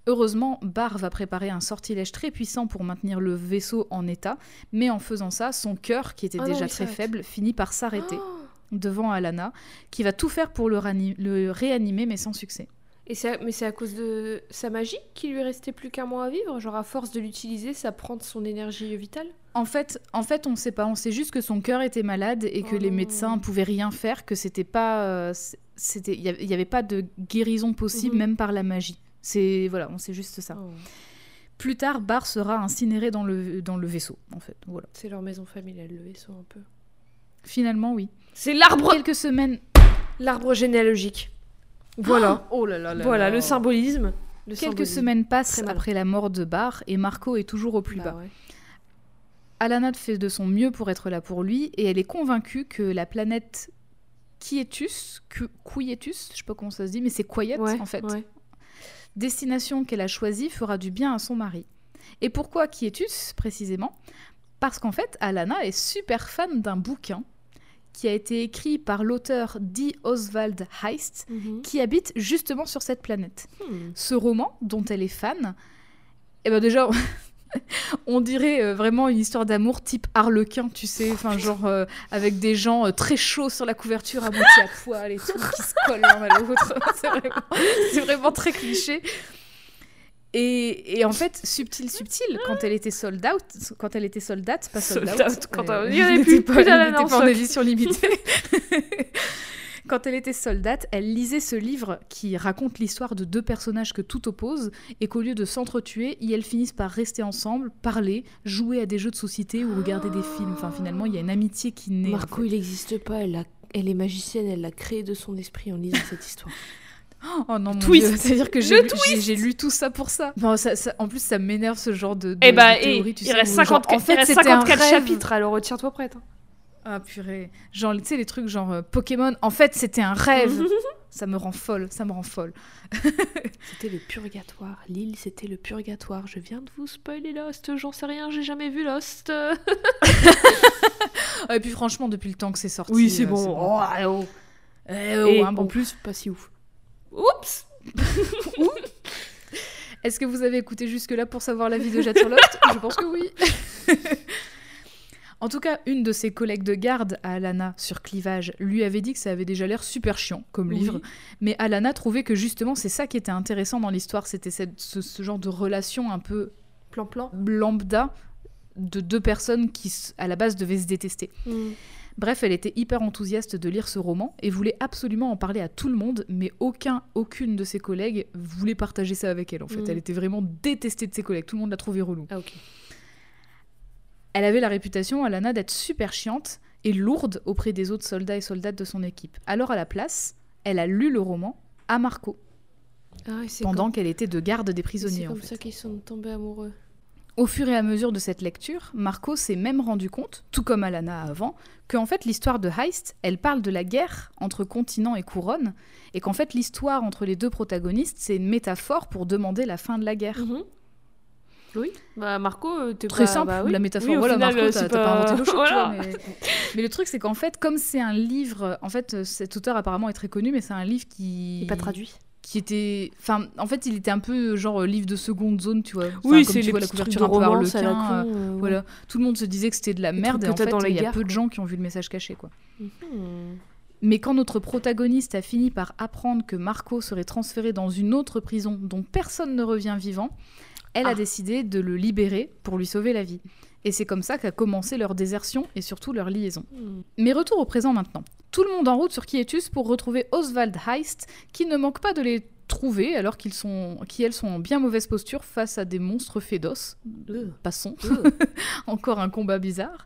Heureusement, Barr va préparer un sortilège très puissant pour maintenir le vaisseau en état, mais en faisant ça, son cœur, qui était Ah déjà très faible, finit par s'arrêter Oh devant Alana, qui va tout faire pour le, réanimer, mais sans succès. Et mais c'est à cause de sa magie qu'il lui restait plus qu'un mois à vivre? Genre à force de l'utiliser, ça prend de son énergie vitale? En fait, en fait, on ne sait pas. On sait juste que son cœur était malade et que Oh les non. médecins pouvaient rien faire, que c'était pas, euh, c'était, il y avait- pas de guérison possible, Mhm. même par la magie. C'est voilà, on sait juste ça. Oh. Plus tard, Barr sera incinéré dans le dans le vaisseau, en fait. Voilà. C'est leur maison familiale, le vaisseau un peu. Finalement, oui. C'est l'arbre Quelques semaines. L'arbre généalogique. Voilà. Oh là là voilà, le symbolisme. Le Quelques symbolisme. semaines passent après la mort de Barr et Marco est toujours au plus Bah bas. ouais. Alana fait de son mieux pour être là pour lui et elle est convaincue que la planète Quietus, Qu- Quietus, je sais pas comment ça se dit, mais c'est Quiet Ouais, en fait, ouais. destination qu'elle a choisie fera du bien à son mari. Et pourquoi Quietus précisément? Parce qu'en fait, Alana est super fan d'un bouquin qui a été écrit par l'auteur D. Oswald Heist, Mhm. qui habite justement sur cette planète. Hmm. Ce roman, dont elle est fan, eh ben déjà, on dirait euh, vraiment une histoire d'amour type Harlequin, tu sais, enfin genre euh, avec des gens euh, très chauds sur la couverture, à moitié à poil et tout, qui se collent l'un à l'autre. c'est vraiment, c'est vraiment très cliché. Et, et en fait, subtil, subtil, quand elle était sold out, quand elle était soldate, pas sold, Sold out, out, quand euh, elle- il y en avait plus, pas, plus elle en pas en stock. édition limitée. Quand elle était soldate, elle lisait ce livre qui raconte l'histoire de deux personnages que tout oppose et qu'au lieu de s'entretuer, ils finissent par rester ensemble, parler, jouer à des jeux de société ou regarder des films. Enfin, finalement, il y a une amitié qui naît. en Marco, il n'existe pas. Elle, a- elle est magicienne. Elle l'a créé de son esprit en lisant cette histoire. Oh non, mon Twist. Dieu, c'est-à-dire que j'ai lu- tout ça pour ça. Non, ça, ça- en plus, ça m'énerve ce genre de, de, Eh bah, de et théorie, tu il sais, reste où genre, 54, en fait, il reste c'était un 54 rêve. chapitres, alors retiens-toi prête. hein. Ah purée, genre tu sais les trucs genre euh, Pokémon. En fait, c'était un rêve. ça me rend folle, ça me rend folle. C'était le purgatoire. L'île, c'était le purgatoire. Je viens de vous spoiler Lost. J'en sais rien, j'ai jamais vu Lost. Ah, et puis franchement, depuis le temps que c'est sorti. Oui, c'est euh, bon. Oh, oh. Eh, oh, Et hein, bon. en plus, pas si ouf. Oups Est-ce que vous avez écouté jusque-là pour savoir l'avis de Jade sur Lost Je pense que oui. en tout cas, une de ses collègues de garde à Alana sur Clivage lui avait dit que ça avait déjà l'air super chiant comme Oui. livre. Mais Alana trouvait que justement, c'est ça qui était intéressant dans l'histoire. C'était ce, ce genre de relation un peu Plan-plan. lambda de deux personnes qui, à la base, devaient se détester. Bref, elle était hyper enthousiaste de lire ce roman et voulait absolument en parler à tout le monde, mais aucun, aucune de ses collègues voulait partager ça avec elle. En fait, Mm. elle était vraiment détestée de ses collègues. Tout le monde l'a trouvée relou. Ah. Elle avait la réputation, Alana, d'être super chiante et lourde auprès des autres soldats et soldates de son équipe. Alors, à la place, elle a lu le roman à Marco Ah, c'est pendant comme, qu'elle était de garde des c'est prisonniers. en comme fait. ça qu'ils sont tombés amoureux. Au fur et à mesure de cette lecture, Marco s'est même rendu compte, tout comme Alana avant, qu'en fait l'histoire de Heist, elle parle de la guerre entre continent et couronne, et qu'en fait l'histoire entre les deux protagonistes, c'est une métaphore pour demander la fin de la guerre. Mhm. Oui, bah Marco, euh, t'es Très pas- simple, bah oui. la métaphore. Oui, voilà, final, Marco, euh, t'as pas inventé Voilà. mais... mais le truc, c'est qu'en fait, comme c'est un livre, en fait, euh, cet auteur apparemment est très connu, mais c'est un livre qui Il est pas traduit. Qui était, enfin, en fait, il était un peu genre euh, livre de seconde zone, tu vois. Enfin, Oui, c'est la couverture un peu la con. euh, euh, ouais. Voilà, tout le monde se disait que c'était de la Les merde et en fait, il y a gares, peu de gens qui ont vu le message caché, quoi. Mhm. Mais quand notre protagoniste a fini par apprendre que Marco serait transféré dans une autre prison dont personne ne revient vivant, elle Ah. a décidé de le libérer pour lui sauver la vie. Et c'est comme ça qu'a commencé leur désertion et surtout leur liaison. Hmm. Mais retour au présent maintenant. Tout le monde en route sur Quietus pour retrouver Oswald Heist, qui ne manque pas de les trouver alors qu'ils sont, qui elles sont en bien mauvaise posture face à des monstres féroces. Euh, Passons, euh. encore un combat bizarre.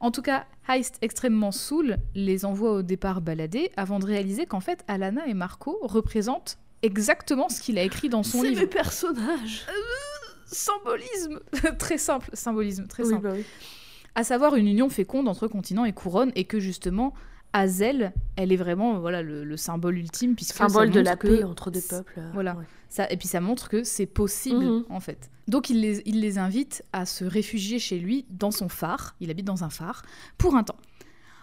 En tout cas, Heist, extrêmement saoul, les envoie au départ balader avant de réaliser qu'en fait, Alana et Marco représentent exactement ce qu'il a écrit dans son C'est livre. mes personnages. Symbolisme Très simple, symbolisme, très Oui, simple. bah oui. à savoir une union féconde entre continent et couronne, et que justement, Hazel, elle est vraiment voilà, le, le symbole ultime, puisque Symbole de la paix entre deux peuples. euh, Voilà. ouais. ça, et puis ça montre que c'est possible, Mhm. en fait. Donc il les, il les invite à se réfugier chez lui dans son phare, il habite dans un phare, pour un temps.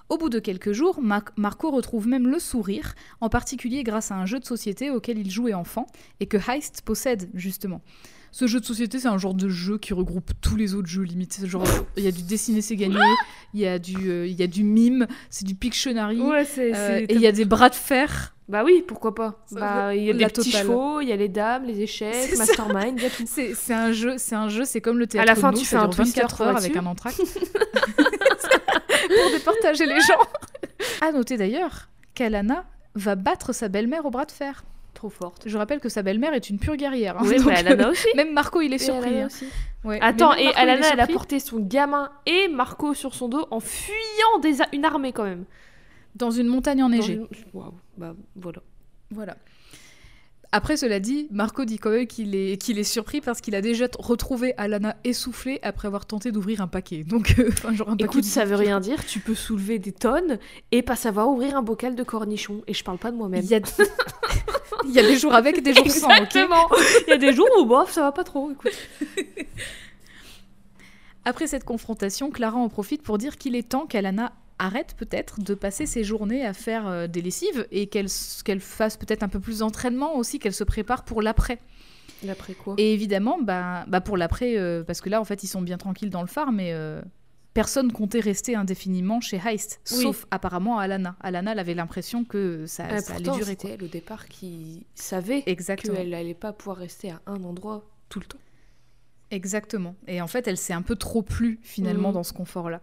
Au bout de quelques jours, Mar- Marco retrouve même le sourire, en particulier grâce à un jeu de société auquel il jouait enfant, et que Heist possède, justement. Ce jeu de société, c'est un genre de jeu qui regroupe tous les autres jeux, limite. Genre, il y a du dessiner, c'est gagné, il y, a du, euh, il y a du mime, c'est du Pictionary, Ouais, c'est. euh, et il y a des bras de fer. Bah oui, pourquoi pas. Bah, il y a des petits totale. chevaux, il y a les dames, les échecs, mastermind, il y a tout. C'est c'est un jeu, c'est un jeu, c'est comme le théâtre. À la fin, tu fais un dure twister 24 pour heures avec un entracte pour départager les gens. À noter d'ailleurs qu'Alana va battre sa belle-mère au bras de fer. Trop forte. Je rappelle que sa belle-mère est une pure guerrière. hein, Oui, mais Alana aussi. Même Marco, il est Et surpris. Alana hein. aussi. Ouais, Attends, et Marco, Alana, elle a porté son gamin et Marco sur son dos en fuyant des a- une armée quand même. dans une montagne enneigée. une- Waouh, bah voilà. Voilà. Après, cela dit, Marco dit quand même qu'il est, qu'il est surpris parce qu'il a déjà retrouvé Alana essoufflée après avoir tenté d'ouvrir un paquet. Donc, euh, enfin, genre un paquet Écoute, de ça veut rien dire, tu peux soulever des tonnes et pas savoir ouvrir un bocal de cornichons. Et je parle pas de moi-même. Il y, a... il y a des jours avec et des jours sans, Exactement. Il y a des jours où, bof, ça va pas trop, écoute. Après cette confrontation, Clara en profite pour dire qu'il est temps qu'Alana arrête peut-être de passer ses journées à faire euh, des lessives et qu'elle fasse peut-être un peu plus d'entraînement aussi, qu'elle se prépare pour l'après. D'après quoi? Et évidemment, bah, bah pour l'après, euh, parce que là en fait ils sont bien tranquilles dans le phare, mais euh, personne comptait rester indéfiniment chez Heist, Oui. sauf apparemment Alana. Alana elle avait l'impression que ça, Ah, ça allait pourtant, durer. c'était elle au départ qui savait Exactement. qu'elle allait pas pouvoir rester à un endroit tout le temps. Exactement. Et en fait, elle s'est un peu trop plu finalement Mhm. dans ce confort-là.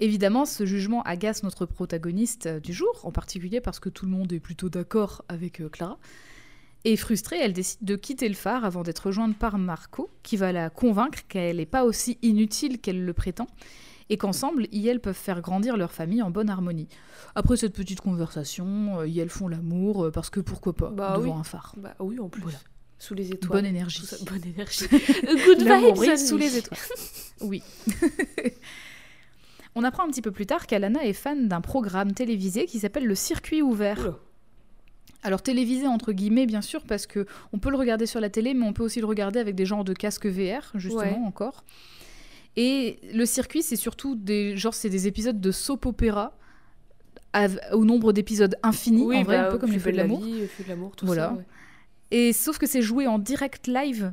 Évidemment, ce jugement agace notre protagoniste euh, du jour, en particulier parce que tout le monde est plutôt d'accord avec euh, Clara. Et frustrée, elle décide de quitter le phare avant d'être rejointe par Marco, qui va la convaincre qu'elle n'est pas aussi inutile qu'elle le prétend, et qu'ensemble, elle peuvent faire grandir leur famille en bonne harmonie. Après cette petite conversation, euh, elles font l'amour, parce que pourquoi pas, Bah devant oui. un phare. Bah oui, en plus. Voilà. Sous les étoiles. Bonne énergie. Bonne énergie. Good vibes sous les étoiles. Oui. On apprend un petit peu plus tard qu'Alana est fan d'un programme télévisé qui s'appelle le Circuit ouvert. Oula. Alors télévisé entre guillemets bien sûr parce que on peut le regarder sur la télé mais on peut aussi le regarder avec des genres de casques VR justement Ouais. encore. Et le circuit c'est surtout des genre c'est des épisodes de soap opéra au nombre d'épisodes infini en vrai bah, un peu comme les feux de l'amour. vie, Feux de l'amour, tout Voilà. ça. ouais. Et sauf que c'est joué en direct live.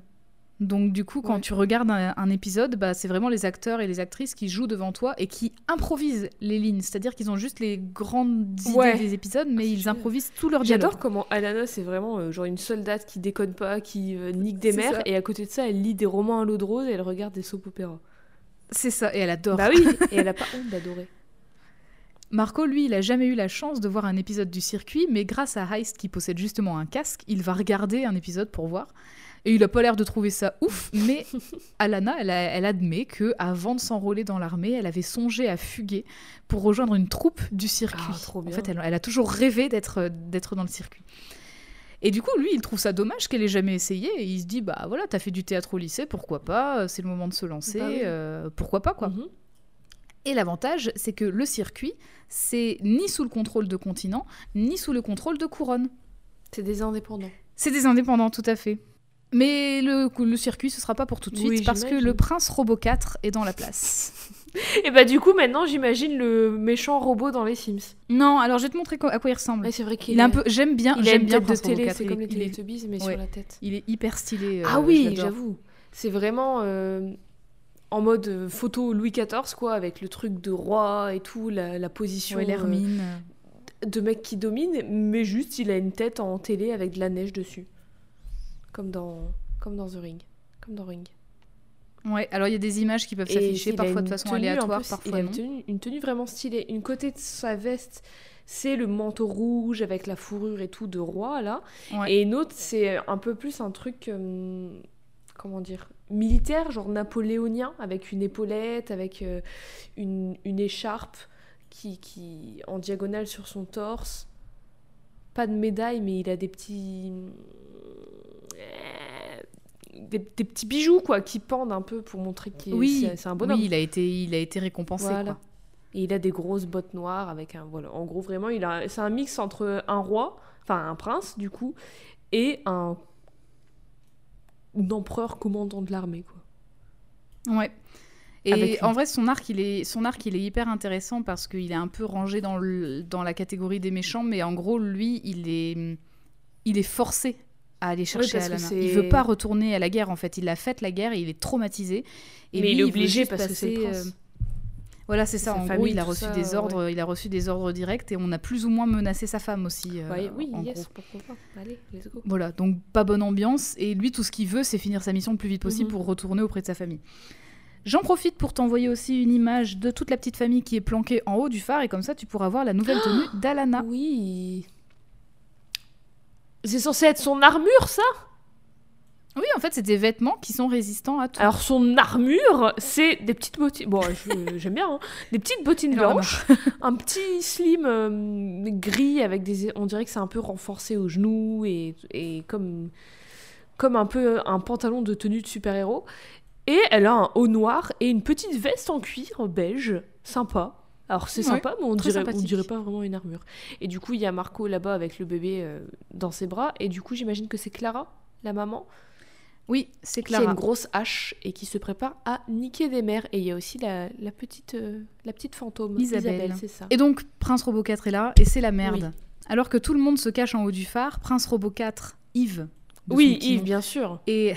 Donc du coup, quand Ouais. tu regardes un, un épisode, bah, c'est vraiment les acteurs et les actrices qui jouent devant toi et qui improvisent les lignes. C'est-à-dire qu'ils ont juste les grandes idées Ouais. des épisodes, mais ils improvisent tout leur dialogue. J'adore comment Alana, c'est vraiment euh, genre une soldate qui déconne pas, qui euh, nique des mères, ça. et à côté de ça, elle lit des romans à l'eau de rose et elle regarde des soap opéras. C'est ça, et elle adore. Bah oui, et elle a pas honte d'adorer. Marco, lui, il a jamais eu la chance de voir un épisode du circuit, mais grâce à Heist qui possède justement un casque, il va regarder un épisode pour voir. Et il a pas l'air de trouver ça ouf, mais Alana, elle, a- elle admet que avant de s'enrôler dans l'armée, elle avait songé à fuguer pour rejoindre une troupe du circuit. Ah, trop bien. En fait, elle, elle a toujours rêvé d'être d'être dans le circuit. Et du coup, lui, il trouve ça dommage qu'elle ait jamais essayé. Et il se dit, bah voilà, t'as fait du théâtre au lycée, pourquoi pas C'est le moment de se lancer, Bah oui. euh, pourquoi pas quoi. Mhm. Et l'avantage, c'est que le circuit, c'est ni sous le contrôle de Continent, ni sous le contrôle de Couronne. C'est des indépendants. C'est des indépendants, tout à fait. Mais le, le circuit, ce sera pas pour tout de suite, Oui, parce que le prince Robo 4 est dans la place. Et bah du coup, maintenant, j'imagine le méchant robot dans les Sims. non, alors je vais te montrer à quoi il ressemble. Ouais, c'est vrai qu'il il est un peu, j'aime bien, j'aime bien de télé, 4, c'est il comme est- les est- Teletubbies, mais ouais. sur la tête. Il est hyper stylé. euh, ah oui, j'avoue. C'est vraiment euh, en mode euh, photo Louis XIV, quoi, avec le truc de roi et tout, la, la position. Ouais, euh, l'hermine. de mec qui domine, mais juste il a une tête en télé avec de la neige dessus. Comme dans, comme dans The Ring. Comme dans Ring. Ouais, alors il y a des images qui peuvent s'afficher parfois de façon aléatoire, plus, il parfois a non. une tenue, une tenue vraiment stylée. Une côté de sa veste, c'est le manteau rouge avec la fourrure et tout de roi, là. Ouais. Et une autre, c'est un peu plus un truc, euh, comment dire, militaire, genre napoléonien, avec une épaulette, avec euh, une, une écharpe qui, qui en diagonale sur son torse. Pas de médaille, mais il a des petits... Des, des petits bijoux, quoi, qui pendent un peu pour montrer qu'il Oui, c'est- un bonhomme. oui, il a été, il a été récompensé. Voilà. Quoi. Et il a des grosses bottes noires avec un voilà. En gros, vraiment, il a. C'est un mix entre un roi, enfin un prince du coup, et un, un empereur commandant de l'armée quoi. Ouais. Et en vrai, son arc, il est, son arc, il est hyper intéressant parce qu'il est un peu rangé dans, le, dans la catégorie des méchants, mais en gros, lui, il est, il est forcé à aller chercher c'est- Il veut pas retourner à la guerre, en fait. Il a fait la guerre et il est traumatisé. Et Mais lui, il est obligé parce que c'est le passer, prince. euh, Voilà, c'est ça. En gros, famille, il a reçu ça, des ordres. Il a reçu des ordres directs et on a plus ou moins menacé sa femme aussi. euh, Ouais, oui, en yes, gros. pourquoi pas. Allez, let's go. Voilà, donc pas bonne ambiance. Et lui, tout ce qu'il veut, c'est finir sa mission le plus vite possible Mhm. pour retourner auprès de sa famille. J'en profite pour t'envoyer aussi une image de toute la petite famille qui est planquée en haut du phare, et comme ça, tu pourras voir la nouvelle tenue d'Alana. Oui. C'est censé être son armure, ça? Oui, en fait, c'est des vêtements qui sont résistants à tout. Alors son armure, c'est des petites bottines. Bon, j'aime bien. hein. Des petites bottines blanches, un petit slim euh, gris avec des. On dirait que c'est un peu renforcé aux genoux et, et comme comme un peu un pantalon de tenue de super-héros. Et elle a un haut noir et une petite veste en cuir beige, sympa. Alors c'est Ouais, sympa, mais on dirait, on dirait pas vraiment une armure. Et du coup, il y a Marco là-bas avec le bébé euh, dans ses bras. Et du coup, j'imagine que c'est Clara, la maman, Oui, c'est qui a Clara. une grosse hache et qui se prépare à niquer des mères. Et il y a aussi la, la petite, euh, la petite fantôme, Isabelle. c'est ça. Et donc, Prince Robot 4 est là, et c'est la merde. Oui. Alors que tout le monde se cache en haut du phare, Prince Robot 4, Yves. Oui, Yves, bien sûr. et,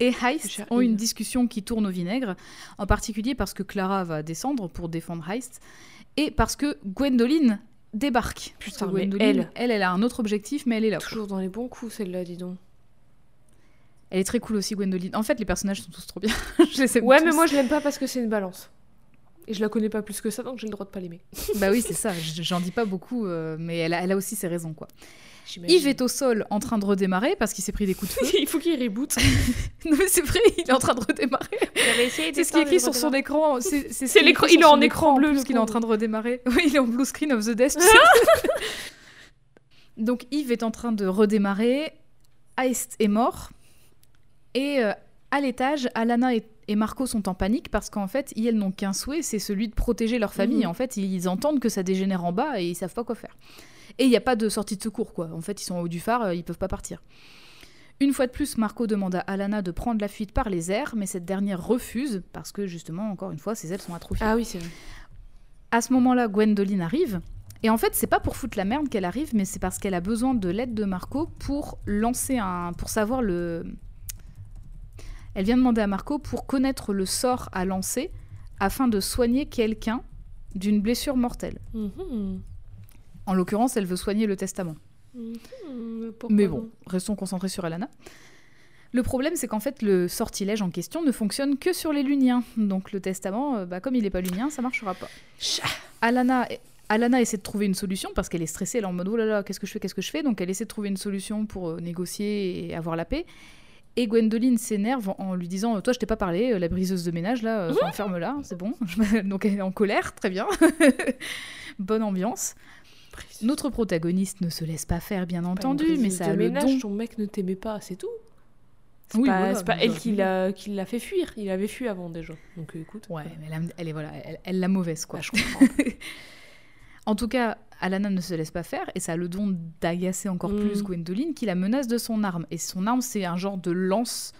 et Heist ont une discussion qui tourne au vinaigre, en particulier parce que Clara va descendre pour défendre Heist, et parce que Gwendoline débarque. Putain, Gwendoline, elle- elle, elle a un autre objectif, mais elle est là. Toujours dans les bons coups, celle-là, dis donc. Elle est très cool aussi, Gwendoline. En fait, les personnages sont tous trop bien. je les aime Ouais, tous. mais moi, je l'aime pas parce que c'est une balance. Et je la connais pas plus que ça, donc j'ai le droit de pas l'aimer. Bah oui, c'est ça. J'en dis pas beaucoup, euh, mais elle a, elle a aussi ses raisons, quoi. Yves est au sol en train de redémarrer parce qu'il s'est pris des coups de feu. Il faut qu'il reboot. non, mais c'est vrai, il est en train de redémarrer. C'est ce qui est écrit sur son écran. C'est l'écran- il est en écran bleu, le qu'il est en train de redémarrer. Oui, il est en blue screen of the death. Donc Yves est en train de redémarrer. Heist est mort. Et euh, à l'étage, Alana et, et Marco sont en panique parce qu'en fait, ils n'ont qu'un souhait, c'est celui de protéger leur famille. Mhm. En fait, ils entendent que ça dégénère en bas et ils savent pas quoi faire. Et il n'y a pas de sortie de secours, quoi. En fait, ils sont en haut du phare, euh, ils peuvent pas partir. Une fois de plus, Marco demande à Alana de prendre la fuite par les airs, mais cette dernière refuse parce que justement, encore une fois, ses ailes sont atrophiées. Ah oui, c'est vrai. À ce moment-là, Gwendoline arrive. Et en fait, c'est pas pour foutre la merde qu'elle arrive, mais c'est parce qu'elle a besoin de l'aide de Marco pour lancer un. pour savoir le. Elle vient demander à Marco pour connaître le sort à lancer afin de soigner quelqu'un d'une blessure mortelle. Mhm. En l'occurrence, elle veut soigner le testament. Pourquoi Mais bon, restons concentrés sur Alana. Le problème, c'est qu'en fait, le sortilège en question ne fonctionne que sur les luniens. Donc le testament, euh, bah, comme il n'est pas lunien, ça marchera pas. Alana, Alana essaie de trouver une solution parce qu'elle est stressée, elle est en mode oh là là, qu'est-ce que je fais, qu'est-ce que je fais? Donc elle essaie de trouver une solution pour euh, négocier et avoir la paix. Et Gwendoline s'énerve en, lui disant Toi, je t'ai pas parlé, euh, la briseuse de ménage, là, euh, enfin, ferme-la, c'est bon. Donc elle est en colère, très bien. Bonne ambiance. Notre protagoniste ne se laisse pas faire, bien entendu, mais ça a le ménage, don. Ton mec ne t'aimait pas, c'est tout. C'est Oui, pas, voilà, c'est pas elle qui l'a, qui l'a fait fuir. Il avait fui avant déjà. Donc euh, écoute. Ouais, mais elle, a- elle est voilà, elle, elle la mauvaise quoi. Bah, je comprends. En tout cas, Alana ne se laisse pas faire et ça a le don d'agacer encore Mm. plus Gwendoline qui la menace de son arme. Et son arme, c'est un genre de lance.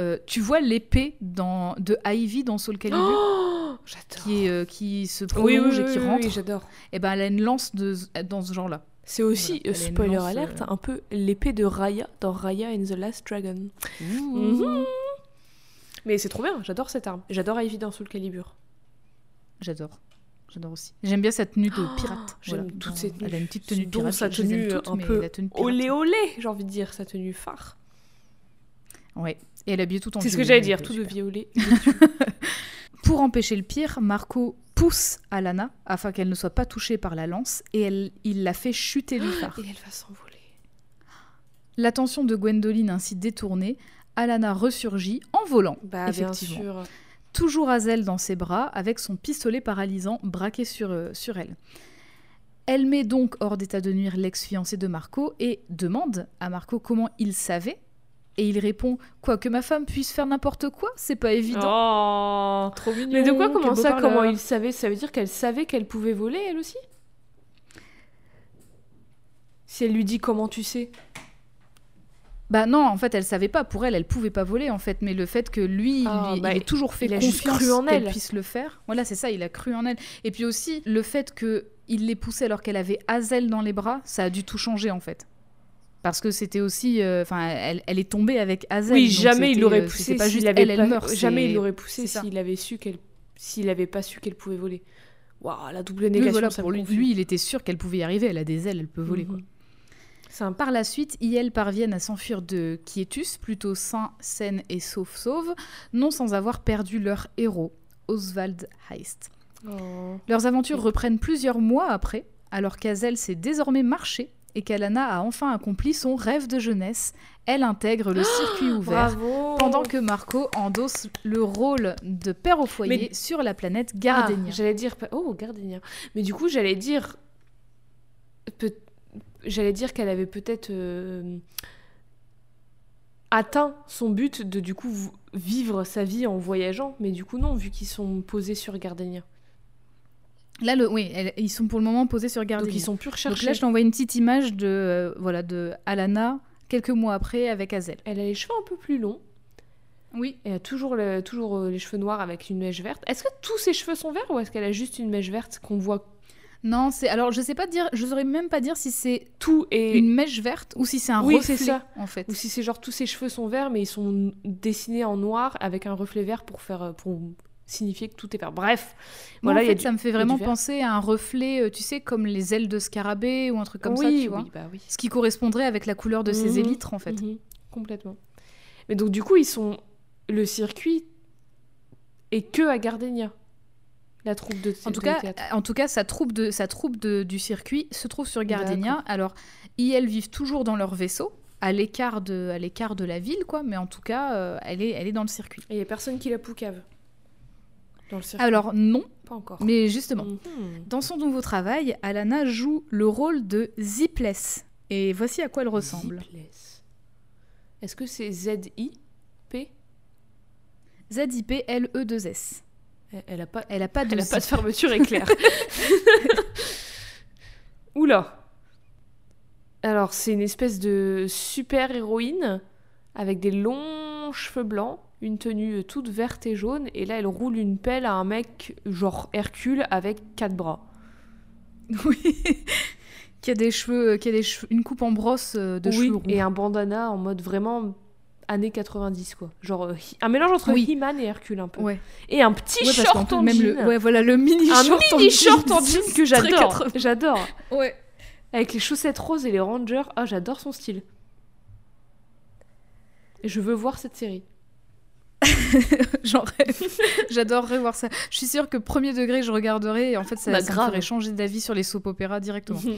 Euh, tu vois l'épée dans, de Ivy dans Soul Calibur Oh, j'adore. qui, est, euh, qui se prolonge Oui, oui, et qui oui, rentre. oui, j'adore. et ben elle a une lance de, dans ce genre-là. C'est aussi, Voilà, spoiler lance, alert, euh, un peu l'épée de Raya dans Raya and the Last Dragon. Mhm. Mais c'est trop bien, j'adore cette arme. J'adore Ivy dans Soul Calibur. J'adore. J'adore aussi. J'aime bien sa tenue de pirate. Oh, J'aime Voilà, toutes dans- ces tenues. Elle a une petite tenue Dont pirate. sa tenue toutes, un peu pirate. Olé olé, j'ai envie de dire, sa tenue phare. Ouais. Et elle est habillée tout en C'est ce que j'allais dire, tout de violet. Pour empêcher le pire, Marco pousse Alana afin qu'elle ne soit pas touchée par la lance et elle, il la fait chuter du phare. Et elle va s'envoler. L'attention de Gwendoline ainsi détournée, Alana ressurgit en volant, Bah, bien sûr. toujours Hazel dans ses bras avec son pistolet paralysant braqué sur, euh, sur elle. Elle met donc hors d'état de nuire l'ex-fiancé de Marco et demande à Marco comment il savait. Et il répond Quoi, que ma femme puisse faire n'importe quoi C'est pas évident. Oh Trop mignon. Mais de quoi, comment ça, parleur. comment il savait Ça veut dire qu'elle savait qu'elle pouvait voler, elle aussi? Si elle lui dit comment tu sais Bah non, en fait, elle savait pas. Pour elle, elle pouvait pas voler, en fait. Mais le fait que lui, Ah, il, bah, il ait toujours fait il confiance qu'elle elle. puisse le faire. Voilà, c'est ça, il a cru en elle. Et puis aussi, le fait que il l'ait poussée alors qu'elle avait Hazel dans les bras, ça a dû tout changer, en fait. Parce que c'était aussi... euh, Enfin, elle, elle est tombée avec Hazel. Oui, jamais il l'aurait euh, poussé pas juste avait elle, elle pas- meurt. Jamais il l'aurait poussé s'il avait su qu'elle s'il avait pas su qu'elle pouvait voler. Waouh, la double Oui, négation, voilà, ça pour lui, lui, il était sûr qu'elle pouvait y arriver. Elle a des ailes, elle peut voler. Mhm. Par la suite, ils parviennent à s'enfuir de Quietus, plutôt sain, saine et sauf-sauve, non sans avoir perdu leur héros, Oswald Heist. Oh. Leurs aventures reprennent plusieurs mois après, alors qu'Azel sait désormais marcher et qu'Alana a enfin accompli son rêve de jeunesse. Elle intègre le circuit ouvert, Bravo pendant que Marco endosse le rôle de père au foyer Mais- sur la planète Ah, Gardenia. j'allais dire oh Gardenia. Mais du coup, j'allais dire j'allais dire qu'elle avait peut-être euh, atteint son but de du coup vivre sa vie en voyageant, mais du coup non, vu qu'ils sont posés sur Gardenia. Là, le, oui, ils sont pour le moment posés sur Gardenia. Donc ils sont plus Donc recherchés. là, je t'envoie une petite image de, euh, voilà, de Alana quelques mois après avec Azel. Elle a les cheveux un peu plus longs. Oui. Elle a toujours, le- toujours euh, les cheveux noirs avec une mèche verte. Est-ce que tous ses cheveux sont verts ou est-ce qu'elle a juste une mèche verte qu'on voit? Non, c'est alors je sais pas dire, je saurais même pas dire si c'est tout et une mèche verte ou si c'est un Oui, reflet c'est ça. en fait. ou si c'est genre tous ses cheveux sont verts mais ils sont dessinés en noir avec un reflet vert pour faire euh, pour signifier que tout est vert. Bref, Moi, voilà, en il y a fait, du- ça me fait vraiment penser à un reflet, euh, tu sais, comme les ailes de scarabée ou un truc comme ça, oui, tu vois. oui, bah oui. Ce qui correspondrait avec la couleur de ses Mhm, élytres en fait. mhm, complètement. Mais donc du coup, ils sont le circuit est que à Gardenia. La troupe de En tout de cas, théâtre. en tout cas, sa troupe de sa troupe de- du circuit se trouve sur Gardenia. Alors, ils elles vivent toujours dans leur vaisseau, à l'écart de à l'écart de la ville, quoi. Mais en tout cas, euh, elle est elle est dans le circuit. Et il y a personne qui la poucave. Dans le circuit. Alors non, pas encore. mais justement. Mhm. Dans son nouveau travail, Alana joue le rôle de Zipless. Et voici à quoi elle ressemble. Zipless. Est-ce que c'est Z-I-P Z-I-P-L-E-2-S. elle, elle a pas, Elle a pas de elle a pas de fermeture éclair. Oula. Alors, c'est une espèce de super héroïne avec des longs cheveux blancs, une tenue toute verte et jaune, et là, elle roule une pelle à un mec genre Hercule avec quatre bras. Oui. qui a des cheveux, qui a des cheveux, une coupe en brosse euh, de oui, cheveux roux. et un bandana en mode vraiment années 90 quoi. Genre euh, un mélange entre Oui. He-Man et Hercule un peu. Ouais. Et un petit Ouais, short en même jean. le, ouais, voilà le mini un short en mini jean, short en jean que j'adore. 80. J'adore. Ouais. Avec les chaussettes roses et les rangers. Ah, j'adore son style. Je veux voir cette série. J'en rêve. J'adorerais voir ça. Je suis sûre que premier degré, je regarderai et en fait, ça, Bah, ça me ferait changer d'avis sur les soap-opéras directement.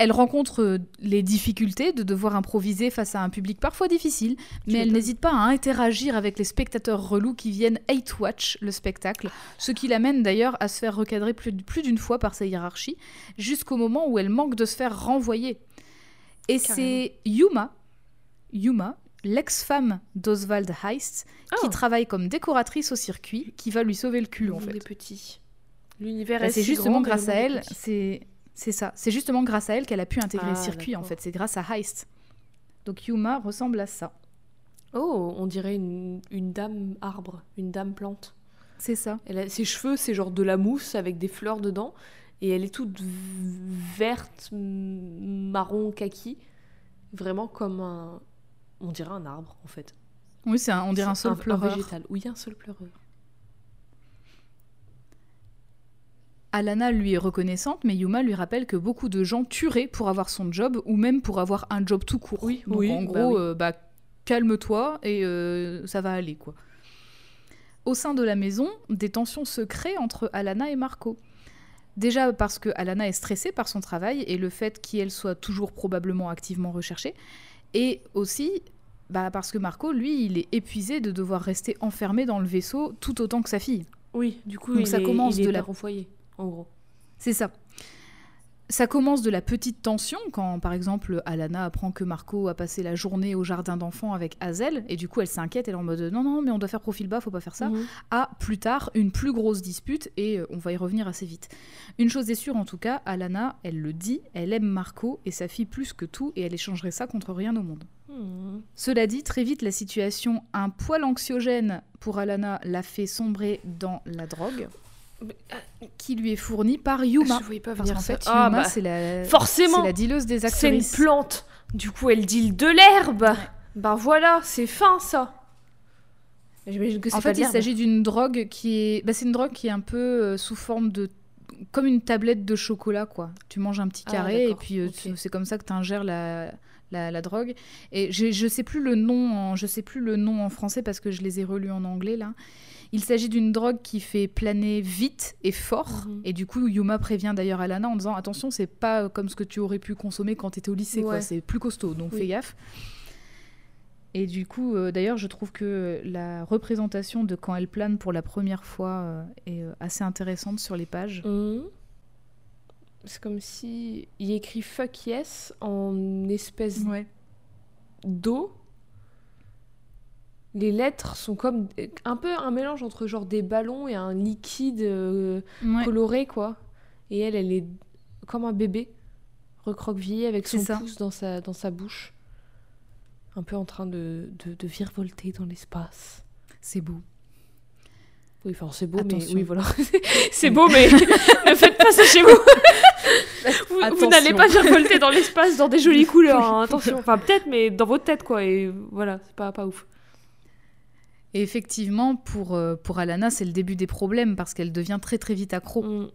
Elle rencontre euh, les difficultés de devoir improviser face à un public parfois difficile, mais elle n'hésite pas à interagir avec les spectateurs relous qui viennent hate watch le spectacle, ce qui l'amène d'ailleurs à se faire recadrer plus d'une fois par sa hiérarchie, jusqu'au moment où elle manque de se faire renvoyer. Et c'est Yuma, Yuma, l'ex-femme d'Oswald Heist, qui Ah. travaille comme décoratrice au circuit, qui va lui sauver le cul en fait. est petit. L'univers Bah, est si justement grand, grâce à elle, c'est c'est ça. C'est justement grâce à elle qu'elle a pu intégrer le Ah, circuit en fait. C'est grâce à Heist. Donc Yuma ressemble à ça. Oh, on dirait une, une dame arbre, une dame plante. C'est ça. Elle a, ses cheveux, c'est genre de la mousse avec des fleurs dedans. Et elle est toute verte, marron, kaki. Vraiment comme un. On dirait un arbre, en fait. Oui, c'est un- on dirait un sol pleureur. végétal. Oui, un seul pleureur. Alana lui est reconnaissante, mais Yuma lui rappelle que beaucoup de gens tueraient pour avoir son job ou même pour avoir un job tout court. Oui, Donc oui, en bah gros, oui. euh, bah, calme-toi et euh, ça va aller quoi. Au sein de la maison, des tensions se créent entre Alana et Marco. Déjà parce que Alana est stressée par son travail et le fait qu'elle soit toujours probablement activement recherchée, et aussi bah, parce que Marco, lui, il est épuisé de devoir rester enfermé dans le vaisseau tout autant que sa fille. Oui, du coup, Donc il ça est, commence il est de la- au foyer, en gros. C'est ça. Ça commence de la petite tension quand, par exemple, Alana apprend que Marco a passé la journée au jardin d'enfants avec Hazel, et du coup elle s'inquiète, elle est en mode non, non, mais on doit faire profil bas, faut pas faire ça. Mhm. À plus tard, une plus grosse dispute, et euh, on va y revenir assez vite. Une chose est sûre en tout cas, Alana, elle le dit, elle aime Marco et sa fille plus que tout, et elle échangerait ça contre rien au monde. Mhm. Cela dit, très vite, la situation un poil anxiogène pour Alana l'a fait sombrer dans la drogue, qui lui est fournie par Yuma. Je voyais pas venir ça. fait, Ah, Yuma, bah, c'est la, forcément. c'est la dealeuse des C'est une actrices. plante. Du coup, elle deal de l'herbe. Bah voilà, c'est fin ça. J'imagine que c'est En pas fait, il s'agit d'une drogue qui est. Bah, c'est une drogue qui est un peu euh, sous forme de. Comme une tablette de chocolat, quoi. Tu manges un petit Ah, carré et puis euh, c'est comme ça que tu ingères la, la, la drogue. Et je sais plus le nom, en, je sais plus le nom en français parce que je les ai relus en anglais là. Il s'agit d'une drogue qui fait planer vite et fort. Mhm. Et du coup, Yuma prévient d'ailleurs Alana en disant attention, c'est pas euh, comme ce que tu aurais pu consommer quand tu étais au lycée, quoi. C'est plus costaud, donc Oui. fais gaffe. Et du coup, euh, d'ailleurs, je trouve que la représentation de quand elle plane pour la première fois euh, est assez intéressante sur les pages. Mhm. C'est comme si il écrit fuck yes en espèce Ouais. d'eau. Les lettres sont comme un peu un mélange entre genre des ballons et un liquide euh, Ouais. coloré quoi. Et elle, elle est comme un bébé recroquevillé avec son ça. pouce dans sa, dans sa bouche. Un peu en train de, de, de virevolter dans l'espace. C'est beau. Oui, enfin c'est beau, Attention. mais oui, voilà. c'est beau, mais ne faites pas ça chez vous. vous vous n'allez pas virevolter dans l'espace dans des jolies couleurs, hein, attention. Enfin, peut-être, mais dans votre tête, quoi. Et voilà, c'est pas, pas ouf. Et effectivement, pour, euh, pour Alana, c'est le début des problèmes parce qu'elle devient très très vite accro. Mm.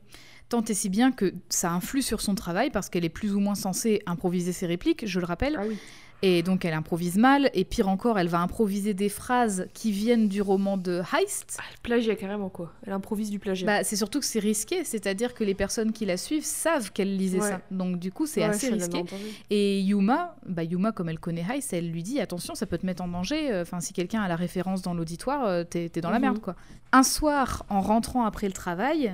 Tant et si bien que ça influe sur son travail parce qu'elle est plus ou moins censée improviser ses répliques, je le rappelle. Ah oui. Et donc elle improvise mal, et pire encore, elle va improviser des phrases qui viennent du roman de Heist. Ah, elle plagiat carrément, quoi. Elle improvise du plagiat. Bah, c'est surtout que c'est risqué, c'est-à-dire que les personnes qui la suivent savent qu'elle lisait Ouais. ça. Donc du coup, c'est Ouais, assez risqué. Et Yuma, bah Yuma, comme elle connaît Heist, elle lui dit attention, ça peut te mettre en danger. euh, Enfin, si quelqu'un a la référence dans l'auditoire, euh, t'es t'es dans la Mhm. merde, quoi. Un soir, en rentrant après le travail,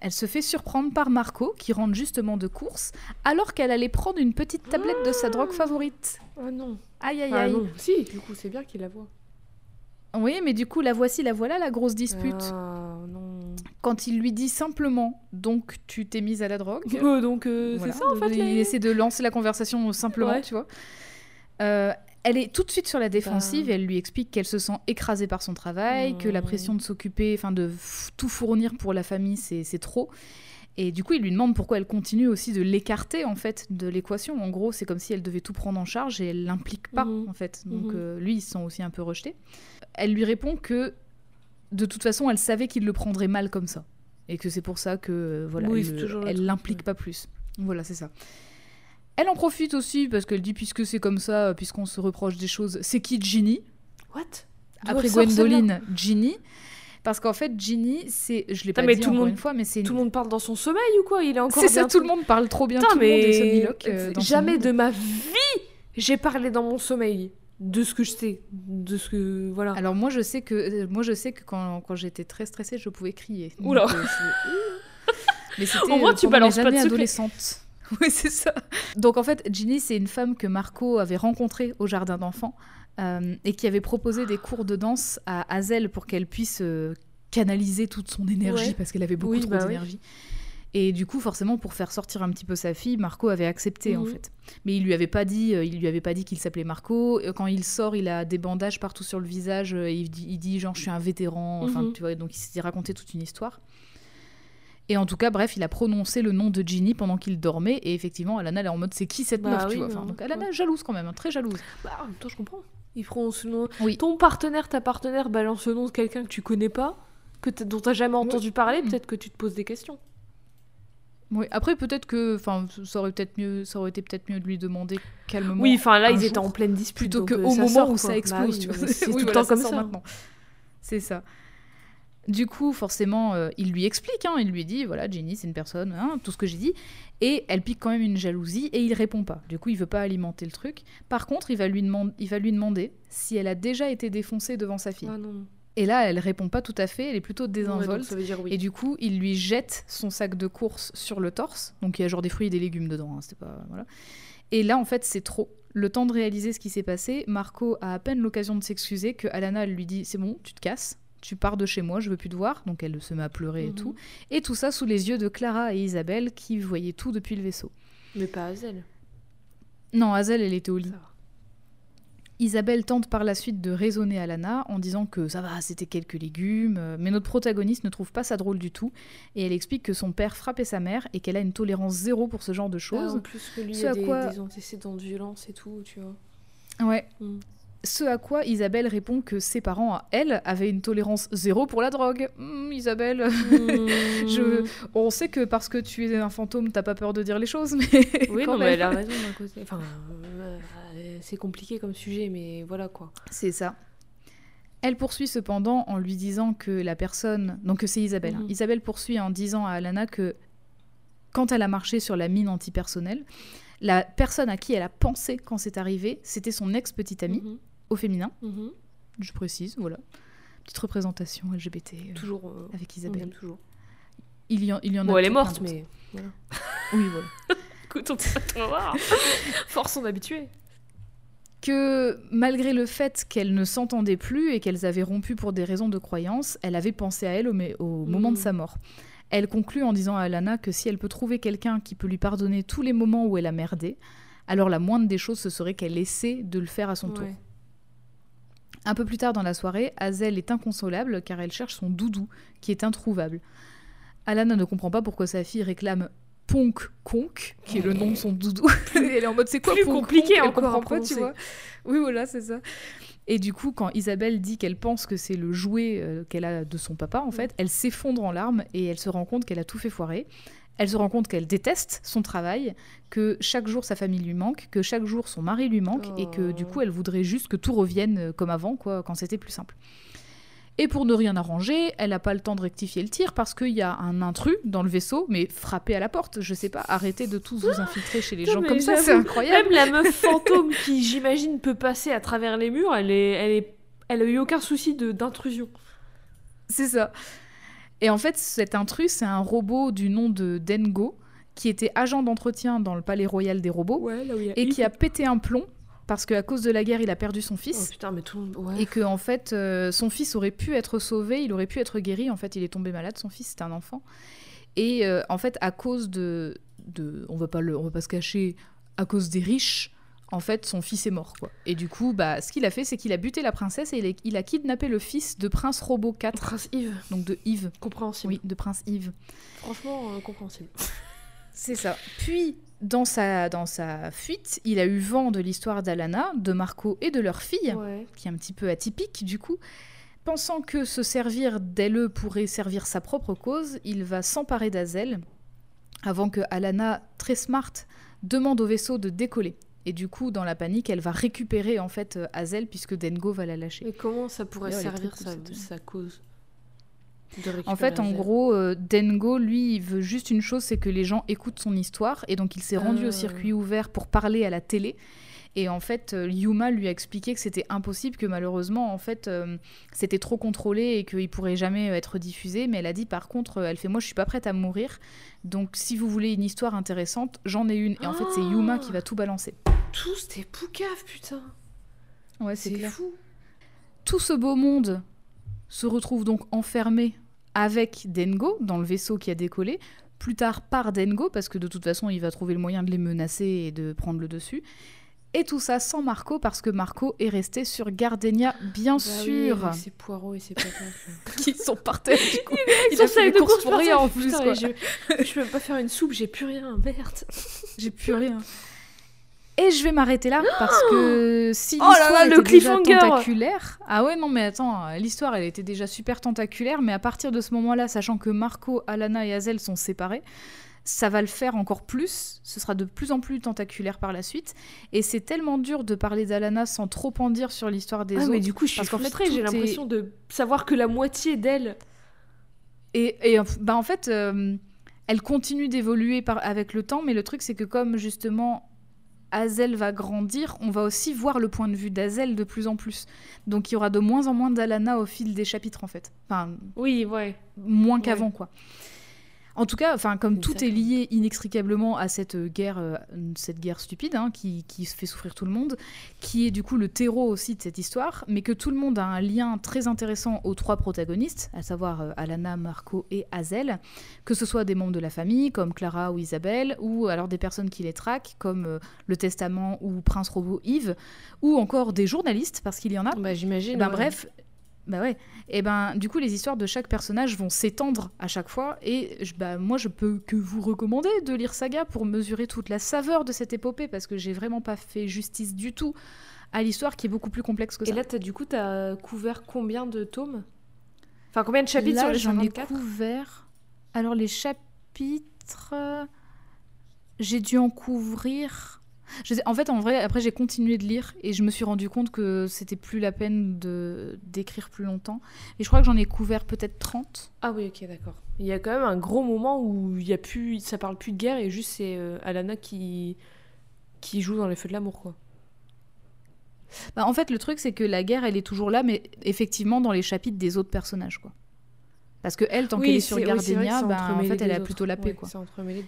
elle se fait surprendre par Marco, qui rentre justement de course, alors qu'elle allait prendre une petite tablette de sa drogue favorite. Ah non. Aïe aïe Ah aïe. non. Si, du coup, c'est bien qu'il la voit. Oui, mais du coup, la voici, la voilà, la grosse dispute. Ah non. Quand il lui dit simplement, donc tu t'es mise à la drogue. Euh, donc, euh, Voilà. c'est ça, en fait. Il les- essaie de lancer la conversation simplement, Ouais. tu vois. Euh, elle est tout de suite sur la défensive Bah. et elle lui explique qu'elle se sent écrasée par son travail, que la pression de s'occuper, enfin de tout fournir pour la famille, c'est trop. Et du coup, il lui demande pourquoi elle continue aussi de l'écarter en fait de l'équation. En gros, c'est comme si elle devait tout prendre en charge et elle l'implique pas Mhm. en fait. Donc Mhm. euh, lui, il se sent aussi un peu rejeté. Elle lui répond que de toute façon, elle savait qu'il le prendrait mal comme ça et que c'est pour ça que euh, voilà, Oui, elle l'implique ouais. pas plus. Voilà, c'est ça. Elle en profite aussi parce qu'elle dit puisque c'est comme ça, puisqu'on se reproche des choses, c'est qui Ginny? What? Après Gwendoline, Ginny. Parce qu'en fait, Ginny, c'est, je l'ai pas mais dit tout encore monde- une fois, mais c'est Tout le monde parle dans son sommeil ou quoi? Il est encore c'est ça, tout le monde parle trop bien, Putain, tout le monde est mais euh, dans jamais de ma vie j'ai parlé dans mon sommeil de ce que je sais, de ce que voilà. Alors moi, je sais que, euh, moi, je sais que quand, quand j'étais très stressée, je pouvais crier. Oula. euh, c'est- mais c'était Au moins, euh, tu balances pas de adolescentes. Oui, c'est ça. Donc en fait, Ginny, c'est une femme que Marco avait rencontrée au jardin d'enfants euh, et qui avait proposé des cours de danse à Hazel pour qu'elle puisse euh, canaliser toute son énergie Ouais. parce qu'elle avait beaucoup Oui, trop bah oui. d'énergie. Et du coup, forcément, pour faire sortir un petit peu sa fille, Marco avait accepté en Mhm. fait. Mais il lui avait pas dit, euh, il lui avait pas dit qu'il s'appelait Marco. Quand il sort, il a des bandages partout sur le visage. et il, dit, il dit genre je suis un vétéran. Enfin, Mhm. tu vois. Donc il s'était raconté toute une histoire. Et en tout cas, bref, il a prononcé le nom de Ginny pendant qu'il dormait. Et effectivement, Alana, elle est en mode c'est qui cette Bah meuf, tu oui, vois. Enfin, en- donc Alana, ouais. jalouse quand même, hein, très jalouse. Bah, en même temps, je comprends. Ils feront ce nom. Oui. Ton partenaire, ta partenaire balance le nom de quelqu'un que tu connais pas, que dont t'as jamais entendu parler, Mhm. peut-être que tu te poses des questions. Oui, après peut-être que, enfin, ça aurait peut-être mieux, ça aurait été peut-être mieux de lui demander calmement. Oui, enfin là, ils étaient en pleine dispute. plutôt que euh, moment où quoi. ça Bah explose. oui, tu vois. C'est Oui, tout le voilà, temps comme ça. maintenant. C'est ça. Du coup, forcément, euh, il lui explique, hein, il lui dit, voilà, Jenny, c'est une personne, hein, tout ce que j'ai dit, et elle pique quand même une jalousie, et il répond pas. Du coup, il veut pas alimenter le truc. Par contre, il va lui, demand- il va lui demander si elle a déjà été défoncée devant sa fille. Ah non. Et là, elle répond pas tout à fait, elle est plutôt désinvolte. oui. Et du coup, il lui jette son sac de course sur le torse. Donc il y a genre des fruits et des légumes dedans. hein, pas voilà. Et là, en fait, c'est trop. Le temps de réaliser ce qui s'est passé, Marco a à peine l'occasion de s'excuser que Alana lui dit c'est bon, tu te casses, tu pars de chez moi, je veux plus te voir. Donc elle se met à pleurer et Mhm. tout. Et tout ça sous les yeux de Clara et Isabelle qui voyaient tout depuis le vaisseau. Mais pas Hazel. Non, Hazel, elle était au lit. Isabelle tente par la suite de raisonner Alana en disant que ça va, c'était quelques légumes, euh, mais notre protagoniste ne trouve pas ça drôle du tout, et elle explique que son père frappait sa mère et qu'elle a une tolérance zéro pour ce genre de Ah, choses. en plus que lui, il Ce a à des, quoi- des antécédents de violence et tout, tu vois. Ouais. Mm. Ce à quoi Isabelle répond que ses parents, à elle, avaient une tolérance zéro pour la drogue. Hmm, Isabelle, Je- on sait que parce que tu es un fantôme, t'as pas peur de dire les choses, mais Oui, non, mais elle a raison d'un côté. Enfin, euh, euh, c'est compliqué comme sujet, mais voilà quoi. C'est ça. Elle poursuit cependant en lui disant que la personne, donc c'est Isabelle. hein. Mhm. Isabelle poursuit en disant à Alana que quand elle a marché sur la mine antipersonnelle, la personne à qui elle a pensé quand c'est arrivé, c'était son ex-petite amie, Mhm, au féminin, mhm. je précise, voilà. Petite représentation LGBT euh, Toujours. euh, avec on Isabelle. toujours. Il y en, il y en a Bon, elle est morte, mais. Voilà. Oui, voilà. Écoute, on peut voir. Force son habitué. que malgré le fait qu'elles ne s'entendaient plus et qu'elles avaient rompu pour des raisons de croyance, elle avait pensé à elle au, au moment de Mhm. sa mort. Elle conclut en disant à Alana que si elle peut trouver quelqu'un qui peut lui pardonner tous les moments où elle a merdé, alors la moindre des choses ce serait qu'elle essaie de le faire à son tour. Un peu plus tard dans la soirée, Hazel est inconsolable car elle cherche son doudou qui est introuvable. Alana ne comprend pas pourquoi sa fille réclame Ponk Conk, qui est le nom de son doudou. elle est en mode c'est quoi Plus Ponk compliqué Conk encore comprend pas, tu vois. Oui, voilà, c'est ça. Et du coup, quand Isabelle dit qu'elle pense que c'est le jouet euh, qu'elle a de son papa, en fait, elle s'effondre en larmes et elle se rend compte qu'elle a tout fait foirer. Elle se rend compte qu'elle déteste son travail, que chaque jour sa famille lui manque, que chaque jour son mari lui manque et que du Oh. coup elle voudrait juste que tout revienne euh, comme avant, quoi, quand c'était plus simple. Et pour ne rien arranger, elle n'a pas le temps de rectifier le tir parce qu'il y a un intrus dans le vaisseau, mais frappé à la porte. Je sais pas, arrêtez de tous vous infiltrer chez les gens comme ça, c'est incroyable. Même la meuf fantôme qui, j'imagine, peut passer à travers les murs, elle, est, elle, est, elle a eu aucun souci d'intrusion. C'est ça. Et en fait, cet intrus, c'est un robot du nom de Dengo, qui était agent d'entretien dans le palais royal des robots, Ouais, il et qui a pété un plomb, parce qu'à cause de la guerre, il a perdu son Oh fils. putain, mais tout. Ouais. Et que en fait, euh, son fils aurait pu être sauvé, il aurait pu être guéri. En fait, il est tombé malade. Son fils, c'était un enfant. Et euh, en fait, à cause de, de, on va pas le, on va pas se cacher, à cause des riches, en fait, son fils est mort, quoi. Et du coup, bah, ce qu'il a fait, c'est qu'il a buté la princesse et il a, il a kidnappé le fils de Prince Robot 4, Prince Yves, donc de Yves. compréhensible. Oui, de Prince Yves. Franchement, euh, compréhensible. C'est ça. Puis, dans sa, dans sa fuite, il a eu vent de l'histoire d'Alana, de Marco et de leur fille. Ouais. qui est un petit peu atypique du coup. Pensant que se servir d'elle pourrait servir sa propre cause, il va s'emparer d'Azel avant que Alana, très smart, demande au vaisseau de décoller. Et du coup, dans la panique, elle va récupérer en fait euh, Azel puisque Dengo va la lâcher. Et comment ça pourrait servir sa, sa cause En fait, en Hazel gros, euh, Dengo, lui, il veut juste une chose, c'est que les gens écoutent son histoire. Et donc, il s'est rendu Ah. au circuit ouvert pour parler à la télé. Et en fait, euh, Yuma lui a expliqué que c'était impossible, que malheureusement, en fait, euh, c'était trop contrôlé et qu'il pourrait jamais euh, être diffusé. Mais elle a dit, par contre, elle fait, moi, je suis pas prête à mourir. Donc, si vous voulez une histoire intéressante, j'en ai une. Et en fait, c'est Yuma Ah. qui va tout balancer. Tout c'était poucave, putain. Ouais, C'est fou. Tout ce beau monde se retrouve donc enfermé avec Dengo dans le vaisseau qui a décollé, plus tard par Dengo, parce que de toute façon il va trouver le moyen de les menacer et de prendre le dessus. Et tout ça sans Marco, parce que Marco est resté sur Gardenia, bien Bah oui, sûr, avec ses poireaux et ses patates. là. qui sont par terre du coup. Ils Il a sont fait courses course pour rien en plus, Putain, quoi. Je, je peux même pas faire une soupe, j'ai plus rien, merde. J'ai plus rien. Et je vais m'arrêter là parce que si Oh là l'histoire là, le était déjà cliffhanger tentaculaire, ah ouais non mais attends, l'histoire elle était déjà super tentaculaire, mais à partir de ce moment-là, sachant que Marco, Alana et Hazel sont séparés, ça va le faire encore plus, ce sera de plus en plus tentaculaire par la suite, et c'est tellement dur de parler d'Alana sans trop en dire sur l'histoire des Ah, autres. mais du coup, je suis parce qu'en fait, frustrée, j'ai est- l'impression de savoir que la moitié d'elle. Et, et, bah, en fait, euh, elle continue d'évoluer par- avec le temps, mais le truc, c'est que comme justement Hazel va grandir, on va aussi voir le point de vue d'Hazel de plus en plus. Donc il y aura de moins en moins d'Alana au fil des chapitres, en fait. Enfin, Oui, ouais. moins qu'avant, quoi. En tout cas, enfin, comme tout est lié inextricablement à cette euh, guerre, euh, cette guerre stupide hein, qui, qui fait souffrir tout le monde, qui est du coup le terreau aussi de cette histoire, mais que tout le monde a un lien très intéressant aux trois protagonistes, à savoir euh, Alana, Marco et Hazel, que ce soit des membres de la famille comme Clara ou Isabelle, ou alors des personnes qui les traquent comme euh, le Testament ou Prince Robot Yves, ou encore des journalistes parce qu'il y en a. Bah, j'imagine. Ben ouais. bref, bah ouais. Et ben du coup les histoires de chaque personnage vont s'étendre à chaque fois et je- bah moi je peux que vous recommander de lire Saga pour mesurer toute la saveur de cette épopée parce que j'ai vraiment pas fait justice du tout à l'histoire qui est beaucoup plus complexe que ça. Et là, as, du coup, t'as couvert combien de tomes? Enfin, combien de chapitres Là, sur les j'en ai 54 couvert. Alors les chapitres, euh, j'ai dû en couvrir. Je sais- En fait, en vrai, après j'ai continué de lire et je me suis rendu compte que c'était plus la peine de d'écrire plus longtemps. Et je crois que j'en ai couvert peut-être 30. Ah oui, ok, d'accord. Il y a quand même un gros moment où il y a plus, ça parle plus de guerre et juste c'est euh, Alana qui qui joue dans les feux de l'amour, quoi. Bah, en fait, le truc, c'est que la guerre, elle est toujours là, mais effectivement dans les chapitres des autres personnages, quoi. Parce que elle, tant Oui, qu'elle est sur oui, Gardenia, c'est bah, en fait, elle a autres. plutôt la paix, Ouais, quoi.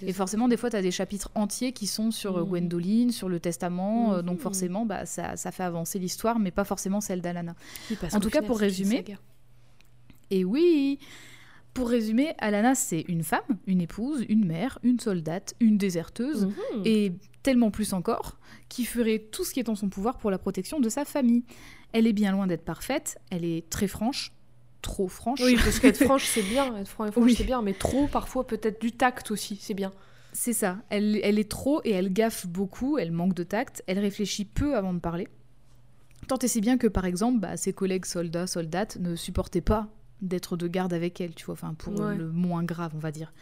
Et forcément, des fois, tu as des chapitres entiers qui sont sur euh, Mhm. Gwendoline, sur le testament, euh, donc forcément, bah, ça, ça fait avancer l'histoire, mais pas forcément celle d'Alana. Oui, en tout cas, pour résumer. Et oui Pour résumer, Alana, c'est une femme, une épouse, une mère, une soldate, une déserteuse, Mhm. et tellement plus encore, qui ferait tout ce qui est en son pouvoir pour la protection de sa famille. Elle est bien loin d'être parfaite, elle est très franche, trop franche. Oui, parce qu'être franche, c'est bien. Être franc et franche, Oui. c'est bien. Mais trop, parfois, peut-être du tact aussi, c'est bien. C'est ça, elle, elle est trop et elle gaffe beaucoup, elle manque de tact, elle réfléchit peu avant de parler. Tant et si bien que, par exemple, bah, ses collègues soldats, soldates ne supportaient pas d'être de garde avec elle, tu vois, enfin, pour Ouais. le moins grave, on va dire.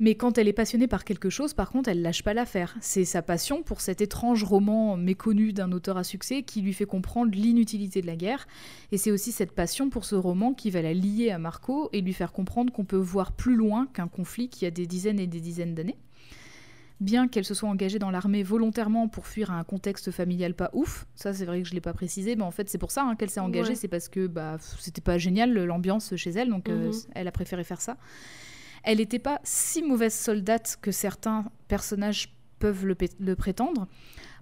Mais quand elle est passionnée par quelque chose, par contre, elle lâche pas l'affaire. C'est sa passion pour cet étrange roman méconnu d'un auteur à succès qui lui fait comprendre l'inutilité de la guerre. Et c'est aussi cette passion pour ce roman qui va la lier à Marco et lui faire comprendre qu'on peut voir plus loin qu'un conflit qui a des dizaines et des dizaines d'années. Bien qu'elle se soit engagée dans l'armée volontairement pour fuir à un contexte familial pas ouf, ça c'est vrai que je l'ai pas précisé, mais en fait c'est pour ça hein, qu'elle s'est engagée, Ouais. c'est parce que bah, c'était pas génial l'ambiance chez elle, donc euh, Mhm. elle a préféré faire ça. Elle n'était pas si mauvaise soldate que certains personnages peuvent le, prétendre.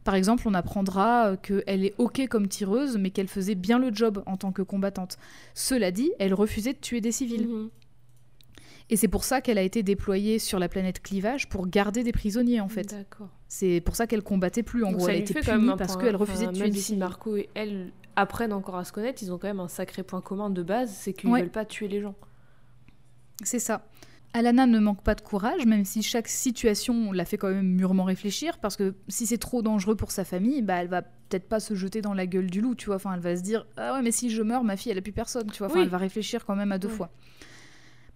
Par exemple, on apprendra qu'elle est ok comme tireuse, mais qu'elle faisait bien le job en tant que combattante. Cela dit, elle refusait de tuer des civils. Mhm. Et c'est pour ça qu'elle a été déployée sur la planète Clivage pour garder des prisonniers, en fait. C'est pour ça qu'elle combattait plus. En Donc gros, elle était punie un parce qu'elle refusait de tuer Même des si civils. Marco et elle apprennent encore à se connaître, ils ont quand même un sacré point commun de base, c'est qu'ils Ouais. veulent pas tuer les gens. C'est ça. Alana ne manque pas de courage, même si chaque situation la fait quand même mûrement réfléchir, parce que si c'est trop dangereux pour sa famille, bah elle va peut-être pas se jeter dans la gueule du loup, tu vois. Enfin, elle va se dire ah ouais, mais si je meurs, ma fille elle a plus personne, tu vois. Enfin, Oui. elle va réfléchir quand même à deux fois.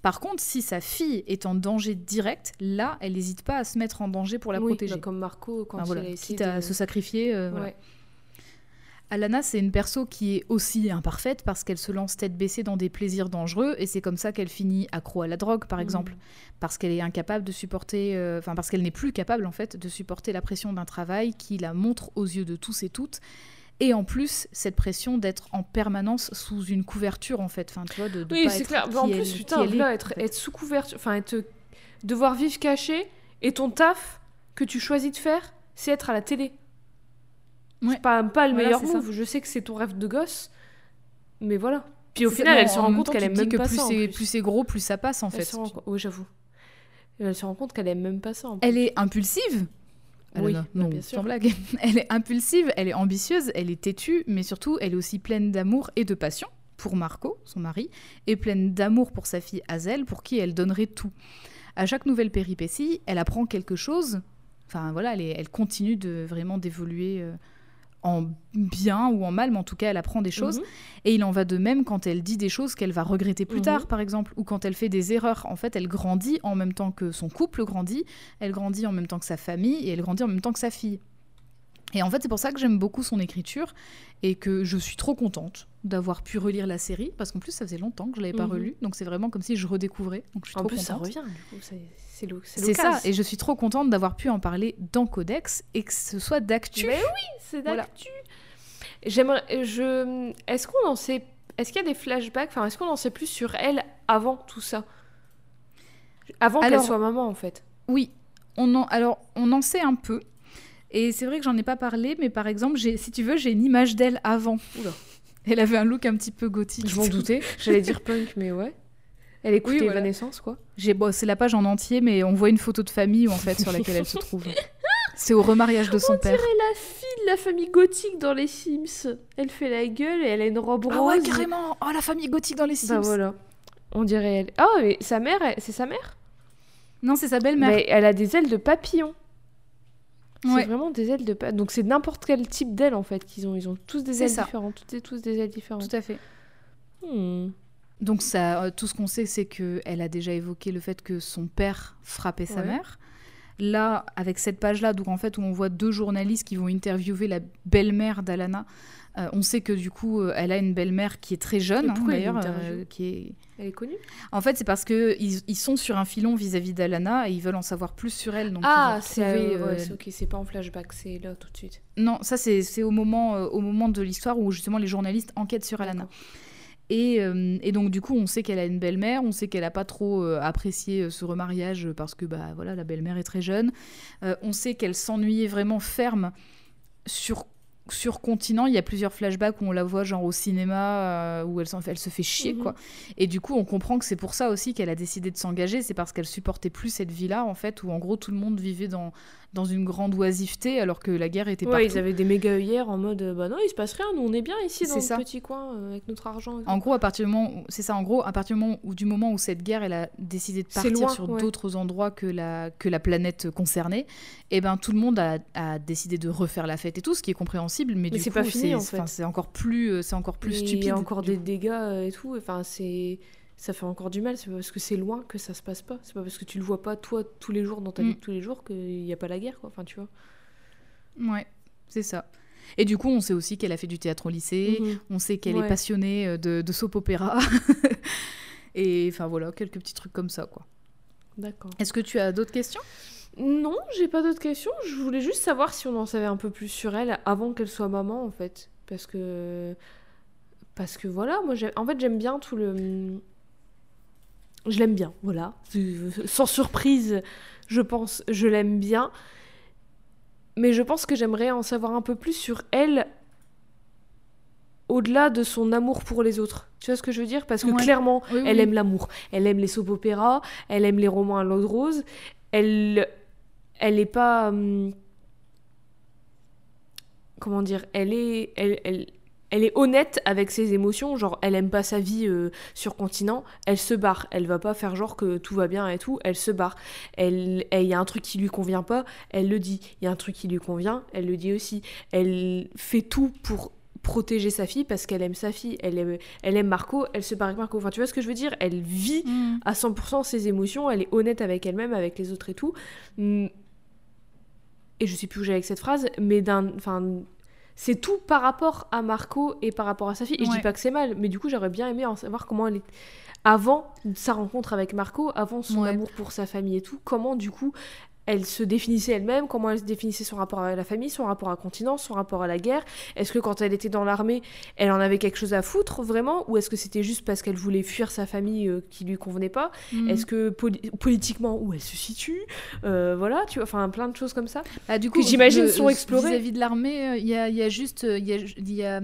Par contre, si sa fille est en danger direct, là, elle n'hésite pas à se mettre en danger pour la Oui, protéger. bah, comme Marco quand Enfin, il voilà, a essayé quitte à de... se sacrifier. euh, voilà. Alana, c'est une perso qui est aussi imparfaite parce qu'elle se lance tête baissée dans des plaisirs dangereux et c'est comme ça qu'elle finit accro à la drogue, par Mhm. exemple, parce qu'elle est incapable de supporter, euh, enfin parce qu'elle n'est plus capable en fait de supporter la pression d'un travail qui la montre aux yeux de tous et toutes. Et en plus, cette pression d'être en permanence sous une couverture, en fait. Enfin, tu vois, de, de Oui, c'est clair. qui en plus, putain, est, être, en fait. être sous couverture, enfin, être, devoir vivre caché et ton taf que tu choisis de faire, c'est être à la télé. Ouais. C'est pas, pas le Voilà, meilleur move. Je sais que c'est ton rêve de gosse, mais voilà. Puis au final, non, elle se en rend compte qu'elle aime même que pas plus ça. plus. plus c'est gros, plus ça passe, en Elle fait. se rend co- Oui, j'avoue. Elle se rend compte qu'elle aime même pas ça. en. Elle est impulsive. Oui, Alana, bah, non, bien sûr. sans blague. Elle est impulsive, elle est ambitieuse, elle est têtue, mais surtout, elle est aussi pleine d'amour et de passion pour Marco, son mari, et pleine d'amour pour sa fille Hazel, pour qui elle donnerait tout. À chaque nouvelle péripétie, elle apprend quelque chose. Enfin voilà, elle, est- elle continue de vraiment d'évoluer euh, en bien ou en mal, mais en tout cas, elle apprend des choses. Mhm. Et il en va de même quand elle dit des choses qu'elle va regretter plus Mhm. tard, par exemple, ou quand elle fait des erreurs. En fait, elle grandit en même temps que son couple grandit, elle grandit en même temps que sa famille, et elle grandit en même temps que sa fille. Et en fait, c'est pour ça que j'aime beaucoup son écriture et que je suis trop contente d'avoir pu relire la série, parce qu'en plus, ça faisait longtemps que je l'avais pas Mhm. relue, donc c'est vraiment comme si je redécouvrais. Donc je suis En trop plus, ça revient, du coup, c'est c'est ça, et je suis trop contente d'avoir pu en parler dans Codex et que ce soit d'actu. Mais oui, c'est Voilà. d'actu. J'aimerais, je, est-ce qu'on en sait, est-ce qu'il y a des flashbacks, enfin, est-ce qu'on en sait plus sur elle avant tout ça, avant qu'elle soit maman en fait. Oui, on en, alors on en sait un peu. Et c'est vrai que j'en ai pas parlé, mais par exemple, si tu veux, j'ai une image d'elle avant. Oula. Elle avait un look un petit peu gothique. Je m'en doutais. J'allais dire punk, mais ouais. Elle écoute Oui, voilà. Evanescence, quoi. J'ai, bon, c'est la page en entier, mais on voit une photo de famille en fait sur laquelle elle se trouve. C'est au remariage de son On père. dirait la fille de la famille gothique dans les Sims? Elle fait la gueule et elle a une robe rose. Ah ouais, carrément. Oh la famille gothique dans les Sims. Bah voilà. On dirait elle. Ah, mais sa mère, c'est sa mère? Non, c'est sa belle-mère. Mais elle a des ailes de papillon. Ouais. C'est vraiment des ailes de papillon. Donc c'est n'importe quel type d'ailes en fait qu'ils ont. Ils ont tous des ailes ça. différentes. Toutes et tous des ailes différentes. Tout à fait. Hmm. Donc ça, euh, tout ce qu'on sait, c'est qu'elle a déjà évoqué le fait que son père frappait sa Ouais. mère. Là, avec cette page-là, donc en fait où on voit deux journalistes qui vont interviewer la belle-mère d'Alana, euh, on sait que du coup, euh, elle a une belle-mère qui est très jeune, hein, d'ailleurs, euh, qui est. Elle est connue En fait, c'est parce que ils, ils sont sur un filon vis-à-vis d'Alana et ils veulent en savoir plus sur elle. Donc Ah, c'est euh, ouais, ok, c'est pas en flashback, c'est là tout de suite. Non, ça c'est au moment au moment de l'histoire où justement les journalistes enquêtent sur Alana. Et, euh, et donc du coup, on sait qu'elle a une belle-mère, on sait qu'elle a pas trop euh, apprécié euh, ce remariage parce que bah voilà, la belle-mère est très jeune. On sait qu'elle s'ennuyait vraiment ferme sur sur continent. Il y a plusieurs flashbacks où on la voit genre au cinéma euh, où elle, se fait chier Mhm. quoi. Et du coup, on comprend que c'est pour ça aussi qu'elle a décidé de s'engager, c'est parce qu'elle supportait plus cette vie-là en fait où en gros tout le monde vivait dans dans une grande oisiveté alors que la guerre était Ouais, partout. ils avaient des méga œillères en mode bah non, il se passe rien, nous on est bien ici dans ça. petit coin euh, avec notre argent. En gros, à partir du moment où, c'est ça, en gros, à partir du moment où, du moment où cette guerre, elle a décidé de partir loin, sur ouais. d'autres endroits que la, que la planète concernée, et ben tout le monde a, a décidé de refaire la fête et tout, ce qui est compréhensible, mais, Mais du coup, pas fini, en enfin, fait. c'est encore plus, euh, c'est encore plus Et stupide. Il y a encore des coup. dégâts euh, et tout. Enfin, c'est ça fait encore du mal. C'est pas parce que c'est loin que ça se passe pas. C'est pas parce que tu le vois pas toi tous les jours dans ta Mm. vie de tous les jours qu'il y a pas la guerre quoi. Enfin, tu vois. Ouais, c'est ça. Et du coup, on sait aussi qu'elle a fait du théâtre au lycée, Mhm. on sait qu'elle Ouais. est passionnée euh, de, de soap opéra. et enfin voilà, quelques petits trucs comme ça, quoi. D'accord. Est-ce que tu as d'autres questions? Non, j'ai pas d'autres questions. Je voulais juste savoir si on en savait un peu plus sur elle avant qu'elle soit maman, en fait. Parce que. Parce que voilà, moi, en fait, j'aime bien tout le. Je l'aime bien, voilà. Sans surprise, je pense, je l'aime bien. Mais je pense que j'aimerais en savoir un peu plus sur elle au-delà de son amour pour les autres. Tu vois ce que je veux dire? Parce que Ouais. clairement, Oui, elle aime l'amour. Elle aime les soap opéras, elle aime les romans à l'eau de rose. Elle elle est pas hum, comment dire, elle est elle, elle elle est honnête avec ses émotions, genre elle aime pas sa vie euh, sur continent, elle se barre, elle va pas faire genre que tout va bien et tout, elle se barre. Elle il y a un truc qui lui convient pas, elle le dit. Il y a un truc qui lui convient, elle le dit aussi. Elle fait tout pour protéger sa fille parce qu'elle aime sa fille, elle aime, elle aime Marco, elle se barre avec Marco. Enfin, tu vois ce que je veux dire? Elle vit Mm. à 100% ses émotions, elle est honnête avec elle-même, avec les autres et tout. Mm. Et je sais plus où j'allais avec cette phrase, mais d'un, enfin, c'est tout par rapport à Marco et par rapport à sa fille. Et je Ouais. dis pas que c'est mal, mais du coup j'aurais bien aimé en savoir comment elle est avant sa rencontre avec Marco, avant son Ouais. amour pour sa famille et tout, comment du coup elle se définissait elle-même, comment elle se définissait son rapport à la famille, son rapport à continent, son rapport à la guerre. Est-ce que quand elle était dans l'armée, elle en avait quelque chose à foutre vraiment, ou est-ce que c'était juste parce qu'elle voulait fuir sa famille euh, qui lui convenait pas? Mm. Est-ce que poli- politiquement où elle se situe? Euh, Voilà, tu vois, enfin plein de choses comme ça. Ah, du coup, j'imagine sont explorés. Vis-à-vis de l'armée, euh, il y, a, il y a juste. euh, y a, y a,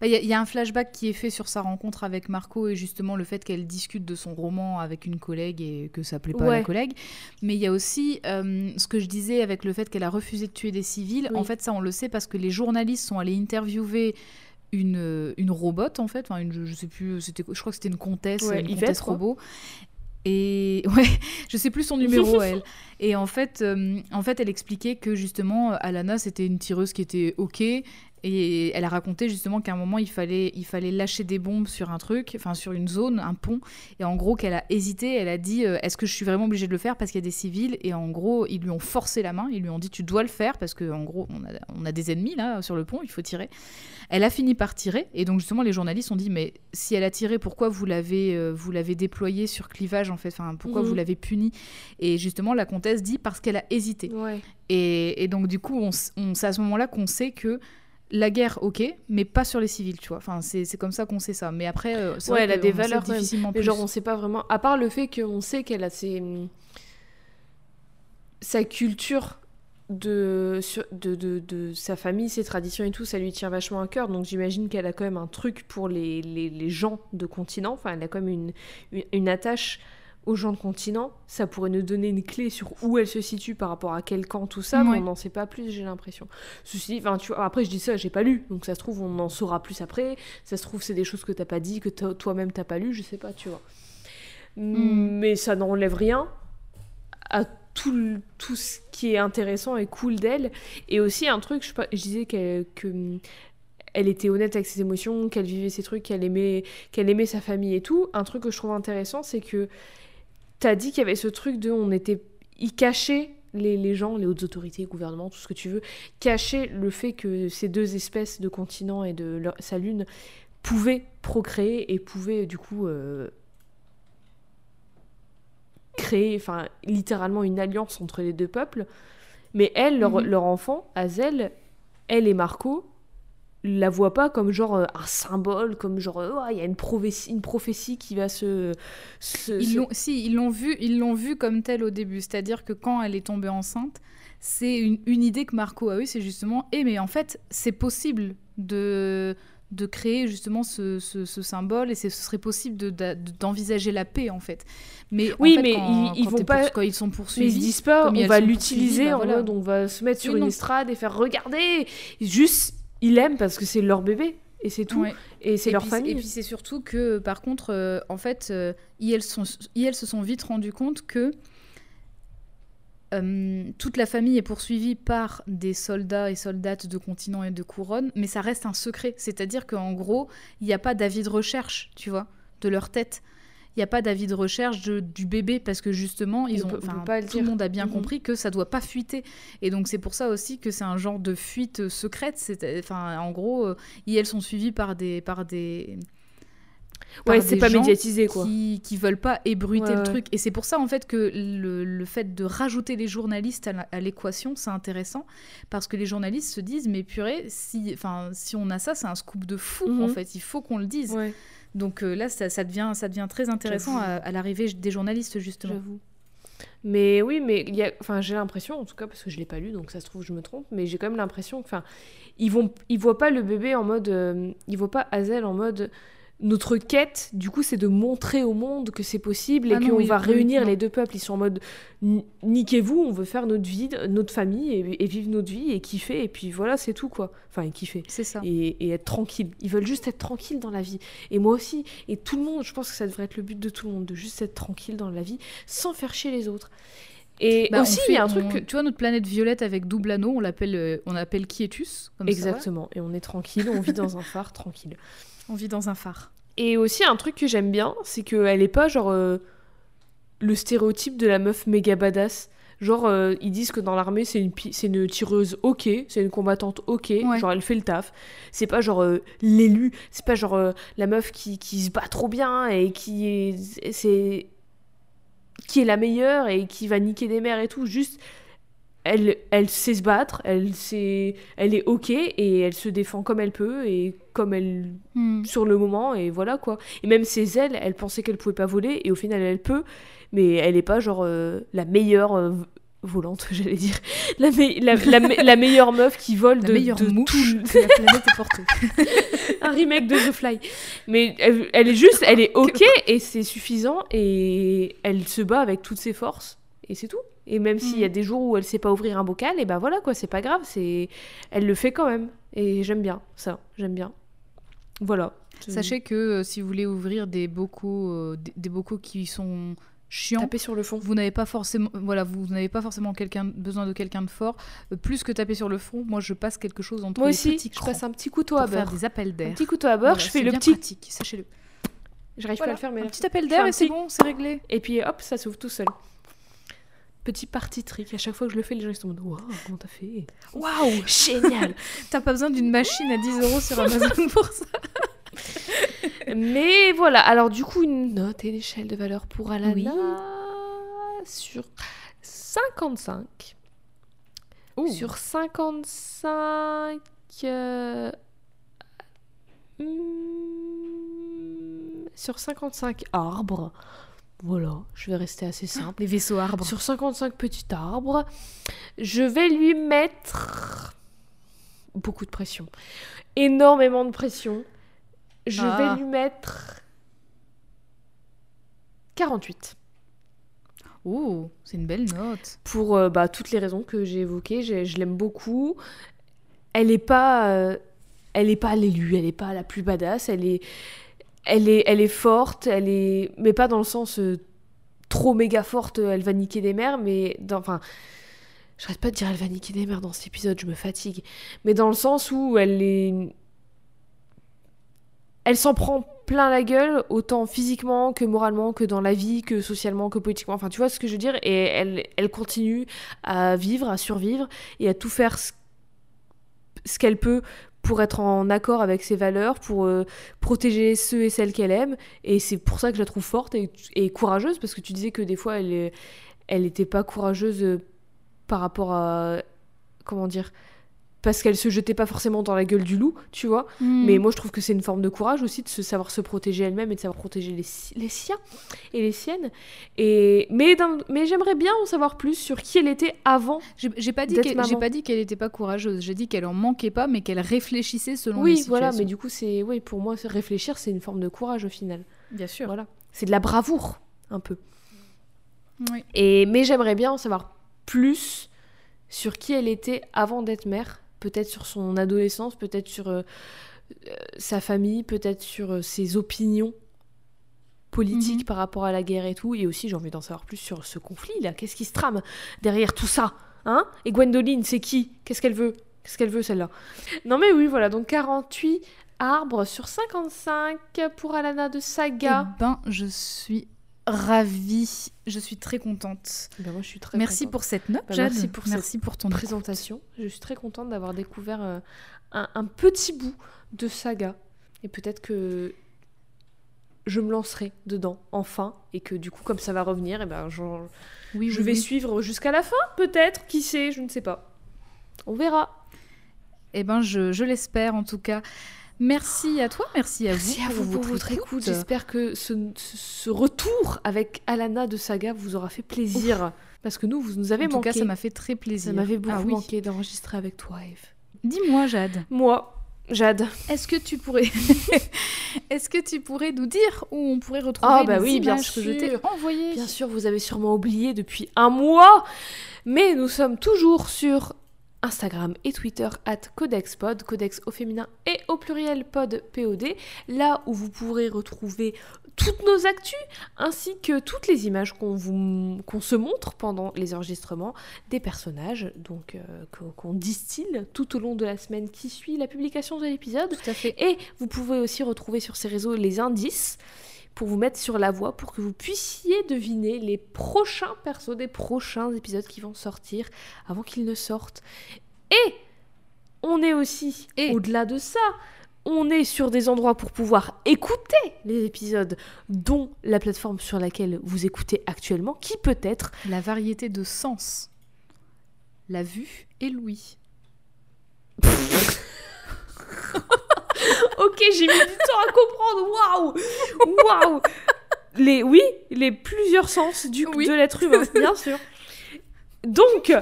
bah, il y a- il y a un flashback qui est fait sur sa rencontre avec Marco et justement le fait qu'elle discute de son roman avec une collègue et que ça plaît pas à la collègue. Mais il y a aussi euh, ce que je disais avec le fait qu'elle a refusé de tuer des civils. Oui. En fait, ça, on le sait parce que les journalistes sont allés interviewer une, euh, une robot, en fait. Enfin, une, je, je sais plus, je crois que c'était une comtesse, Ouais, une Yvette, comtesse quoi. robot. Et ouais, je sais plus son numéro elle. Et en fait, euh, en fait, elle expliquait que justement Alana c'était une tireuse qui était ok et elle a raconté justement qu'à un moment, il fallait, il fallait lâcher des bombes sur un truc, enfin sur une zone, un pont. Et en gros, qu'elle a hésité, elle a dit euh, Est-ce que je suis vraiment obligée de le faire parce qu'il y a des civils? Et en gros, ils lui ont forcé la main, ils lui ont dit Tu dois le faire parce qu'en gros, on a, on a, des ennemis là sur le pont, il faut tirer. Elle a fini par tirer. Et donc, justement, les journalistes ont dit Mais si elle a tiré, pourquoi vous l'avez euh, vous l'avez déployé sur clivage en fait? Enfin, Pourquoi vous mhm. l'avez puni Et justement, la comtesse dit Parce qu'elle a hésité. Et, et, donc, du coup, on, on c'est à ce moment-là qu'on sait que la guerre, ok, mais pas sur les civils, tu vois. Enfin, c'est comme ça qu'on sait ça. Mais après, euh, ouais, elle a des valeurs difficilement. Mais genre, on sait pas vraiment. À part le fait qu'on sait qu'elle a ses... sa culture de, de, de, de, sa famille, ses traditions et tout, ça lui tient vachement à cœur. Donc j'imagine qu'elle a quand même un truc pour les, les, les, gens de continent. Enfin, elle a quand même une, une, une attache aux gens de continent, ça pourrait nous donner une clé sur où elle se situe par rapport à quel camp, tout ça, mais on n'en sait pas plus, j'ai l'impression. Ceci dit, tu vois, après je dis ça, j'ai pas lu, donc ça se trouve on en saura plus après, ça se trouve c'est des choses que t'as pas dit, que toi-même t'as pas lu, je sais pas, tu vois. Hmm. Mais ça n'enlève rien à tout, tout ce qui est intéressant et cool d'elle. Et aussi un truc, je, je disais que, que elle était honnête avec ses émotions, qu'elle vivait ses trucs, qu'elle aimait, qu'elle aimait sa famille et tout. Un truc que je trouve intéressant, c'est que t'as dit qu'il y avait ce truc de on était ils cachaient les, les, gens, les hautes autorités, le gouvernement, tout ce que tu veux, cachaient le fait que ces deux espèces de continents et de sa lune pouvaient procréer et pouvaient du coup euh, créer, enfin littéralement une alliance entre les deux peuples. Mais elle, leur, mhm. leur enfant, Azel, elle et Marco, la voit pas comme genre euh, un symbole, comme genre euh, il y a une prophétie, une prophétie qui va se. ils L'ont, si ils l'ont vu, ils l'ont vu comme telle au début, c'est-à-dire que quand elle est tombée enceinte, c'est une, une idée que Marco a eue, c'est justement, eh mais en fait c'est possible de de créer justement ce, ce, symbole et ce serait possible d'envisager la paix en fait. Mais oui, mais ils, vont pas quand ils sont poursuivis. ils disent pas on va l'utiliser bah en on va se mettre sur une estrade et faire regarder. Juste ils l'aiment parce que c'est leur bébé et c'est tout. Et c'est leur famille. Et puis c'est surtout que, par contre, euh, en fait, euh, ils, sont, ils se sont vite rendu compte que euh, toute la famille est poursuivie par des soldats et soldates de continent et de couronne, mais ça reste un secret. C'est-à-dire qu'en gros, il n'y a pas d'avis de recherche, tu vois, de leur tête il n'y a pas d'avis de recherche du bébé parce que justement, ils ont, pas tout le monde a bien mhm. compris que ça doit pas fuiter. Et donc c'est pour ça aussi que c'est un genre de fuite secrète. Enfin, en gros, euh, elles sont suivies par des, par des, ouais, c'est pas médiatisé quoi. Qui, qui veulent pas ébruiter le truc. Et c'est pour ça en fait que le, le fait de rajouter les journalistes à l'équation, c'est intéressant parce que les journalistes se disent mais purée, si, enfin, si on a ça, c'est un scoop de fou en mhm. fait. Il faut qu'on le dise. Ouais. Donc euh, là, ça, devient, ça devient très intéressant à, l'arrivée des journalistes, justement. J'avoue. Mais oui, mais il y a, enfin, j'ai l'impression, en tout cas, parce que je l'ai pas lu, donc ça se trouve, je me trompe, mais j'ai quand même l'impression que, enfin, ils vont, ils voient pas le bébé en mode, euh, ils voient pas Hazel en mode, notre quête, du coup, c'est de montrer au monde que c'est possible et ah qu'on va réunir les deux peuples. Ils sont en mode niquez-vous, on veut faire notre vie, notre famille et, vivre notre vie et kiffer. Et puis voilà, c'est tout quoi. Enfin, et kiffer. C'est ça. Et, être tranquille. Ils veulent juste être tranquilles dans la vie. Et moi aussi. Et tout le monde, je pense que ça devrait être le but de tout le monde, de juste être tranquille dans la vie sans faire chier les autres. Et bah, aussi, il y a un truc. Tu vois, notre planète violette avec double anneau, on l'appelle euh, on appelle Quietus. Exactement. et on est tranquille, on vit dans un phare tranquille. On vit dans un phare. Et aussi, un truc que j'aime bien, c'est qu'elle est pas genre euh, le stéréotype de la meuf méga badass. Genre, euh, ils disent que dans l'armée, c'est une, c'est une tireuse ok, c'est une combattante ok, genre elle fait le taf. C'est pas genre euh, l'élu, c'est pas genre la meuf qui, qui, se bat trop bien et qui est, c'est, qui est la meilleure et qui va niquer des mères et tout. Juste, elle, elle sait se battre, elle, sait, elle est ok et elle se défend comme elle peut et comme elle hmm. sur le moment et voilà quoi. Et même ses ailes, elle pensait qu'elle pouvait pas voler et au final elle peut, mais elle est pas genre euh, la meilleure euh, volante, j'allais dire, la, la, meilleure meuf qui vole de, meilleure de mouche tout la planète est portée. Un remake de The Fly. Mais elle, elle est juste, elle est ok et c'est suffisant et elle se bat avec toutes ses forces et c'est tout. Et même s'il y a mm. des jours où elle sait pas ouvrir un bocal, et ben voilà quoi, c'est pas grave, c'est elle le fait quand même. Et j'aime bien ça, j'aime bien. Voilà. Sachez que euh, si vous voulez ouvrir des bocaux, euh, des, bocaux qui sont chiant. Taper sur le fond. Vous n'avez pas forcément, voilà, vous n'avez pas forcément quelqu'un, besoin de quelqu'un de fort. Euh, plus que taper sur le front, moi je passe quelque chose entre Moi les aussi, petits je crans passe un petit couteau à faire beurre. des appels Un d'air. petit couteau à beurre, Voilà, je fais le petit. pratique, sachez-le. J'arrive Voilà, pas à le faire, mais un petit appel d'air un et c'est bon, c'est réglé. Et puis hop, ça s'ouvre tout seul. Petit party trick. À chaque fois que je le fais, les gens ils sont en mode Waouh, comment t'as fait? Waouh Génial T'as pas besoin d'une machine à 10 euros sur Amazon pour ça. Mais voilà, alors du coup, une note et une échelle de valeur pour Alana Oui. sur 55. Sur 55. euh, hmm, Sur 55 arbres. Voilà, je vais rester assez simple. les vaisseaux arbres. Sur 55 petits arbres, je vais lui mettre beaucoup de pression. Énormément de pression. Je Ah. vais lui mettre 48. Oh, c'est une belle note. Pour euh, bah, toutes les raisons que j'ai évoquées, j'ai- je l'aime beaucoup. Elle est pas, euh, elle est pas l'élu, elle est pas la plus badass, elle est, elle est, forte, elle est, mais pas dans le sens euh, trop méga forte, euh, elle va niquer des mers, mais dans, enfin, j'arrête pas de dire elle va niquer des mers dans cet épisode, je me fatigue, mais dans le sens où elle est, elle s'en prend plein la gueule, autant physiquement que moralement, que dans la vie, que socialement, que politiquement. Enfin, tu vois ce que je veux dire? Et elle, continue à vivre, à survivre et à tout faire ce qu'elle peut pour être en accord avec ses valeurs, pour euh, protéger ceux et celles qu'elle aime. Et c'est pour ça que je la trouve forte et, courageuse, parce que tu disais que des fois, elle, est- elle était pas courageuse euh, par rapport à... Comment dire parce qu'elle se jetait pas forcément dans la gueule du loup, tu vois. Hmm. Mais moi, je trouve que c'est une forme de courage aussi de se savoir se protéger elle-même et de savoir protéger les, si- les siens et les siennes. Et mais, mais j'aimerais bien en savoir plus sur qui elle était avant. J'ai pas dit qu'elle j'ai pas dit qu'elle était pas courageuse. J'ai dit qu'elle en manquait pas, mais qu'elle réfléchissait selon les Oui, voilà. Mais du coup, c'est oui pour moi, réfléchir, c'est une forme de courage au final. bien sûr. Voilà, c'est de la bravoure un peu. Oui. Et mais j'aimerais bien en savoir plus sur qui elle était avant d'être mère. Peut-être sur son adolescence, peut-être sur euh, sa famille, peut-être sur euh, ses opinions politiques Mhm. par rapport à la guerre et tout. Et aussi, j'ai envie d'en savoir plus sur ce conflit là. Qu'est-ce qui se trame derrière tout ça Hein? Et Gwendoline, c'est qui? Qu'est-ce qu'elle veut? Qu'est-ce qu'elle veut celle-là? Non mais oui, voilà. Donc 48 arbres sur 55 pour Alana de Saga. Eh ben, je suis ravie. Je suis très contente. Ben, moi, je suis très Merci contente. pour cette note, Jade. merci pour merci pour ton présentation. Je suis très contente d'avoir découvert euh, un, un petit bout de saga. Et peut-être que je me lancerai dedans, enfin. Et que du coup, comme ça va revenir, et ben, j'en- Oui, je oui, vais oui. suivre jusqu'à la fin, peut-être. Qui sait, je ne sais pas. On verra. Eh ben, je, je l'espère en tout cas. Merci à toi, merci à Merci vous à vous pour votre écoute. J'espère que ce, retour avec Alana de Saga vous aura fait plaisir. Parce que nous, vous nous avez En tout manqué. cas, ça m'a fait très Ça plaisir. m'avait beaucoup Ah oui. manqué d'enregistrer avec toi, Eve. Dis-moi, Jade, Moi, Jade. est-ce que tu pourrais, est-ce que tu pourrais nous dire où on pourrait retrouver Ah, bah les oui, bien sûr. que je t'ai envoyées? Bien sûr, vous avez sûrement oublié depuis un mois, mais nous sommes toujours sur Instagram et Twitter at CodexPod, Codex au féminin et au pluriel pod POD, là où vous pourrez retrouver toutes nos actus ainsi que toutes les images qu'on se montre pendant les enregistrements des personnages donc euh, qu'on distille tout au long de la semaine qui suit la publication de l'épisode. Et vous pouvez aussi retrouver sur ces réseaux les indices pour vous mettre sur la voie pour que vous puissiez deviner les prochains persos des prochains épisodes qui vont sortir avant qu'ils ne sortent. Et on est aussi, Et- au-delà de ça, on est sur des endroits pour pouvoir écouter les épisodes, dont la plateforme sur laquelle vous écoutez actuellement, qui peut être La variété de sens. La vue et l'ouïe. Ok, j'ai mis du temps à comprendre. Waouh, waouh. Les oui, les plusieurs sens du Oui. de l'être humain, bien sûr. Donc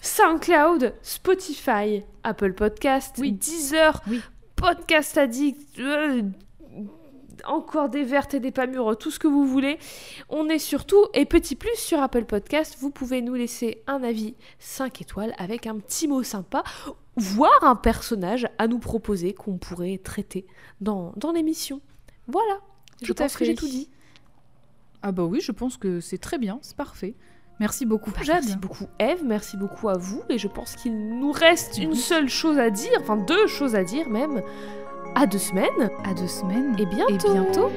SoundCloud, Spotify, Apple Podcast, Oui. Deezer, Oui. Podcast Addict, euh, encore des vertes et des pas mûres, tout ce que vous voulez. On est surtout, et petit plus sur Apple Podcast, vous pouvez nous laisser un avis 5 étoiles avec un petit mot sympa, voire un personnage à nous proposer qu'on pourrait traiter dans, dans l'émission. Voilà, je Tout pense que j'ai tout dit. Ah bah oui, je pense que c'est très bien, c'est parfait. Merci beaucoup, Bah, Jade. Merci beaucoup Eve, merci beaucoup à vous. Et je pense qu'il nous reste une seule chose à dire, enfin deux choses à dire même. À deux semaines À deux semaines. et bientôt. Et bientôt.